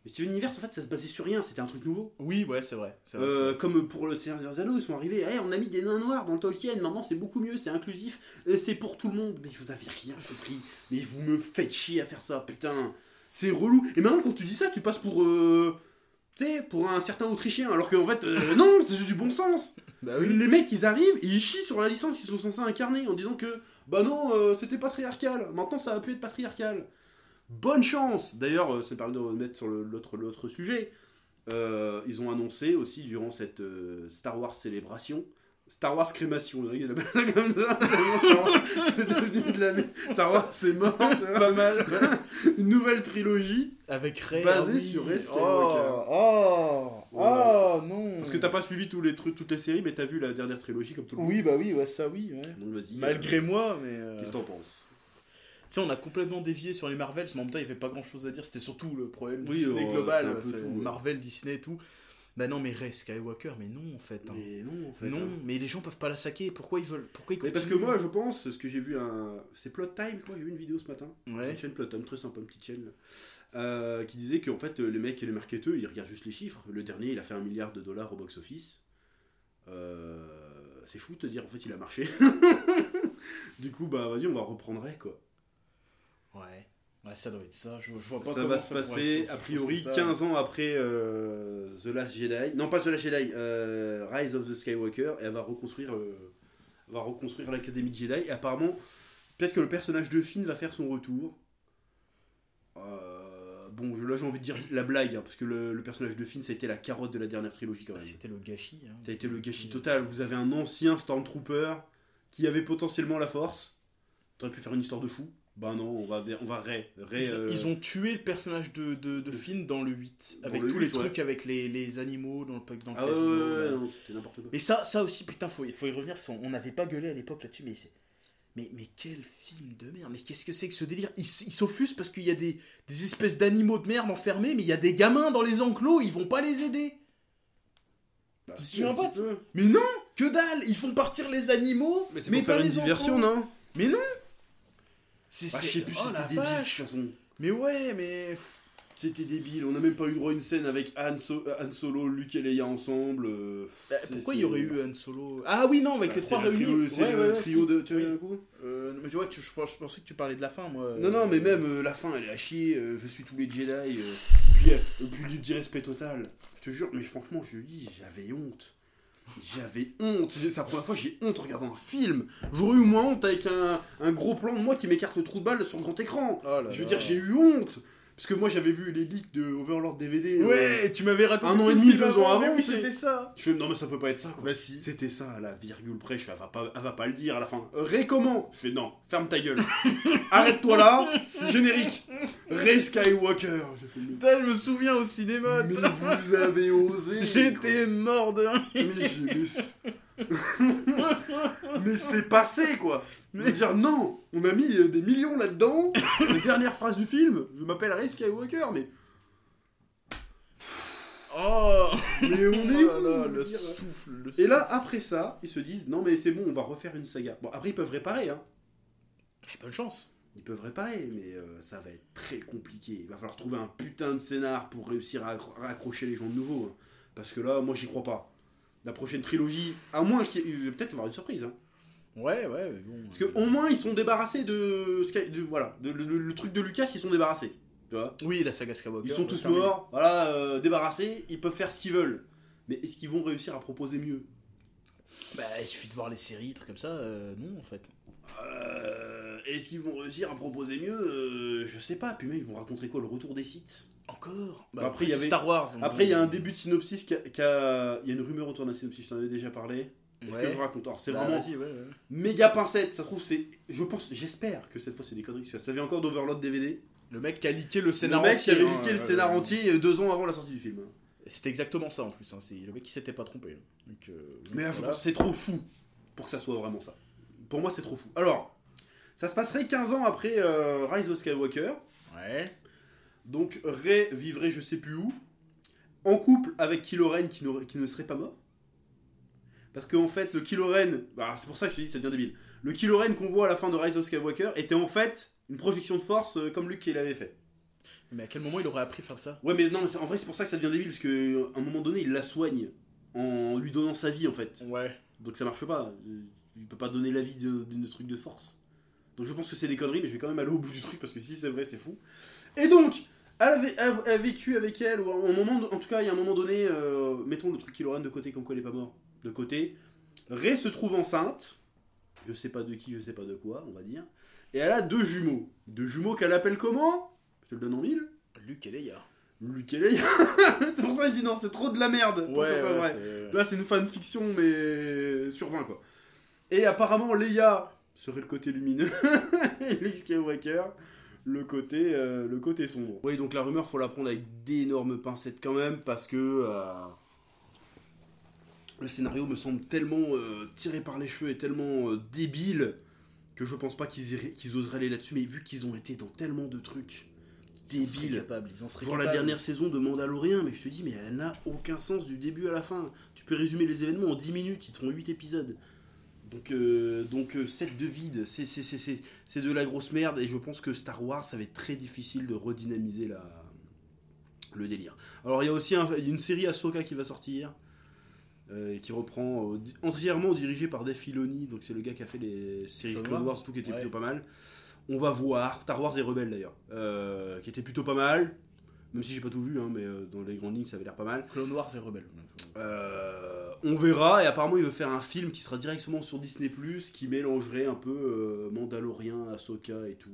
Mais Steven Universe, en fait, ça se basait sur rien, c'était un truc nouveau. Oui, ouais, c'est vrai. c'est vrai, Euh, c'est vrai. comme pour le Seigneur des Anneaux, ils sont arrivés, Eh, on a mis des nains noirs dans le Tolkien, maintenant c'est beaucoup mieux, c'est inclusif, et c'est pour tout le monde. Mais vous avez rien compris, mais vous me faites chier à faire ça, putain. C'est relou. Et maintenant, quand tu dis ça, tu passes pour. Euh, tu sais, pour un certain Autrichien, alors qu'en fait, euh, non, c'est juste du bon sens. [LAUGHS] Bah Les mecs, ils arrivent, ils chient sur la licence qu'ils sont censés incarner en disant que, bah non, euh, c'était patriarcal, maintenant ça va plus être patriarcal. Bonne chance D'ailleurs, euh, ça me permet de remettre sur l'autre sujet. Euh, ils ont annoncé aussi durant cette euh, Star Wars célébration, Star Wars crémation, il appelle ça [LAUGHS] comme ça. Star Wars, c'est devenu de la merde. Star Wars c'est mort, pas mal. Une nouvelle trilogie. Avec Ray. Basé ah sur Ray Oh, Skywalker. oh, oh, non. Parce que t'as pas suivi tous les trucs, toutes les séries, mais t'as vu la dernière trilogie comme tout le monde. Oui, bah oui, ouais, ça oui. Ouais. Donc vas-y. Malgré euh, moi, mais. euh, Qu'est-ce que t'en penses? Tu sais, on a complètement dévié sur les Marvels, mais en même temps, il n'y avait pas grand chose à dire. C'était surtout le problème Oui, Disney euh, global. c'est un peu c'est tout, ouais. Marvel, Disney et tout. Bah non, mais Ray Skywalker, mais non, en fait. hein. Mais non, en fait. non, hein. mais les gens peuvent pas la saquer. Pourquoi ils veulent Pourquoi ils Mais parce que moi, je pense, c'est ce que j'ai vu un. C'est Plot Time, quoi. J'ai vu une vidéo ce matin. C'est Ouais. Une chaîne Plot Time, très sympa, une petite chaîne. Euh, qui disait qu'en fait, les mecs et les marketeurs, ils regardent juste les chiffres. Le dernier, il a fait un milliard de dollars au box-office. Euh, c'est fou de te dire, en fait, il a marché. [LAUGHS] du coup, bah, vas-y, on va reprendre, Ray, quoi. Ouais. Ouais, ça doit être ça. Je, je vois pas Ça va se passer, a priori, que ça. 15 ans après euh, The Last Jedi. Non, pas The Last Jedi, euh, Rise of the Skywalker. Et elle va reconstruire, euh, va reconstruire l'Académie de Jedi. Et apparemment, peut-être que le personnage de Finn va faire son retour. Euh, bon, là j'ai envie de dire la blague, hein, parce que le, le personnage de Finn, ça a été la carotte de la dernière trilogie quand Bah, même. C'était le gâchis. hein. Ça a été le gâchis total. Vous avez un ancien Stormtrooper qui avait potentiellement la force. T'aurais pu faire une histoire de fou. Bah non, on va, on va. Ray, Ils, euh, ils ont tué le personnage de, de, de Finn dans le 8. Dans Avec le tous 8, les ouais. trucs avec les, les animaux dans le, dans le Ah ouais, casino, ouais, ouais, c'était n'importe quoi. Mais ça, ça aussi, putain, faut, faut y revenir. On n'avait pas gueulé à l'époque là-dessus, mais c'est. Mais, mais quel film de merde Mais qu'est-ce que c'est que ce délire? Ils s'offusent parce qu'il y a des, des espèces d'animaux de merde enfermés, mais il y a des gamins dans les enclos, ils vont pas les aider. Bah, Tu un peu. Mais non Que dalle Ils font partir les animaux, Mais c'est mais pour pas faire une diversion, enfants. non? Mais non C'est Bah, Je sais plus si oh la c'était débile, de toute vache façon. Mais ouais, mais... C'était débile, on n'a même pas eu droit à une scène avec Han, So- euh, Han Solo, Luke et Leia ensemble. euh, bah, pourquoi il y aurait eu Han Solo? Ah oui, non, avec bah, les c'est trois le réunis. trio- C'est Ouais, le ouais, trio de. Tu Oui. coup Euh, mais tu vois, tu- je, pensais que tu parlais de la fin, moi. Non, non, mais même euh, la fin, elle est à chier. euh, je suis tous les Jedi. euh, puis, euh, puis du disrespect total. Je te jure, mais franchement, je le dis, j'avais honte. J'avais honte. C'est la première fois que j'ai honte en regardant un film. J'aurais eu moins honte avec un, un gros plan de moi qui m'écarte le trou de balle sur le grand écran. Oh là Je veux là. dire, j'ai eu honte. Parce que moi, j'avais vu les leaks de Overlord DVD. euh, Ouais, tu m'avais raconté un an et demi, deux ans avant, oui, c'était ça. Je fais, non, mais ça peut pas être ça, quoi. Bah si. C'était ça, à la virgule près. Je fais, elle va pas, elle va pas le dire à la fin. Ré comment Je fais, non, ferme ta gueule. [LAUGHS] Arrête-toi là, c'est [LAUGHS] générique. Ray Skywalker. Putain, je me souviens au cinéma. mais vous avez osé. [LAUGHS] J'étais mort de rire. Mais, j'ai- [LAUGHS] mais c'est- mais passé, quoi. Veux dire, non, on a mis euh, des millions là-dedans. [LAUGHS] La dernière phrase du film, je m'appelle Ray Skywalker, mais, Oh, mais on [LAUGHS] est Oh là là, le souffle, le Et souffle. là, après ça, ils se disent, non, mais c'est bon, on va refaire une saga. Bon, après, ils peuvent réparer, hein. Eh, bonne chance. Ils peuvent réparer, mais euh, ça va être très compliqué. Il va falloir trouver un putain de scénar pour réussir à accro- à accrocher les gens de nouveau. hein. Parce que là, moi, j'y crois pas. La prochaine trilogie, à moins qu'il y ait... peut-être avoir une surprise. Hein. Ouais, ouais, mais bon. Parce qu'au moins, ils sont débarrassés de... De voilà, de- le, le- le truc de Lucas, ils sont débarrassés. Tu vois Oui, la saga Skywalker. Ils sont tous terminer. morts, voilà, euh, débarrassés, ils peuvent faire ce qu'ils veulent. Mais est-ce qu'ils vont réussir à proposer mieux? Bah, il suffit de voir les séries, trucs comme ça. euh, non, en fait. Euh, Est-ce qu'ils vont réussir à proposer mieux? Euh, Je sais pas. Puis même, ils vont raconter quoi Le retour des sites Encore Bah, après, il y avait- Star Wars. Après, il y a un début de synopsis qui a, qui a- Il y a une rumeur autour d'un synopsis, je t'en avais déjà parlé. Ouais. que je raconte Alors, c'est Bah, vraiment vas-y, ouais, ouais. méga pincette. Ça trouve, c'est. Je pense, j'espère que cette fois, c'est des conneries. Ça vient encore d'Overlord DVD. Le mec qui a leaké le Le scénar mec qui avait hein, le euh, scénar entier euh, deux ans avant la sortie du film. C'était exactement ça en plus. Hein. C'est le mec qui s'était pas trompé. Donc, euh, Mais là, je voilà. pense que c'est trop fou pour que ça soit vraiment ça. Pour moi, c'est trop fou. Alors, ça se passerait 15 ans après euh, Rise of Skywalker. Ouais. Donc, Rey vivrait je sais plus où. En couple avec Kylo Ren qui, qui ne serait pas mort. Parce qu'en fait, le Kylo Ren. bah, c'est pour ça que je te dis, ça devient débile. Le Kylo Ren qu'on voit à la fin de Rise of Skywalker était en fait une projection de force euh, comme Luke qui l'avait fait. Mais à quel moment il aurait appris à faire ça? Ouais, mais non, mais en vrai, c'est pour ça que ça devient débile. Parce qu'à un moment donné, il la soigne en lui donnant sa vie en fait. Ouais. Donc ça marche pas. Il peut pas donner la vie d'une truc de force. Donc je pense que c'est des conneries, mais je vais quand même aller au bout du truc parce que si c'est vrai, c'est fou. Et donc, elle a, vécu avec elle, ou à un moment, en tout cas, il y a un moment donné, euh, mettons le truc Ren de côté, comme quoi elle est pas mort, de côté. Rey se trouve enceinte, je sais pas de qui, je sais pas de quoi, on va dire. Et elle a deux jumeaux. Deux jumeaux qu'elle appelle comment? Je te le donne en mille. Luke et Leia. Luke et Leia. [LAUGHS] c'est pour ça que je dis non, c'est trop de la merde pour ça vrai. c'est- Là, c'est une fanfiction, mais sur 20, quoi. Et apparemment, Leia serait le côté lumineux, et [LAUGHS] Luke Skywalker, le côté, euh, le côté sombre. Oui, donc la rumeur, faut la prendre avec d'énormes pincettes quand même, parce que euh, le scénario me semble tellement euh, tiré par les cheveux et tellement euh, débile que je pense pas qu'ils oseraient aller là-dessus, mais vu qu'ils ont été dans tellement de trucs Ils en seraient débiles. capables, Ils en seraient Voir la dernière saison de Mandalorian, mais je te dis, mais elle n'a aucun sens du début à la fin. Tu peux résumer les événements en 10 minutes, ils te font 8 épisodes. Donc, euh, donc euh, 7 de vide, c'est- de la grosse merde, et je pense que Star Wars, ça va être très difficile de redynamiser la, le délire. Alors, il y a aussi un- une série Ahsoka qui va sortir, euh, qui reprend euh, entièrement dirigée par Dave Filoni, donc c'est le gars qui a fait les séries Clone Wars, Wars, tout qui était ouais. plutôt pas mal. On va voir, Star Wars et Rebelle d'ailleurs, qui était plutôt pas mal, même si j'ai pas tout vu, hein, mais euh, dans les grandes lignes ça avait l'air pas mal. Clone Wars et Rebelle. Euh, on verra, et apparemment il veut faire un film qui sera directement sur Disney ⁇ qui mélangerait un peu euh, Mandalorian, Ahsoka et tout.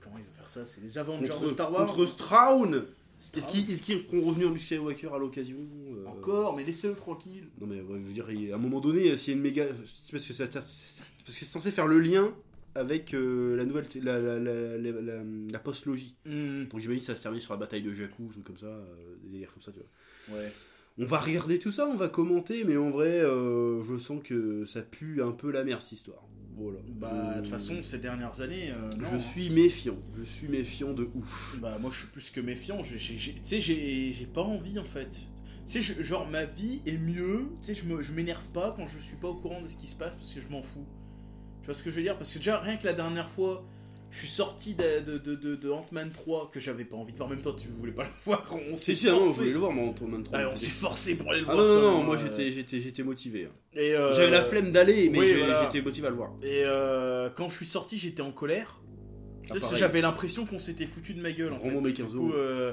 Comment il va faire ça? C'est les Avengers contre, de Star Wars? contre Strawn Est-ce qu'ils est-ce qu'ils feront revenir Luke Skywalker à l'occasion euh, Encore, mais laissez-le tranquille. Non mais ouais, je veux dire, à un moment donné, s'il y a une méga... Parce que c'est censé faire le lien avec euh, la nouvelle... La, la, la, la, la- la post-logie. Donc j'imagine que ça va se terminer sur la bataille de Jakku, truc comme ça, euh, des délires comme ça, tu vois. Ouais. On va regarder tout ça, on va commenter, mais en vrai, euh, je sens que ça pue un peu la merde, cette histoire. Oh là. Bah, de toute façon, ces dernières années, non, Je hein. suis méfiant. Je suis méfiant de ouf. Bah, moi, je suis plus que méfiant. Tu sais, j'ai pas envie, en fait. Tu sais, genre, ma vie est mieux. Tu sais, je m'énerve pas quand je suis pas au courant de ce qui se passe parce que je m'en fous. Vois ce que je veux dire? Parce que déjà, rien que la dernière fois, je suis sorti de, de, de, de- de Ant-Man 3 que j'avais pas envie de voir. En même temps, tu voulais pas le [LAUGHS] voir. On s'est Si, si, ah non, je forcé. voulais le voir, moi, Ant-Man 3. Ouais, on s'est forcé pour aller le Ah voir. non, non, non, moi euh, j'étais, j'étais, j'étais motivé. hein. et, euh, J'avais la flemme d'aller, mais oui, voilà. j'étais motivé à le voir. Et euh, quand je suis sorti, j'étais en colère. Ah. J'avais l'impression qu'on s'était foutu de ma gueule. En Rends-moi fait. mes Du 15 coup, euros. euh,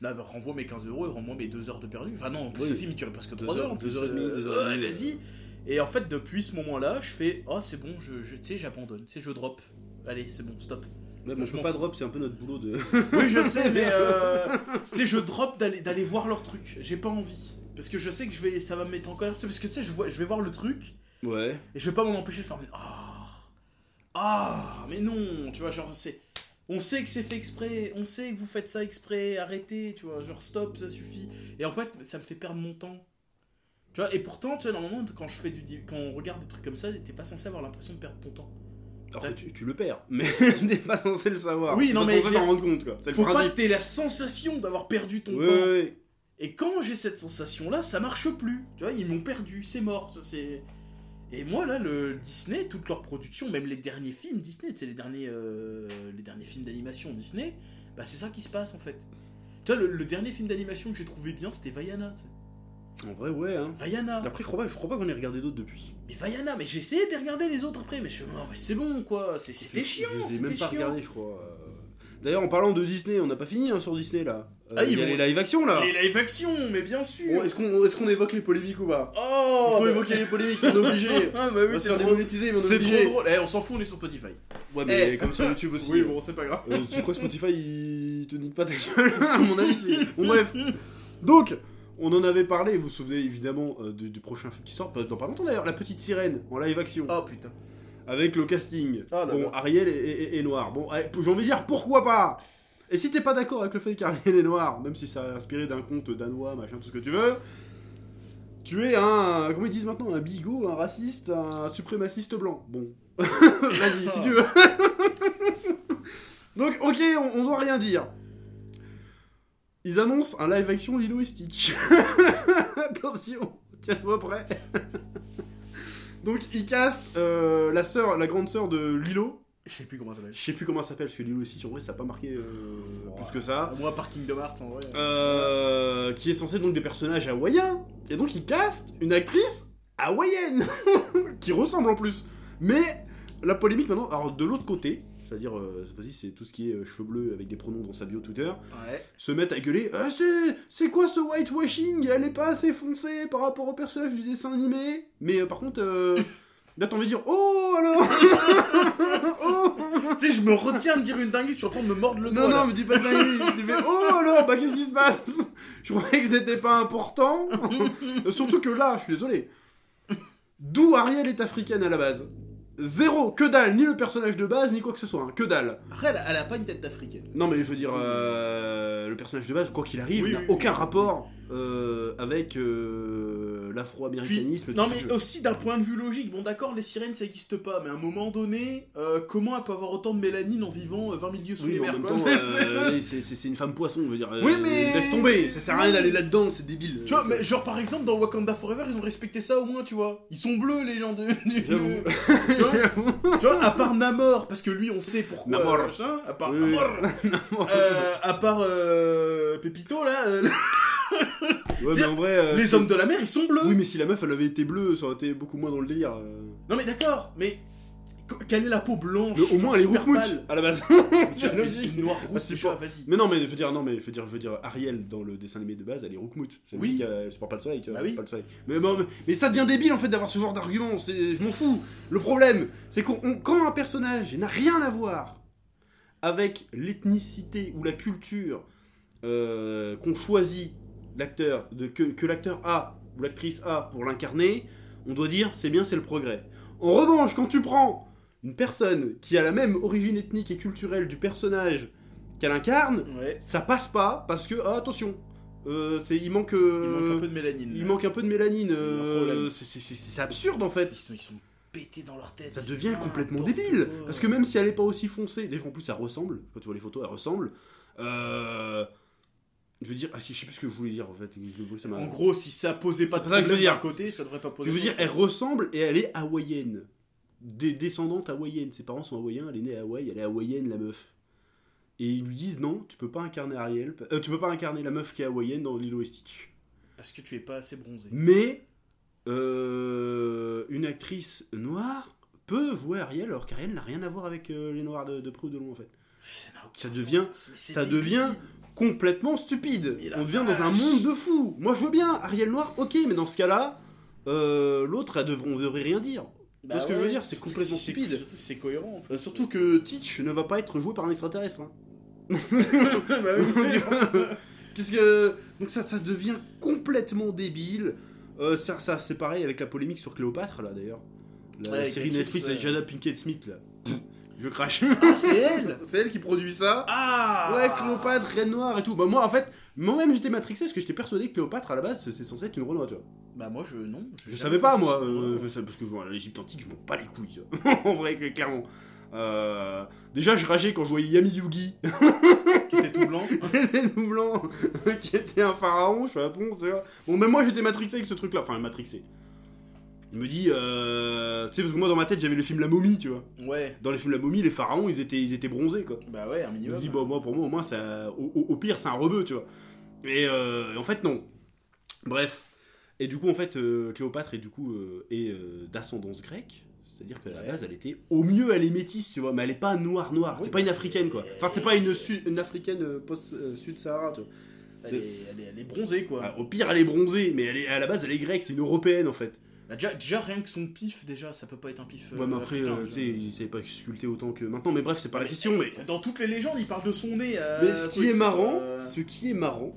là, bah, renvoie mes 15 euros et rends-moi mes 2 heures de perdu. Enfin, non, en plus, Oui. ce film il durait presque Deux 3 heures, heures. en deux plus, heures et demie, euh, deux heures Vas-y. Et en fait, depuis ce moment-là, je fais Oh, c'est bon, je, je- tu sais, j'abandonne. Tu sais, je drop. Allez, c'est bon, stop. Ouais, bon, Je peux pas drop, c'est un peu notre boulot de. [LAUGHS] Oui, je sais, mais euh, [LAUGHS] tu sais, je drop d'aller voir leur truc. J'ai pas envie. Parce que je sais que je vais, ça va me mettre en colère. Parce que tu sais, je, vois, je vais voir le truc. Ouais. Et je vais pas m'en empêcher de faire. Ah Ah Mais non Tu vois, genre, c'est. On sait que c'est fait exprès, on sait que vous faites ça exprès, arrêtez, tu vois, genre stop, ça suffit. Et en fait, ça me fait perdre mon temps. Tu vois, et pourtant, tu vois, normalement, quand je fais du. Quand on regarde des trucs comme ça, t'es pas censé avoir l'impression de perdre ton temps. Alors, tu, tu le perds, mais [LAUGHS] t'es pas censé le savoir. Oui, non, pas mais censé t'en rendre compte, quoi. Le Faut pas que t'aies la sensation d'avoir perdu ton temps. ouais. Et quand j'ai cette sensation-là, ça marche plus. Tu vois, ils m'ont perdu, c'est mort. ça, C'est. Et moi là, le Disney, toutes leurs productions, même les derniers films Disney, tu les derniers, euh, les derniers films d'animation Disney, bah c'est ça qui se passe en fait. Tu vois, le, le dernier film d'animation que j'ai trouvé bien, c'était Vaiana. En vrai, ouais. Hein. Vaiana. Après, je crois pas, je crois pas qu'on ait regardé d'autres depuis. Mais Vaiana, mais j'ai essayé de regarder les autres après, mais je non, mais c'est bon quoi, c'est- c'était chiant, Je les ai même pas chiant. regardé, je crois. Euh, D'ailleurs, en parlant de Disney, on n'a pas fini hein, sur Disney là. Euh, Ah, il y a vont- les live action là. Les live action, mais bien sûr. Bon, est-ce qu'on est qu'on évoque les polémiques ou pas? Oh, Il faut bah- évoquer les polémiques, on est obligé. [LAUGHS] Ah bah oui, c'est trop, démonétiser, mais on est c'est obligé. trop drôle. Eh, on s'en fout, on est sur Spotify. Ouais, mais Eh. comme sur YouTube aussi. [LAUGHS] Oui, bon, c'est pas grave. Euh, tu crois que Spotify il te nique pas ta [LAUGHS] gueule À mon avis, c'est. Bon, bref. Donc, on en avait parlé, vous vous souvenez évidemment euh, du, du prochain film qui sort, pas- dans pas longtemps d'ailleurs, La Petite Sirène en live action, Oh putain. avec le casting. Ah, bon. Ariel est, est- est noir. Bon, allez, j'ai envie de dire pourquoi pas? Et si t'es pas d'accord avec le fait qu'Ariel est noir, même si ça a inspiré d'un conte danois, machin, tout ce que tu veux, tu es un. Comment ils disent maintenant Un bigot, un raciste, un suprémaciste blanc. Bon. [LAUGHS] Vas-y, si tu veux. [LAUGHS] Donc, ok, on, on doit rien dire. Ils annoncent un live action Lilo et Stitch. [LAUGHS] Attention, tiens-toi prêt. [LAUGHS] Donc, ils castent euh, la sœur, la grande sœur de Lilo. Je sais plus comment ça s'appelle. Je sais plus comment elle s'appelle parce que Lilo et Stitch en vrai ça a pas marqué euh, plus que ça. Moi, par Kingdom Hearts en vrai. Euh, qui est censé donc des personnages hawaïens. Et donc ils castent une actrice hawaïenne [LAUGHS] qui ressemble en plus. Mais la polémique maintenant, alors de l'autre côté, c'est-à-dire euh, cette fois-ci c'est tout ce qui est euh, cheveux bleus avec des pronoms dans sa bio Twitter, Ouais. se mettent à gueuler Ah, c'est c'est quoi ce whitewashing? Elle est pas assez foncée par rapport au personnage du dessin animé. Mais euh, par contre, euh, là t'as envie de dire Oh alors [LAUGHS] Oh tu sais, je me retiens de dire une dinguerie, je suis en train de me mordre le Non, doigt. non, là. mais dis pas de dinguerie. Tu fais Oh alors, bah qu'est-ce qui se passe? Je croyais que c'était pas important. [LAUGHS] Surtout que là, je suis désolé. D'où Ariel est africaine à la base Zéro, que dalle, ni le personnage de base, ni quoi que ce soit, hein, que dalle. Après, elle a, elle a pas une tête d'africaine. Non, mais je veux dire, euh, le personnage de base, quoi qu'il arrive, Oui, n'a oui, aucun oui. rapport euh, avec euh, l'afro-américanisme. Non, mais aussi d'un point de vue logique, bon d'accord, les sirènes ça existe pas, mais à un moment donné, euh, comment elle peut avoir autant de mélanine en vivant euh, 20 000 lieues sous Oui, les mers [LAUGHS] C'est- euh, c'est- une femme poisson, je veux dire. euh, Oui, mais- Laisse tomber, ça sert à rien d'aller là-dedans, c'est débile. Tu vois, mais genre par exemple dans Wakanda Forever, ils ont respecté ça au moins, tu vois. Ils sont bleus les gens de. [LAUGHS] tu, vois, tu vois, à part Namor, parce que lui on sait pourquoi. Namor. machin, à part Oui. Namor. [LAUGHS] à part Pépito là, euh, Ouais, mais en vrai. euh, les hommes de la mer ils sont bleus. Oui, mais si la meuf elle avait été bleue, ça aurait été beaucoup moins dans le délire. euh. Non mais d'accord, mais qu- quelle est la peau blanche Mais au moins elle est super à la base. [LAUGHS] c'est [LAUGHS] Une- logique. Ah, rousse c'est pas- vas-y. Mais non, mais faut dire, non, mais dire, je veux dire, Ariel dans le dessin animé de base, elle est Roukmout. C'est Oui. oui. Elle supporte pas le soleil, tu vois. Bah oui. pas le soleil. Mais, bon, mais, mais ça devient débile en fait d'avoir ce genre d'argument. C'est, je m'en fous. Le problème, c'est qu'on, on- quand un personnage n'a rien à voir avec l'ethnicité ou la culture euh, qu'on choisit l'acteur, que, que l'acteur a ou l'actrice a pour l'incarner, on doit dire c'est bien, c'est le progrès. En revanche, quand tu prends une personne qui a la même origine ethnique et culturelle du personnage qu'elle incarne, Ouais. ça passe pas parce que ah, attention, euh, c'est il manque, Il euh, manque un peu de mélanine. il là. manque un peu de mélanine. C'est euh, c'est- absurde en fait. Ils sont, ils sont péter dans leur tête. Ça devient complètement n'importe débile. quoi. Parce que même si elle est pas aussi foncée, déjà en plus ça ressemble, quand tu vois les photos, elle ressemble. Euh, Je veux dire, ah si, je sais plus ce que je voulais dire en fait. Ça En gros, si ça posait pas de que je veux problème dire. côté, ça devrait pas poser Je veux dire, elle problème. ressemble et elle est hawaïenne. Des descendantes hawaïennes. Ses parents sont hawaïens, elle est née à Hawaï, elle est hawaïenne la meuf. Et ils lui disent non, tu peux pas incarner Ariel, euh, tu peux pas incarner la meuf qui est hawaïenne dans Lilo et Stitch. Parce que tu es pas assez bronzé. Mais euh, une actrice noire peut jouer Ariel alors qu'Ariel n'a rien à voir avec euh, les noirs de, de près ou de loin en fait. Ça Ça devient- ça débile. devient complètement stupide. On devient dans un monde de fous. Moi je veux bien Ariel noir, ok, mais dans ce cas-là, euh, l'autre, elle devrait- on devrait rien dire. Bah ce que je veux dire, c'est complètement C'est- stupide. surtout, C'est cohérent. en. Euh, surtout que Teach ne va pas être joué par un extraterrestre. hein. [LAUGHS] Bah oui. [LAUGHS] Donc ça, ça devient complètement débile. Euh, ça, ça c'est pareil avec la polémique sur Cléopâtre là d'ailleurs. La Ouais, avec série Netflix, Netflix avec ouais. Jada Pinkett Smith là. Pff, Je crache. Ah, c'est elle [LAUGHS] c'est elle qui produit ça. Ah Ouais, Cléopâtre, Reine Noire et tout. Bah moi en fait, moi-même j'étais matrixé parce que j'étais persuadé que Cléopâtre à la base c'est censé être une Renoir, tu vois. Bah moi je non. Je savais pas moi, euh, je sais, parce que je vois l'Égypte antique, je m'en bats les couilles. [LAUGHS] en vrai, clairement. Euh, déjà, je rageais quand je voyais Yami Yugi, [LAUGHS] Qui était tout blanc. tout blanc, qui était un pharaon. Je fais ah bon, tu vois. Bon, même moi j'étais matrixé avec ce truc-là. Enfin, matrixé. Il me dit, euh, tu sais, parce que moi dans ma tête j'avais le film La Momie, tu vois. Ouais. Dans les films La Momie, les pharaons ils étaient, ils étaient bronzés quoi. Bah ouais, un Il me minimum. dit, bah, moi, pour moi, au moins, ça, au, au- au pire, c'est un rebeu, tu vois. Et euh, en fait, non. Bref. Et du coup, en fait, euh, Cléopâtre est du coup est d'ascendance grecque. C'est-à-dire qu'à la Ouais. base, elle était. Au mieux, elle est métisse, tu vois, mais elle est pas noire-noire. Oui. C'est pas une africaine, quoi. Enfin, c'est pas une, une africaine post-Sud-Sahara, tu vois. Elle est, elle, est, elle est bronzée quoi. Ah, au pire, elle est bronzée, mais elle est, à la base, elle est grecque, c'est une européenne, en fait. Bah, déjà, déjà rien que son pif, déjà, ça peut pas être un pif. euh, ouais, mais après, africain, euh, tu sais, il savait pas sculpter autant que maintenant, mais bref, c'est pas la question, mais. Dans toutes les légendes, il parle de son nez. euh, Mais ce qui est marrant, euh, ce qui est marrant,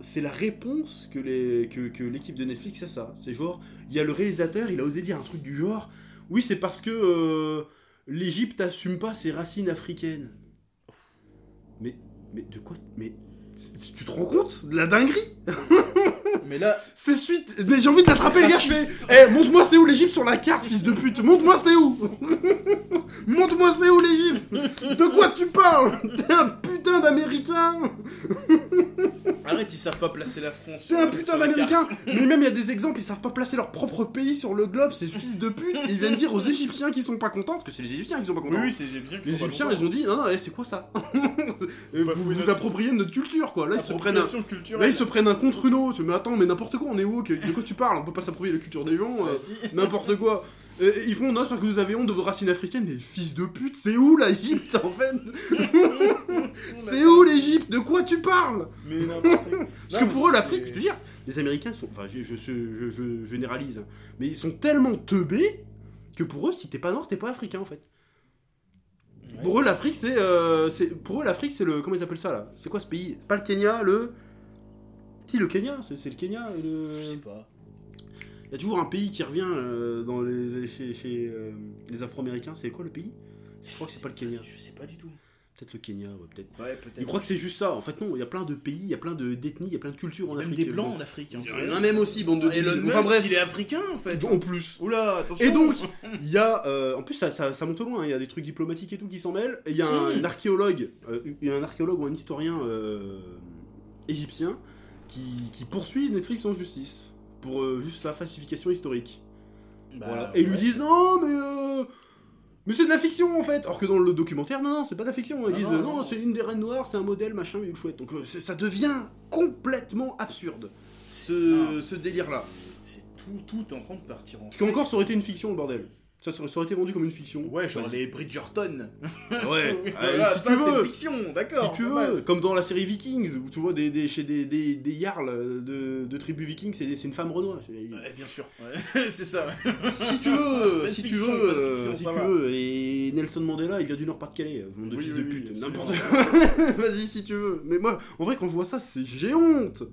c'est la réponse que les que, que l'équipe de Netflix a ça. C'est genre, il y a le réalisateur, il a osé dire un truc du genre, oui, c'est parce que euh, l'Égypte assume pas ses racines africaines. Mais mais de quoi Mais tu te rends compte de la dinguerie [LAUGHS] Mais là, C'est suite. Mais j'ai envie d'attraper le gars. Je fais, eh, montre-moi c'est où l'Égypte sur la carte, fils de pute. Montre-moi c'est où. [LAUGHS] montre-moi c'est où l'Égypte. De quoi tu parles? T'es un putain d'Américain. [LAUGHS] arrête, ils savent pas placer la France. C'est sur un putain d'américain. Mais même il y a des exemples, ils savent pas placer leur propre pays sur le globe, ces fils de pute Ils viennent dire aux Égyptiens qui sont pas contents, parce que c'est les Égyptiens qui sont pas Oui, contents. oui, c'est bien que les Égyptiens, ils ont dit non, non, eh, c'est quoi ça [LAUGHS] Et Bah, Vous vous notre- appropriez de notre culture, quoi. Là, ils se prennent un. Appropriation culturelle. Là, ils se prennent un contre une autre. Mais attends, mais n'importe quoi, on est woke. De quoi tu parles? On peut pas s'approprier de la culture des gens. euh, Vas-y. N'importe quoi. Euh, ils font non, c'est parce que vous avez honte de vos racines africaines. Mais fils de pute, c'est où l'Égypte en fait [LAUGHS] C'est où l'Égypte? De quoi tu parles? Mais n'importe quoi. Parce que pour eux, l'Afrique, je veux dire, les Américains sont. Enfin, je, je, je- je généralise, hein, mais ils sont tellement teubés que pour eux, si t'es pas noir, t'es pas africain en fait. Ouais. Pour eux, l'Afrique, c'est. euh, c'est- pour eux, l'Afrique, c'est le. Comment ils appellent ça là? C'est quoi ce pays? Pas le Kenya, le. Si, le Kenya, c'est c'est le Kenya. le- Je sais pas. Il y a toujours un pays qui revient euh, dans les, chez, chez, euh, les Afro-Américains. C'est quoi le pays? Je crois que c'est pas le Kenya. Je sais pas du tout. Peut-être le Kenya, ouais, peut-être. Ouais, peut-être. Ils croient que c'est juste ça. En fait, non. Il y a plein de pays, il y a plein de d'ethnies, il y a plein de cultures en Même Afrique. des blancs en Afrique. hein, Il y en a même aussi, bande de Elon. Musk, Enfin bref. il est africain en fait. En plus. Oula, attention. Et donc, [LAUGHS] il y a. euh, en plus, ça, ça, ça monte au loin, hein, il y a des trucs diplomatiques et tout qui s'en mêlent. Il y a un, archéologue, euh, y a un archéologue ou un historien euh, égyptien qui, qui poursuit Netflix en justice pour euh, juste la falsification historique. Bah, Voilà. Et ils lui disent non, mais. euh, mais c'est de la fiction en fait! Alors que dans le documentaire, non, non, c'est pas de la fiction. Ils disent non, non, c'est une des reines noires, c'est un modèle, machin, mais chouette. Donc euh, ça devient complètement absurde, ce, ce délire-là. C'est tout, tout en train de partir en. Parce qu'encore, ça aurait été une fiction, le bordel. Ça, ça aurait été vendu comme une fiction. Ouais, genre les Bridgerton. Ouais, Oui, [LAUGHS] voilà, si ça tu c'est veux. fiction, d'accord. Si tu veux, passe. comme dans la série Vikings, où tu vois des, des, chez des, des, des Jarls de, de tribus vikings, c'est une femme renoise. Ouais, bien sûr. Ouais, [LAUGHS] c'est ça. Si tu veux, si tu veux, euh, fiction, si tu veux. Et Nelson Mandela, il vient du Nord-Pas-de-Calais, euh, de Oui, fils oui, de oui, pute, absolument. n'importe quoi. [LAUGHS] Vas-y, si tu veux. Mais moi, en vrai, quand je vois ça, c'est j'ai honte.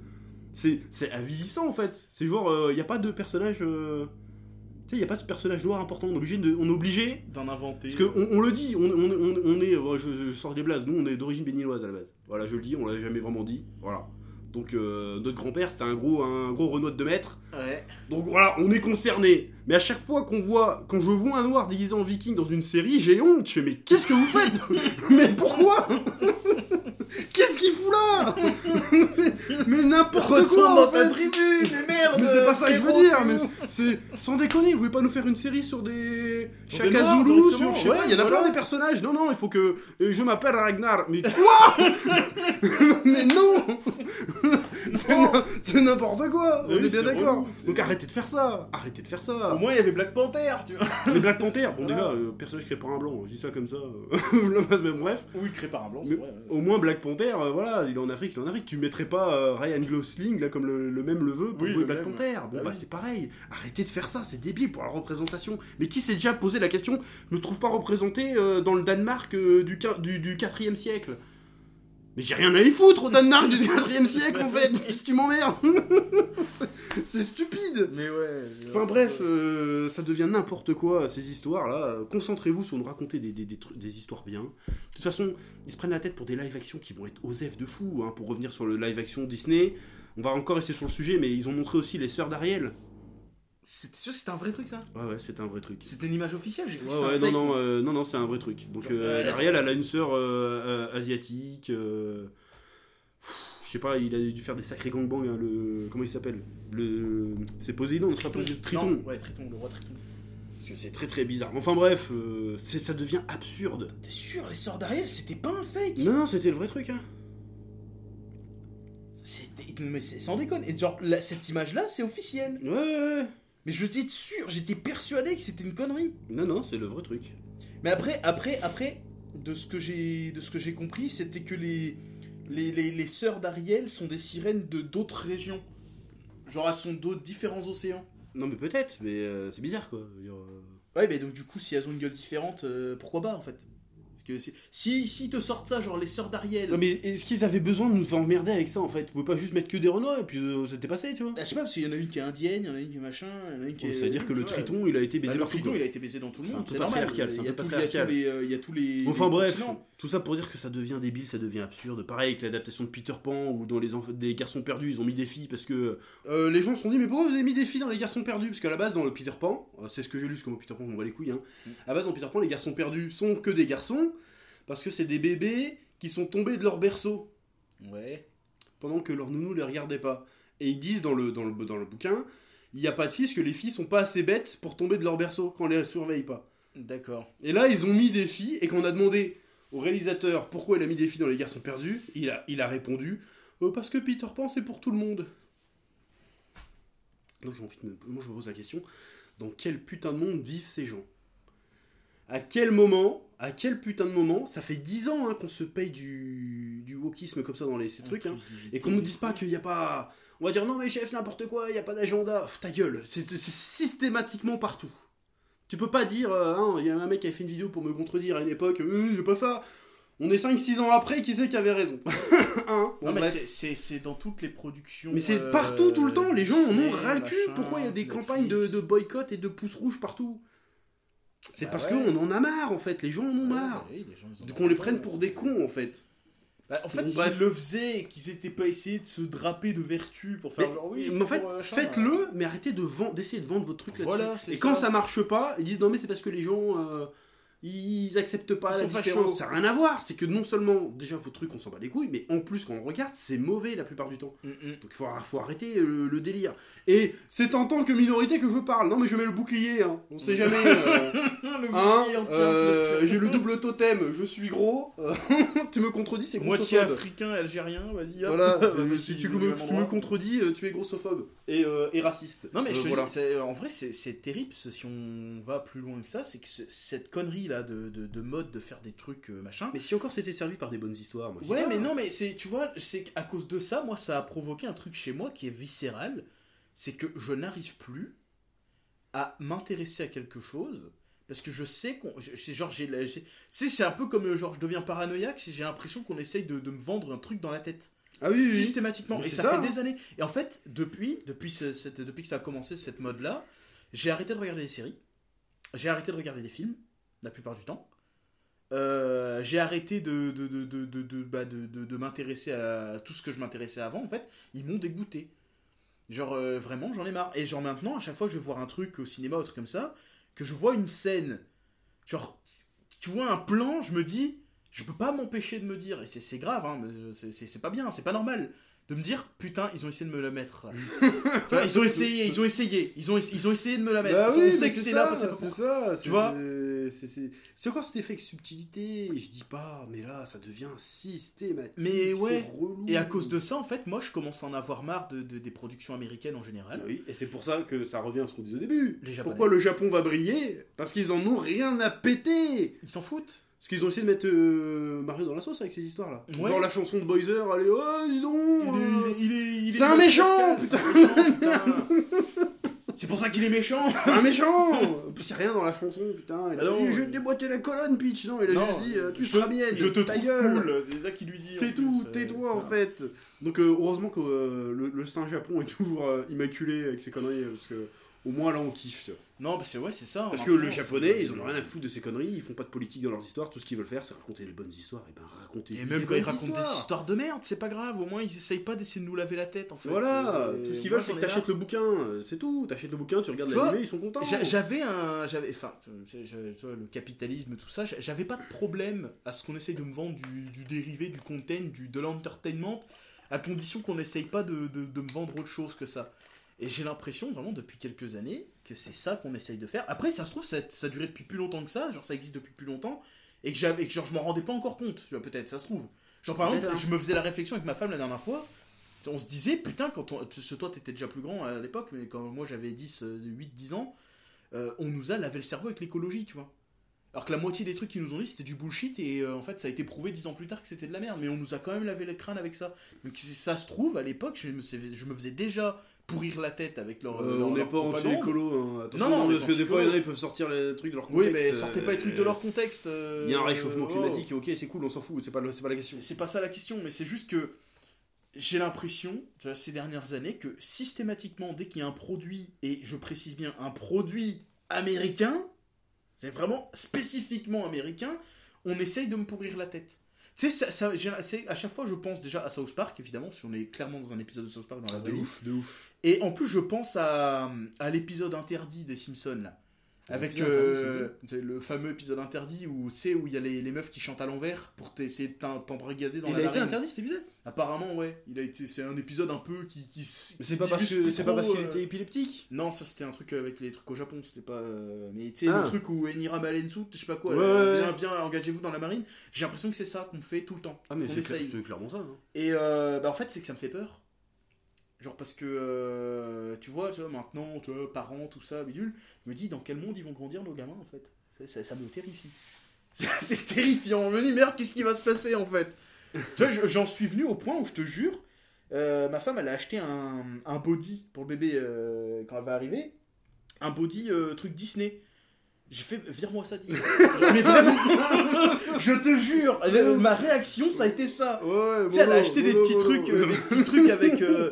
C'est avilissant en fait. C'est genre, il n'y a pas de personnage. euh, sais, il n'y a pas de personnage noir important. On est obligé, de, on est obligé D'en inventer. Parce qu'on on le dit, on, on, on, on est, euh, je, je sors des blases, nous on est d'origine béninoise à la base. Voilà, je le dis, on l'a jamais vraiment dit. Voilà. Donc euh, notre grand-père c'était un gros, un gros Renoir de 2 mètres. Ouais. Donc voilà, on est concerné. Mais à chaque fois qu'on voit, quand je vois un noir déguisé en viking dans une série, j'ai honte. Je fais mais qu'est-ce que vous faites? [LAUGHS] Mais pourquoi? [LAUGHS] Qu'est-ce qu'il fout là Mais, [LAUGHS] mais n'importe quoi en dans ta tribu, mais merde Mais c'est pas ça que je veux dire, mais c'est sans déconner, vous voulez pas nous faire une série sur des Noirs, Zulu, sur je sais ouais, pas, il y en a voilà. plein des personnages. Non non, il faut que et je m'appelle Ragnar. Mais [LAUGHS] quoi [LAUGHS] Mais non [LAUGHS] C'est n'importe quoi. Oui, on est bien d'accord. Donc arrêtez de faire ça. Arrêtez de faire ça. Au moins, il y avait Black Panther, tu vois. Les Black Panther, bon déjà, euh, personnage créé par un blanc, je dis ça comme ça, euh, mais bref. Oui, créé par un blanc, Mais c'est vrai. Au moins Black Panther, euh, voilà, il est en Afrique, il est en Afrique. Tu mettrais pas euh, Ryan Gosling là comme le, le même le veut pour Oui, jouer Black même, Panther. Bon Bah bah oui. c'est pareil. Arrêtez de faire ça, c'est débile pour la représentation. Mais qui s'est déjà posé la question me trouve pas représenté euh, dans le Danemark euh, du, du, du 4 siècle? Mais j'ai rien à y foutre au Danemark du 4 siècle en fait. Si tu m'emmerdes, [LAUGHS] c'est stupide. Mais ouais. Enfin bref, euh, ça devient n'importe quoi ces histoires là. Concentrez-vous sur nous raconter des, des, des, histoires bien. De toute façon, ils se prennent la tête pour des live action qui vont être osef de fou. Hein, pour revenir sur le live action Disney, on va encore rester sur le sujet, mais ils ont montré aussi les sœurs d'Ariel. C'était sûr que c'était un vrai truc, ça Ouais ouais, c'est un vrai truc. C'était une image officielle, j'ai cru que Ouais, c'était ouais, non, non, euh, non, non, c'est un vrai truc. Donc, euh, Ariel, elle a une sœur euh, asiatique. Je sais pas, il a dû faire des sacrés gangbangs. hein, le... Comment il s'appelle? Le... C'est Poséidon, c'est pas Poséidon Triton. Non, Ouais, Triton, le roi Triton. Parce que c'est très très bizarre. Enfin bref, c'est- ça devient absurde. T'es sûr, les sœurs d'Ariel, c'était pas un fake? Non, non, c'était le vrai truc. Hein. C'était. Mais c'est sans déconne. Et genre, là, cette image-là, c'est officiel. Ouais, ouais, ouais. Mais je j'étais sûr, j'étais persuadé que c'était une connerie. Non, non, c'est le vrai truc. Mais après, après, après, de ce que j'ai, de ce que j'ai compris, c'était que les, les, les, les sœurs d'Ariel sont des sirènes de d'autres régions. Genre, elles sont d'autres différents océans. Non, mais peut-être, mais euh, c'est bizarre quoi. Je veux dire, euh, Ouais, mais donc du coup, si elles ont une gueule différente, euh, pourquoi pas en fait? Que si, si, si te sortent ça, genre les sœurs d'Ariel. Non, mais est-ce qu'ils avaient besoin de nous faire emmerder avec ça en fait? Vous pouvez pas juste mettre que des Renois et puis euh, c'était passé, tu vois Ah, je sais pas, parce qu'il y en a une qui est indienne, il y en a une qui est machin, il y en a une qui est. Ça veut dire que tu le triton il a été bah, baisé le partout, triton, quoi. il a été baisé dans tout le monde. C'est normal. Il y a tous les, euh, il y a tous les. Enfin les bref, continents. tout ça pour dire que ça devient débile, ça devient absurde. Pareil avec l'adaptation de Peter Pan ou dans les des garçons perdus, ils ont mis des filles parce que euh, les gens se sont dit mais pourquoi vous avez mis des filles dans les garçons perdus? Parce qu'à la base dans le Peter Pan, euh, c'est ce que j'ai lu, parce que Peter Pan on va les couilles. Hein. Mm. À la base dans Peter Pan les garçons perdus sont que des garçons parce que c'est des bébés qui sont tombés de leur berceau Ouais. pendant que leur nounou les regardait pas. Et ils disent dans le, dans le, dans le bouquin, il n'y a pas de filles parce que les filles sont pas assez bêtes pour tomber de leur berceau quand on les surveille pas. D'accord. Et là, ils ont mis des filles, et quand on a demandé au réalisateur pourquoi il a mis des filles dans Les Garçons Perdus, il a, il a répondu Euh, Parce que Peter Pan, c'est pour tout le monde. Donc, j'ai envie de me, moi, je me pose la question dans quel putain de monde vivent ces gens? À quel moment À quel putain de moment Ça fait 10 ans hein, qu'on se paye du, du wokisme comme ça dans les, ces trucs, hein, et qu'on nous dise pas qu'il n'y a pas. On va dire non, mais chef, n'importe quoi, il n'y a pas d'agenda. Ta gueule, c'est systématiquement partout. Tu peux pas dire, euh, hein, il y a un mec qui a fait une vidéo pour me contredire à une époque, euh, a pas ça. On est 5-6 ans après, qui c'est qui avait raison? [LAUGHS] Hein? Bon, c'est- dans toutes les productions. Mais c'est euh, partout, tout le temps. Les gens en ont ras le cul. Pourquoi il y a des Netflix. campagnes de, de boycott et de pouces rouges partout? C'est Bah parce ouais. qu'on en a marre, en fait. Les gens en ont Ouais, marre. oui, les gens, ils en Donc ont on les prenne pour des cons, en fait. Bah, en fait, s'ils le faisaient et qu'ils étaient pas essayés de se draper de vertu pour faire Mais, genre oui. mais en fait, pour, euh, faites-le, mais arrêtez de vendre- d'essayer de vendre votre truc là-dessus. Voilà, Et quand ça. ça marche pas, ils disent non mais c'est parce que les gens euh, ils acceptent pas Ils la différence. Ça n'a rien à voir. C'est que non seulement déjà vos trucs on s'en bat les couilles, mais en plus quand on regarde c'est mauvais la plupart du temps. Mm, mm. Donc il faut, faut arrêter le, le délire. Et c'est en tant que minorité que je parle. Non mais je mets le bouclier. Hein. On sait jamais. [LAUGHS] euh, Le hein, euh, J'ai le [LAUGHS] double totem. Je suis gros. Euh, [LAUGHS] tu me contredis, c'est Moitié grossophobe. africain, algérien, vas-y. hop. Voilà, euh, si suis tu, me, tu contredis, euh, tu es grossophobe et, euh, et raciste. Non mais Euh, je te voilà. dis, c'est- en vrai c'est terrible si on va plus loin que ça, c'est que ce- cette connerie là de, de, de mode de faire des trucs euh, machin. Mais si encore c'était servi par des bonnes histoires, moi. ouais mais non mais c'est tu vois c'est qu'à cause de ça moi ça a provoqué un truc chez moi qui est viscéral, c'est que je n'arrive plus à m'intéresser à quelque chose parce que je sais qu'on c'est genre j'ai c'est un peu comme euh, genre je deviens paranoïaque j'ai l'impression qu'on essaye de, de me vendre un truc dans la tête Ah oui, systématiquement. Et ça, ça, fait hein. des années. Et en fait, depuis, depuis, ce- cette- depuis que ça a commencé, cette mode-là, j'ai arrêté de regarder des séries. J'ai arrêté de regarder des films, la plupart du temps. euh, j'ai arrêté de, de, de, de, bah, de- m'intéresser à tout ce que je m'intéressais avant, en fait, ils m'ont dégoûté. Genre, euh, vraiment, j'en ai marre. Et genre, maintenant, à chaque fois que je vais voir un truc au cinéma un truc comme ça, que je vois une scène, genre, tu vois un plan, je me dis, je peux pas m'empêcher de me dire, et c'est- grave, hein, c'est pas bien, c'est pas normal, de me dire, putain, ils ont essayé de me la mettre. là. [LAUGHS] Tu vois, ils ont essayé, ils ont essayé, ils ont, ils ont essayé de me la mettre. Bah on oui, sait mais que c'est là, on sait c'est ça. c'est- vois c'est- encore cet effet de subtilité. Je dis pas, mais là, ça devient systématique. Mais ouais. relou. Et à cause de ça, en fait, moi, je commence à en avoir marre de, de- des productions américaines en général. Oui, et c'est pour ça que ça revient à ce qu'on disait au début. Pourquoi le Japon va briller? Parce qu'ils en ont rien à péter. Ils s'en foutent. Parce qu'ils ont essayé de mettre euh, Mario dans la sauce avec ces histoires-là. Ouais. Genre la chanson de Boyzer, allez, oh, dis donc Il est, il est- il est c'est un méchant, putain. C'est pour ça qu'il est méchant. un méchant C'est rien dans la chanson, putain. Il a Ah dit, je vais te déboîter la colonne, Peach. Non, il a Non, juste dit, tu seras mienne. Je te ta gueule. cool. C'est ça qu'il lui dit. C'est tout, euh, tais-toi en fait. Donc euh, heureusement que euh, le, le Saint Japon est toujours immaculé avec ses conneries, parce que au moins là on kiffe. Non, parce que ouais, c'est ça. Parce hein, que le japonais, c'est- ils en ont rien à foutre de ces conneries, ils font pas de politique dans leurs histoires, tout ce qu'ils veulent faire c'est raconter des bonnes histoires, et ben raconter Et même quand ils racontent des histoires de merde, c'est pas grave. Au moins, ils essayent pas d'essayer de nous laver la tête en fait. Voilà, tout ce qu'ils veulent c'est que t'achètes le bouquin, euh, c'est tout, t'achètes le bouquin, tu regardes l'animé, ils sont contents. J'a- J'avais un, j'avais, enfin, le capitalisme, tout ça, j'a- j'avais pas de problème à ce qu'on essaye de me vendre du, du dérivé, du content, du, de l'entertainment, à condition qu'on n'essaye pas de- de me vendre autre chose que ça. Et j'ai l'impression, vraiment, depuis quelques années, que c'est ça qu'on essaye de faire. Après, ça se trouve, ça, ça a duré depuis plus longtemps que ça, genre ça existe depuis plus longtemps, et que, j'avais, que genre, je m'en rendais pas encore compte, tu vois, peut-être, ça se trouve. Genre, par exemple, hein. je me faisais la réflexion avec ma femme la dernière fois, on se disait, putain, quand on, que toi, t'étais déjà plus grand à l'époque, mais quand moi j'avais 10, 8, 10 ans, euh, on nous a lavé le cerveau avec l'écologie, tu vois. Alors que la moitié des trucs qu'ils nous ont dit c'était du bullshit et euh, en fait ça a été prouvé dix ans plus tard que c'était de la merde, mais on nous a quand même lavé le crâne avec ça. Donc si ça se trouve, à l'époque, je me faisais déjà pourrir la tête avec leur. Euh, leur- on n'est pas anti-écolo, hein. attention, Non, non, parce que des fois, il y en a, ils peuvent sortir les trucs de leur Oui, contexte. mais sortez pas les trucs de euh, leur contexte. euh, Il y a un réchauffement oh. climatique, ok, c'est cool, on s'en fout, c'est pas, pas la question. C'est pas ça la question, mais c'est juste que j'ai l'impression, ces dernières années, que systématiquement, dès qu'il y a un produit, et je précise bien un produit américain, c'est vraiment spécifiquement américain, on essaye de me pourrir la tête. Tu sais, ça, à chaque fois, je pense déjà à South Park, évidemment, si on est clairement dans un épisode de South Park dans la De vraie vie. ouf, de ouf. Et en plus, je pense à, à l'épisode interdit des Simpsons, là. Avec L'épisode euh, c'est le fameux épisode interdit où sais où il y a les, les meufs qui chantent à l'envers pour t'essayer de t'embrigader dans Il la a été marine. interdit cet épisode? Apparemment ouais, il a été c'est un épisode un peu qui qui c'est pas, parce que- c'est pas parce qu'il euh, était épileptique? Non, ça c'était un truc avec les trucs au Japon, c'était pas euh, mais tu sais Ah. le truc où Enira Malensu, je sais pas quoi, Ouais, euh, ouais, viens ouais. viens engagez-vous dans la marine. J'ai l'impression que c'est ça qu'on fait tout le temps. Ah, mais c'est c'est clairement ça. hein. Et euh, bah, en fait, c'est que ça me fait peur. Genre parce que, euh, tu vois, tu vois, maintenant, tu vois, parents, tout ça, bidule, je me dis dans quel monde ils vont grandir nos gamins en fait? Ça, ça- ça me terrifie. [LAUGHS] c'est terrifiant. Je me dis merde, qu'est-ce qui va se passer en fait? Tu vois, je- j'en suis venu au point où je te jure, euh, ma femme elle a acheté un, un body pour le bébé euh, quand elle va arriver, un body euh, truc Disney. J'ai fait, vire-moi ça, Disney. Mais vraiment, [LAUGHS] je te jure, le- ma réaction ça a été ça. Ouais, Tu sais, elle a acheté des mollo, petits trucs, euh, des petits trucs avec, euh,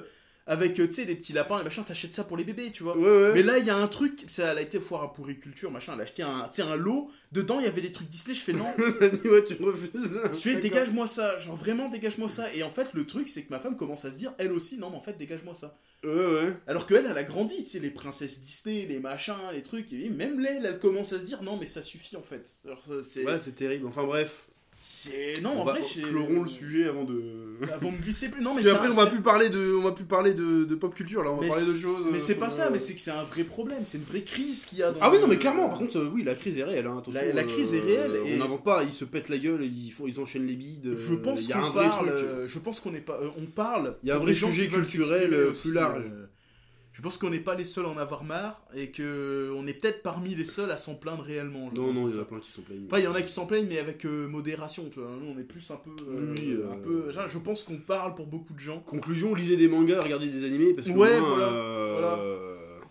avec euh, tu sais, des petits lapins et machin. T'achètes ça pour les bébés, tu vois. Ouais, ouais. Mais là, il y a un truc, ça, elle a été foire à pourriculture, machin. Elle a acheté un, un lot. Dedans, il y avait des trucs Disney. Je fais non. [LAUGHS] Elle ouais, tu refuses. Je fais dégage-moi ça. Genre vraiment, dégage-moi ça. Et en fait, le truc, c'est que ma femme commence à se dire, elle aussi, non, mais en fait, dégage-moi ça. Ouais, ouais. Alors qu'elle, elle a grandi, tu sais, les princesses Disney, les machins, les trucs. Et même là, elle, elle commence à se dire, non, mais ça suffit en fait. Alors, ça, c'est. Ouais, c'est terrible. Enfin bref, c'est- Non, on en va vrai, clorons le sujet avant de. Avant de glisser plus. Non, mais qu'après, on va plus parler de, on va plus parler de, de pop culture là, on va Mais parler de c'est- choses. Mais c'est euh, pas ça, mais c'est que c'est un vrai problème, c'est une vraie crise qu'il y a dans Ah oui, non, mais clairement, par contre, euh, oui, la crise est réelle. Hein, attention, La- la crise est réelle euh, et- On n'invente pas, ils se pètent la gueule, ils, font, ils enchaînent les bides. Je pense qu'on parle, truc. je pense qu'on n'est pas, euh, on parle. Il y a un vrai sujet culturel, plus large. euh, je pense qu'on n'est pas les seuls à en avoir marre et que on est peut-être parmi les seuls à s'en plaindre réellement. Non, non, il y en a plein qui sont plaignent. Il y en a qui s'en plaignent, mais avec euh, modération, tu vois. Nous, on est plus un peu. euh, Oui, euh, un peu genre, je pense qu'on parle pour beaucoup de gens. Conclusion, lisez des mangas, regardez des animés, parce que Ouais, au moins, voilà, voilà.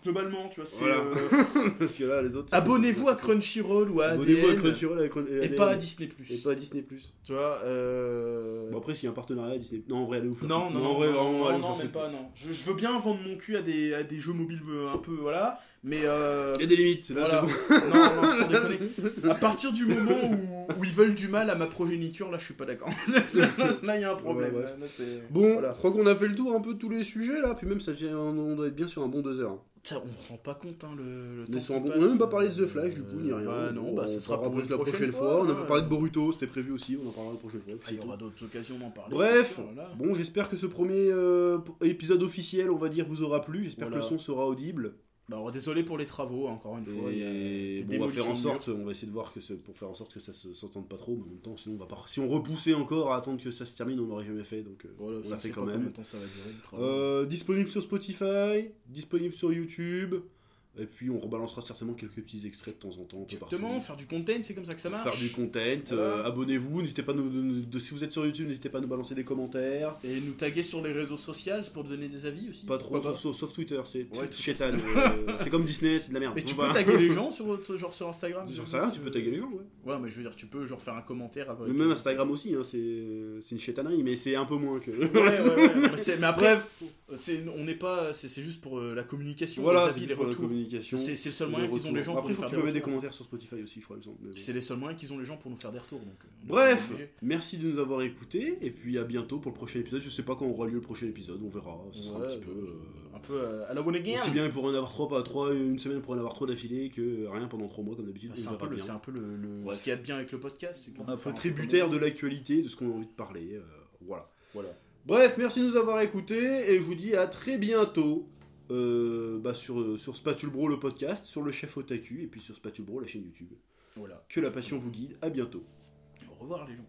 Globalement, tu vois. c'est, Voilà. euh, [LAUGHS] Parce que là, les autres. c'est- Abonnez-vous à Crunchyroll ou à Abonnez-vous à ADN, Crunchyroll et ADN. pas à Disney+. Et pas à Disney. Tu vois, euh... Bon, après, s'il y a un partenariat à Disney. Non, en vrai, allez vous faire Non, non, non, en vrai, non, vraiment, non, même pas, non. Je, je veux bien vendre mon cul à des, à des jeux mobiles euh, un peu, voilà, mais euh, Il y a des limites. Là, voilà. [LAUGHS] non, non, sans déconner. [LAUGHS] À partir du moment où, où ils veulent du mal à ma progéniture, là, je suis pas d'accord. là, il y a un problème. Ouais, ouais. Là, c'est- Bon, Voilà. je crois qu'on a fait le tour un peu de tous les sujets là. Puis même, ça vient, on doit être bien sur un bon deux heures. Ça, on se rend pas compte, hein, le, temps qui passe. on a même pas parlé de The Flash du coup, ni Euh, rien. bah, non, bah, on ce sera pour une la prochaine, fois. On a hein. pas parlé de Boruto, c'était prévu aussi, on en parlera la prochaine fois. Ah, il y aura d'autres occasions d'en parler. Bref, voilà. bon, j'espère que ce premier euh, épisode officiel, on va dire, vous aura plu. J'espère Voilà. que le son sera audible. Bah, alors, désolé pour les travaux, encore une fois. Et bon, on va faire en sorte, on va essayer de voir que ce- pour faire en sorte que ça se s'entende pas trop. Mais en même temps, sinon on va pas. Si on repoussait encore à attendre que ça se termine, on n'aurait jamais fait. Donc euh, Voilà, on ça, l'a fait quand même. temps ça va durer. Euh, disponible sur Spotify, disponible sur YouTube. Et puis on rebalancera certainement quelques petits extraits de temps en temps. Exactement, faire du content, c'est comme ça que ça marche. Faire du content, euh, abonnez-vous, n'hésitez pas à nous, de- de- si vous êtes sur YouTube, n'hésitez pas à nous balancer des commentaires. Et nous taguer sur les réseaux sociaux c'est pour donner des avis aussi. Pas trop, sauf, sauf- sauf Twitter, c'est Ouais, chétan. euh, c'est comme Disney, c'est de la merde. Mais tu Faut peux taguer les gens sur, [LAUGHS] genre sur Instagram Sur Instagram, tu peux taguer les gens, ouais. Ouais, mais je veux dire, tu peux genre faire un commentaire avec. Même Instagram aussi, hein, c'est une chétanerie, mais c'est un peu moins que. Ouais, ouais, ouais. mais, après, Bref, c'est- on n'est pas. C'est c'est juste pour euh, la communication, voilà, les avis, les retours. Communication. C'est c'est le seul les moyen qu'ils ont les gens pour nous faire tu des peux mettre des retours. commentaires sur Spotify aussi, je crois, il me semble. mais bon. C'est les seuls moyens qu'ils ont les gens pour nous faire des retours. Donc, euh, Bref, merci de nous avoir écoutés, et puis à bientôt pour le prochain épisode. Je sais pas quand aura lieu le prochain épisode, on verra. Ce sera un petit peu. euh, un peu euh, à la again. Aussi bien pour en avoir trois, pas trois, une semaine pour en avoir trois d'affilée que rien pendant trois mois comme d'habitude. Bah, C'est un, peu le- c'est ce qu'il y a de bien avec le podcast. c'est qu'on peu tributaire de l'actualité, de ce qu'on a envie de parler. voilà. Voilà. Bref, merci de nous avoir écoutés et je vous dis à très bientôt euh, bah, sur, sur Spatule Bro le podcast, sur le chef Otaku et puis sur Spatule Bro la chaîne YouTube. voilà. Que la passion vous guide, à bientôt. Au revoir les gens.